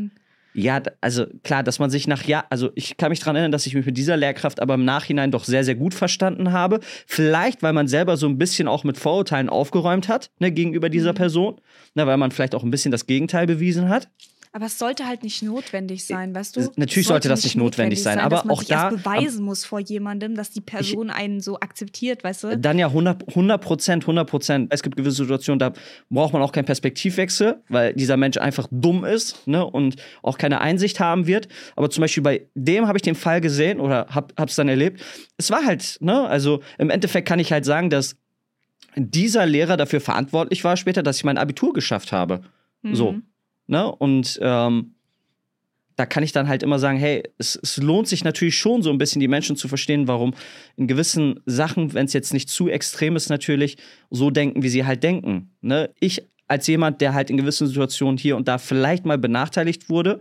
Ja, also klar, dass man sich nach ja, also ich kann mich daran erinnern, dass ich mich mit dieser Lehrkraft aber im Nachhinein doch sehr, sehr gut verstanden habe. Vielleicht, weil man selber so ein bisschen auch mit Vorurteilen aufgeräumt hat, ne, gegenüber dieser Mhm. Person. Ne, weil man vielleicht auch ein bisschen das Gegenteil bewiesen hat. Aber es sollte halt nicht notwendig sein, weißt du? Es- natürlich Es sollte das nicht notwendig sein, aber dass man auch sich da- erst beweisen muss vor jemandem, dass die Person einen so akzeptiert, weißt du? Dann ja 100 100 Prozent, 100 Prozent. Es gibt gewisse Situationen, da braucht man auch keinen Perspektivwechsel, weil dieser Mensch einfach dumm ist ne, und auch keine Einsicht haben wird. Aber zum Beispiel bei dem habe ich den Fall gesehen oder hab, hab's dann erlebt. Es war halt, ne, also im Endeffekt kann ich halt sagen, dass dieser Lehrer dafür verantwortlich war später, dass ich mein Abitur geschafft habe. So. Ne? Und ähm, da kann ich dann halt immer sagen, hey, es, es lohnt sich natürlich schon so ein bisschen die Menschen zu verstehen, warum in gewissen Sachen, wenn es jetzt nicht zu extrem ist, natürlich so denken, wie sie halt denken. Ne? Ich als jemand, der halt in gewissen Situationen hier und da vielleicht mal benachteiligt wurde,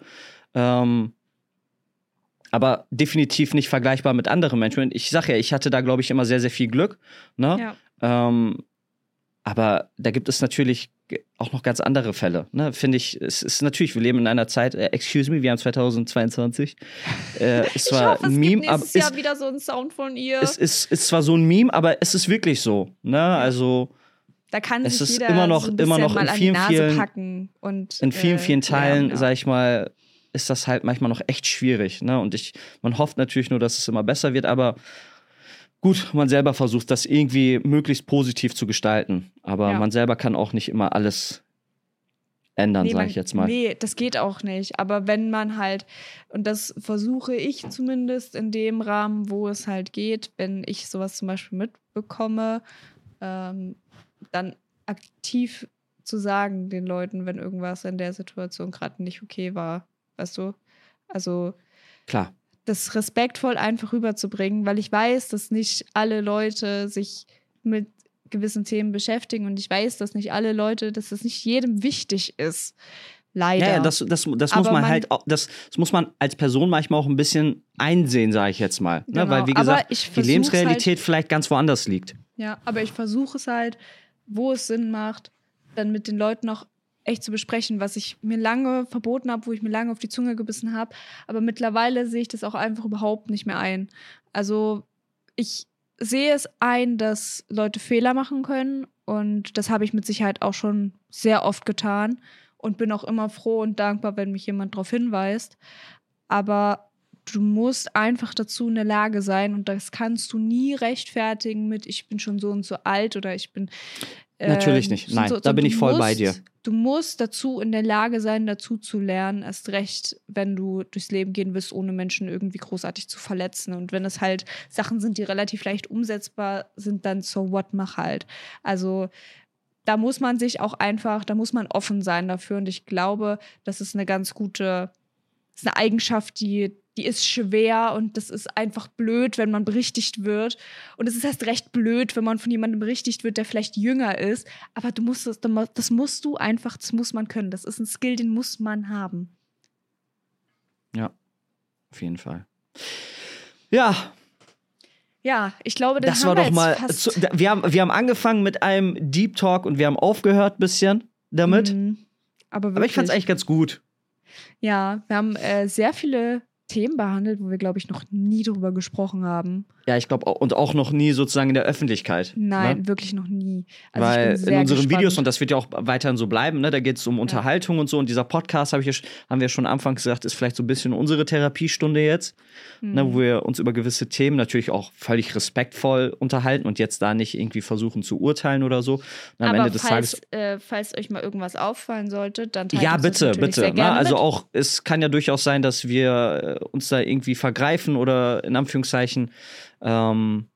ähm, aber definitiv nicht vergleichbar mit anderen Menschen. Ich sage ja, ich hatte da, glaube ich, immer sehr, sehr viel Glück. Ne? Ja. Ähm, aber da gibt es natürlich auch noch ganz andere Fälle. Ne? Finde ich, es ist natürlich, wir leben in einer Zeit, äh, excuse me, wir haben 2022. *laughs* Äh, ist Ich zwar hoffe, es ein gibt Meme, aber nächstes ist, Jahr wieder so einen Sound von ihr. es ist, ist zwar so ein Meme, aber es ist wirklich so. Ne? Also da kann es sich ist immer noch- so ein immer noch in vielen, vielen- packen und in vielen, äh, vielen Teilen, ja, sag ich mal, ist das halt manchmal noch echt schwierig. Ne? Und ich, man hofft natürlich nur, dass es immer besser wird, aber gut, man selber versucht, das irgendwie möglichst positiv zu gestalten. Aber Ja. man selber kann auch nicht immer alles ändern, Nee, sag man- ich jetzt mal. Nee, das geht auch nicht. Aber wenn man halt, und das versuche ich zumindest in dem Rahmen, wo es halt geht, wenn ich sowas zum Beispiel mitbekomme, ähm, dann aktiv zu sagen den Leuten, wenn irgendwas in der Situation gerade nicht okay war. Weißt du? Also Klar. Das respektvoll einfach rüberzubringen, weil ich weiß, dass nicht alle Leute sich mit gewissen Themen beschäftigen und ich weiß, dass nicht alle Leute, dass das nicht jedem wichtig ist. Leider. Ja, ja, das, das, das muss man, man- halt, auch, das, das muss man als Person manchmal auch ein bisschen einsehen, sage ich jetzt mal. Genau, Ne? Weil, wie aber gesagt, die Lebensrealität vielleicht ganz woanders liegt. Ja, aber ich versuche es halt, wo es Sinn macht, dann mit den Leuten auch echt zu besprechen, was ich mir lange verboten habe, wo ich mir lange auf die Zunge gebissen habe. Aber mittlerweile sehe ich das auch einfach überhaupt nicht mehr ein. Also ich sehe es ein, dass Leute Fehler machen können und das habe ich mit Sicherheit auch schon sehr oft getan und bin auch immer froh und dankbar, wenn mich jemand darauf hinweist. Aber du musst einfach dazu in der Lage sein und das kannst du nie rechtfertigen mit, ich bin schon so und so alt oder ich bin. Natürlich ähm, nicht. so- Nein, so- da bin ich voll musst, bei dir. Du musst dazu in der Lage sein, dazu zu lernen, erst recht, wenn du durchs Leben gehen willst, ohne Menschen irgendwie großartig zu verletzen. Und wenn es halt Sachen sind, die relativ leicht umsetzbar sind, dann so what, mach halt. Also da muss man sich auch einfach, da muss man offen sein dafür. Und ich glaube, das ist eine ganz gute, ist eine Eigenschaft, die, die ist schwer und das ist einfach blöd, wenn man berichtigt wird. Und es ist erst recht blöd, wenn man von jemandem berichtigt wird, der vielleicht jünger ist. Aber du musst es, das musst du einfach, das muss man können. Das ist ein Skill, den muss man haben. Auf jeden Fall. Ja, Ja, ich glaube, das das war wir doch mal. Zu, wir, haben, wir haben angefangen mit einem Deep Talk und wir haben aufgehört ein bisschen damit. Mhm. Aber, Aber ich fand es eigentlich ganz gut. Ja, wir haben äh, sehr viele Themen behandelt, wo wir, glaube ich, noch nie drüber gesprochen haben. Ja, ich glaube, und auch noch nie sozusagen in der Öffentlichkeit. Nein, ne? wirklich noch nie. Also Weil ich bin in unseren gespannt. Videos, und das wird ja auch weiterhin so bleiben, ne, da geht es um Unterhaltung und so. Und dieser Podcast, hab ich ja, haben wir schon anfangs gesagt, ist vielleicht so ein bisschen unsere Therapiestunde jetzt, ne, Mhm. wo wir uns über gewisse Themen natürlich auch völlig respektvoll unterhalten und jetzt da nicht irgendwie versuchen zu urteilen oder so. Und am Aber Ende des falls, Tages. äh, falls euch mal irgendwas auffallen sollte, dann teilt Ja, bitte, bitte. Ne? Also auch, es kann ja durchaus sein, dass wir uns da irgendwie vergreifen oder in Anführungszeichen ähm,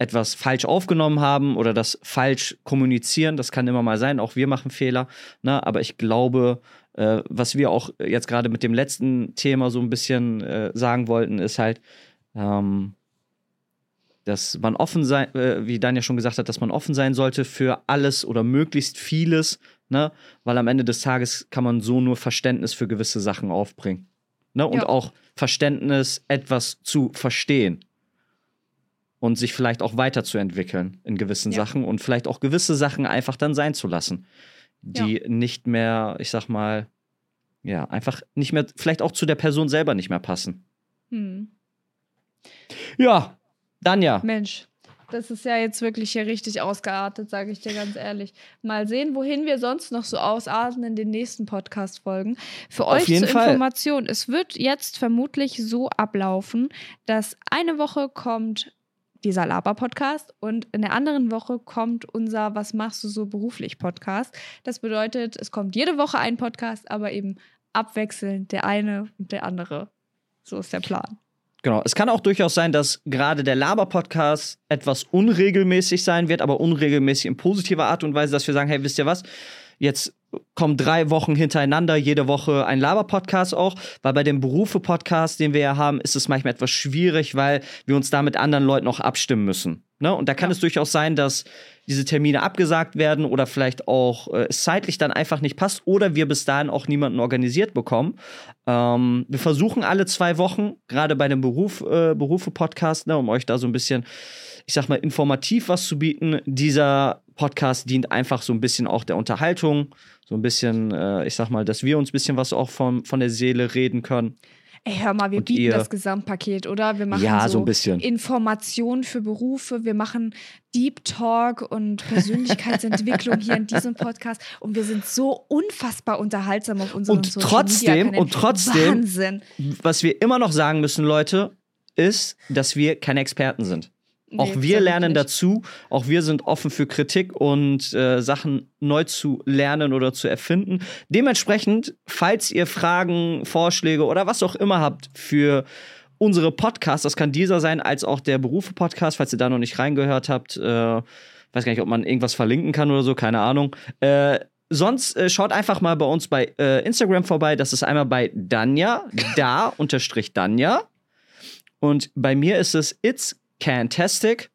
etwas falsch aufgenommen haben oder das falsch kommunizieren. Das kann immer mal sein. Auch wir machen Fehler. Ne? Aber ich glaube, äh, was wir auch jetzt gerade mit dem letzten Thema so ein bisschen äh, sagen wollten, ist halt, ähm, dass man offen sein, äh, wie Dan ja schon gesagt hat, dass man offen sein sollte für alles oder möglichst vieles, ne? Weil am Ende des Tages kann man so nur Verständnis für gewisse Sachen aufbringen. Ne? Und Ja. auch Verständnis, etwas zu verstehen. Und sich vielleicht auch weiterzuentwickeln in gewissen Ja. Sachen und vielleicht auch gewisse Sachen einfach dann sein zu lassen, die nicht mehr, ich sag mal, ja, einfach nicht mehr, vielleicht auch zu der Person selber nicht mehr passen. Hm. Ja, dann ja. Mensch, das ist ja jetzt wirklich hier richtig ausgeartet, sage ich dir ganz ehrlich. Mal sehen, wohin wir sonst noch so ausarten in den nächsten Podcast-Folgen. Für Auf euch zur Fall. Information, es wird jetzt vermutlich so ablaufen, dass eine Woche kommt dieser Laber-Podcast und in der anderen Woche kommt unser Was machst du so beruflich Podcast. Das bedeutet, es kommt jede Woche ein Podcast, aber eben abwechselnd der eine und der andere. So ist der Plan. Genau. Es kann auch durchaus sein, dass gerade der Laber-Podcast etwas unregelmäßig sein wird, aber unregelmäßig in positiver Art und Weise, dass wir sagen, hey, wisst ihr was? Jetzt kommen drei Wochen hintereinander, jede Woche ein Laber-Podcast auch, weil bei dem Berufe-Podcast, den wir ja haben, ist es manchmal etwas schwierig, weil wir uns da mit anderen Leuten auch abstimmen müssen. Ne? Und da kann Ja. es durchaus sein, dass diese Termine abgesagt werden oder vielleicht auch äh, es zeitlich dann einfach nicht passt oder wir bis dahin auch niemanden organisiert bekommen. Ähm, wir versuchen alle zwei Wochen, gerade bei dem Beruf, äh, Berufe-Podcast, ne, um euch da so ein bisschen, ich sag mal, informativ was zu bieten. Dieser Podcast dient einfach so ein bisschen auch der Unterhaltung, so ein bisschen, äh, ich sag mal, dass wir uns ein bisschen was auch von, von der Seele reden können. Ey, hör mal, wir Und bieten ihr- das Gesamtpaket, oder? Wir machen Ja, so, so ein bisschen. Informationen für Berufe, wir machen Deep Talk und Persönlichkeitsentwicklung hier in diesem Podcast und wir sind so unfassbar unterhaltsam auf unseren Und Social trotzdem- Media Kanälen. und trotzdem- Wahnsinn. Was wir immer noch sagen müssen, Leute, ist, dass wir keine Experten sind. Auch Nee, wir ist lernen dazu, auch wir sind offen für Kritik und äh, Sachen neu zu lernen oder zu erfinden. Dementsprechend, falls ihr Fragen, Vorschläge oder was auch immer habt für unsere Podcasts, das kann dieser sein, als auch der Berufe-Podcast, falls ihr da noch nicht reingehört habt, äh, weiß gar nicht, ob man irgendwas verlinken kann oder so, keine Ahnung. Äh, sonst äh, schaut einfach mal bei uns bei äh, Instagram vorbei. Das ist einmal bei Danja, da unterstrich Danja. Und bei mir ist es It's Cantastic.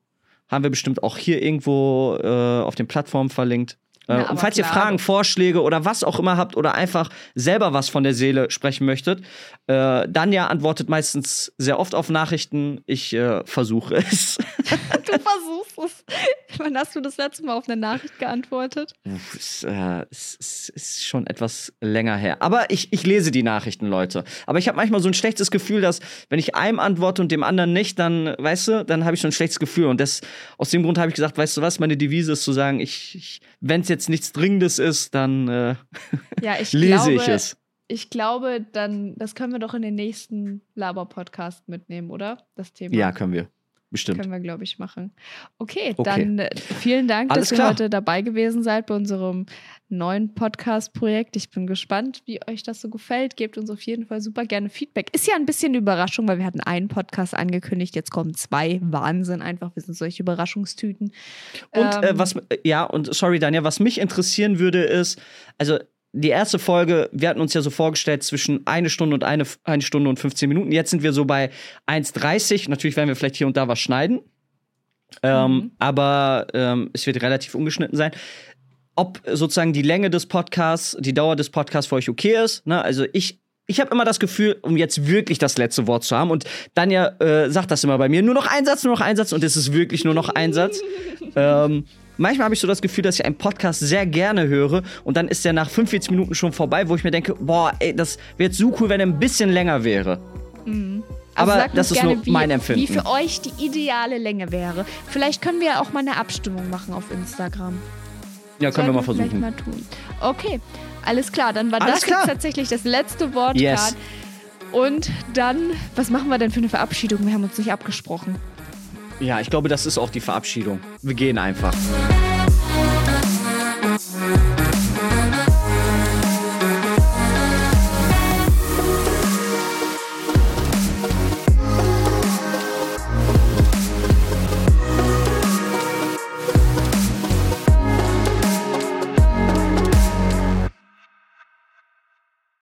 Haben wir bestimmt auch hier irgendwo äh, auf den Plattformen verlinkt. Äh, Na, und falls ihr klar. Fragen, Vorschläge oder was auch immer habt oder einfach selber was von der Seele sprechen möchtet, äh, Danja antwortet meistens sehr oft auf Nachrichten. Ich äh, versuche es. *laughs* Du versuchst es. Wann hast du das letzte Mal auf eine Nachricht geantwortet? Es, äh, es, es ist schon etwas länger her. Aber ich, ich lese die Nachrichten, Leute. Aber ich habe manchmal so ein schlechtes Gefühl, dass, wenn ich einem antworte und dem anderen nicht, dann, weißt du, dann habe ich so ein schlechtes Gefühl. Und das, aus dem Grund habe ich gesagt, weißt du was, meine Devise ist zu sagen, ich, ich wenn es jetzt nichts Dringendes ist, dann äh, *laughs* Ja, ich lese glaube, ich es. Ich glaube, dann, das können wir doch in den nächsten Laber-Podcast mitnehmen, oder? Das Thema. Ja, können wir. Bestimmt. Können wir, glaube ich, machen. Okay, Okay. dann äh, vielen Dank, Alles dass ihr klar. heute dabei gewesen seid bei unserem neuen Podcast-Projekt. Ich bin gespannt, wie euch das so gefällt. Gebt uns auf jeden Fall super gerne Feedback. Ist ja ein bisschen eine Überraschung, weil wir hatten einen Podcast angekündigt, jetzt kommen zwei. Wahnsinn einfach. Wir sind solche Überraschungstüten. Und äh, Ähm, was, äh, ja, und sorry, Daniel, was mich interessieren würde, ist, also die erste Folge, wir hatten uns ja so vorgestellt zwischen eine Stunde und eine, eine Stunde und 15 Minuten. Jetzt sind wir so bei 1,30. Natürlich werden wir vielleicht hier und da was schneiden. Ähm, Mhm. Aber ähm, es wird relativ ungeschnitten sein. Ob sozusagen die Länge des Podcasts, die Dauer des Podcasts für euch okay ist. Ne? Also ich, ich habe immer das Gefühl, um jetzt wirklich das letzte Wort zu haben. Und Danja äh, sagt das immer bei mir: nur noch ein Satz, nur noch ein Satz. Und es ist wirklich nur noch ein Satz. *laughs* ähm, manchmal habe ich so das Gefühl, dass ich einen Podcast sehr gerne höre und dann ist der nach 45 Minuten schon vorbei, wo ich mir denke, boah, ey, das wäre jetzt so cool, wenn er ein bisschen länger wäre. Mhm. Aber sagt das ist gerne, nur wie, mein Empfinden. Wie für euch die ideale Länge wäre. Vielleicht können wir ja auch mal eine Abstimmung machen auf Instagram. Ja, können wir mal versuchen. Mal tun. Okay, alles klar. Dann war Alles das klar. jetzt tatsächlich das letzte Wort. Yes. Und dann, was machen wir denn für eine Verabschiedung? Wir haben uns nicht abgesprochen. Ja, ich glaube, das ist auch die Verabschiedung. Wir gehen einfach.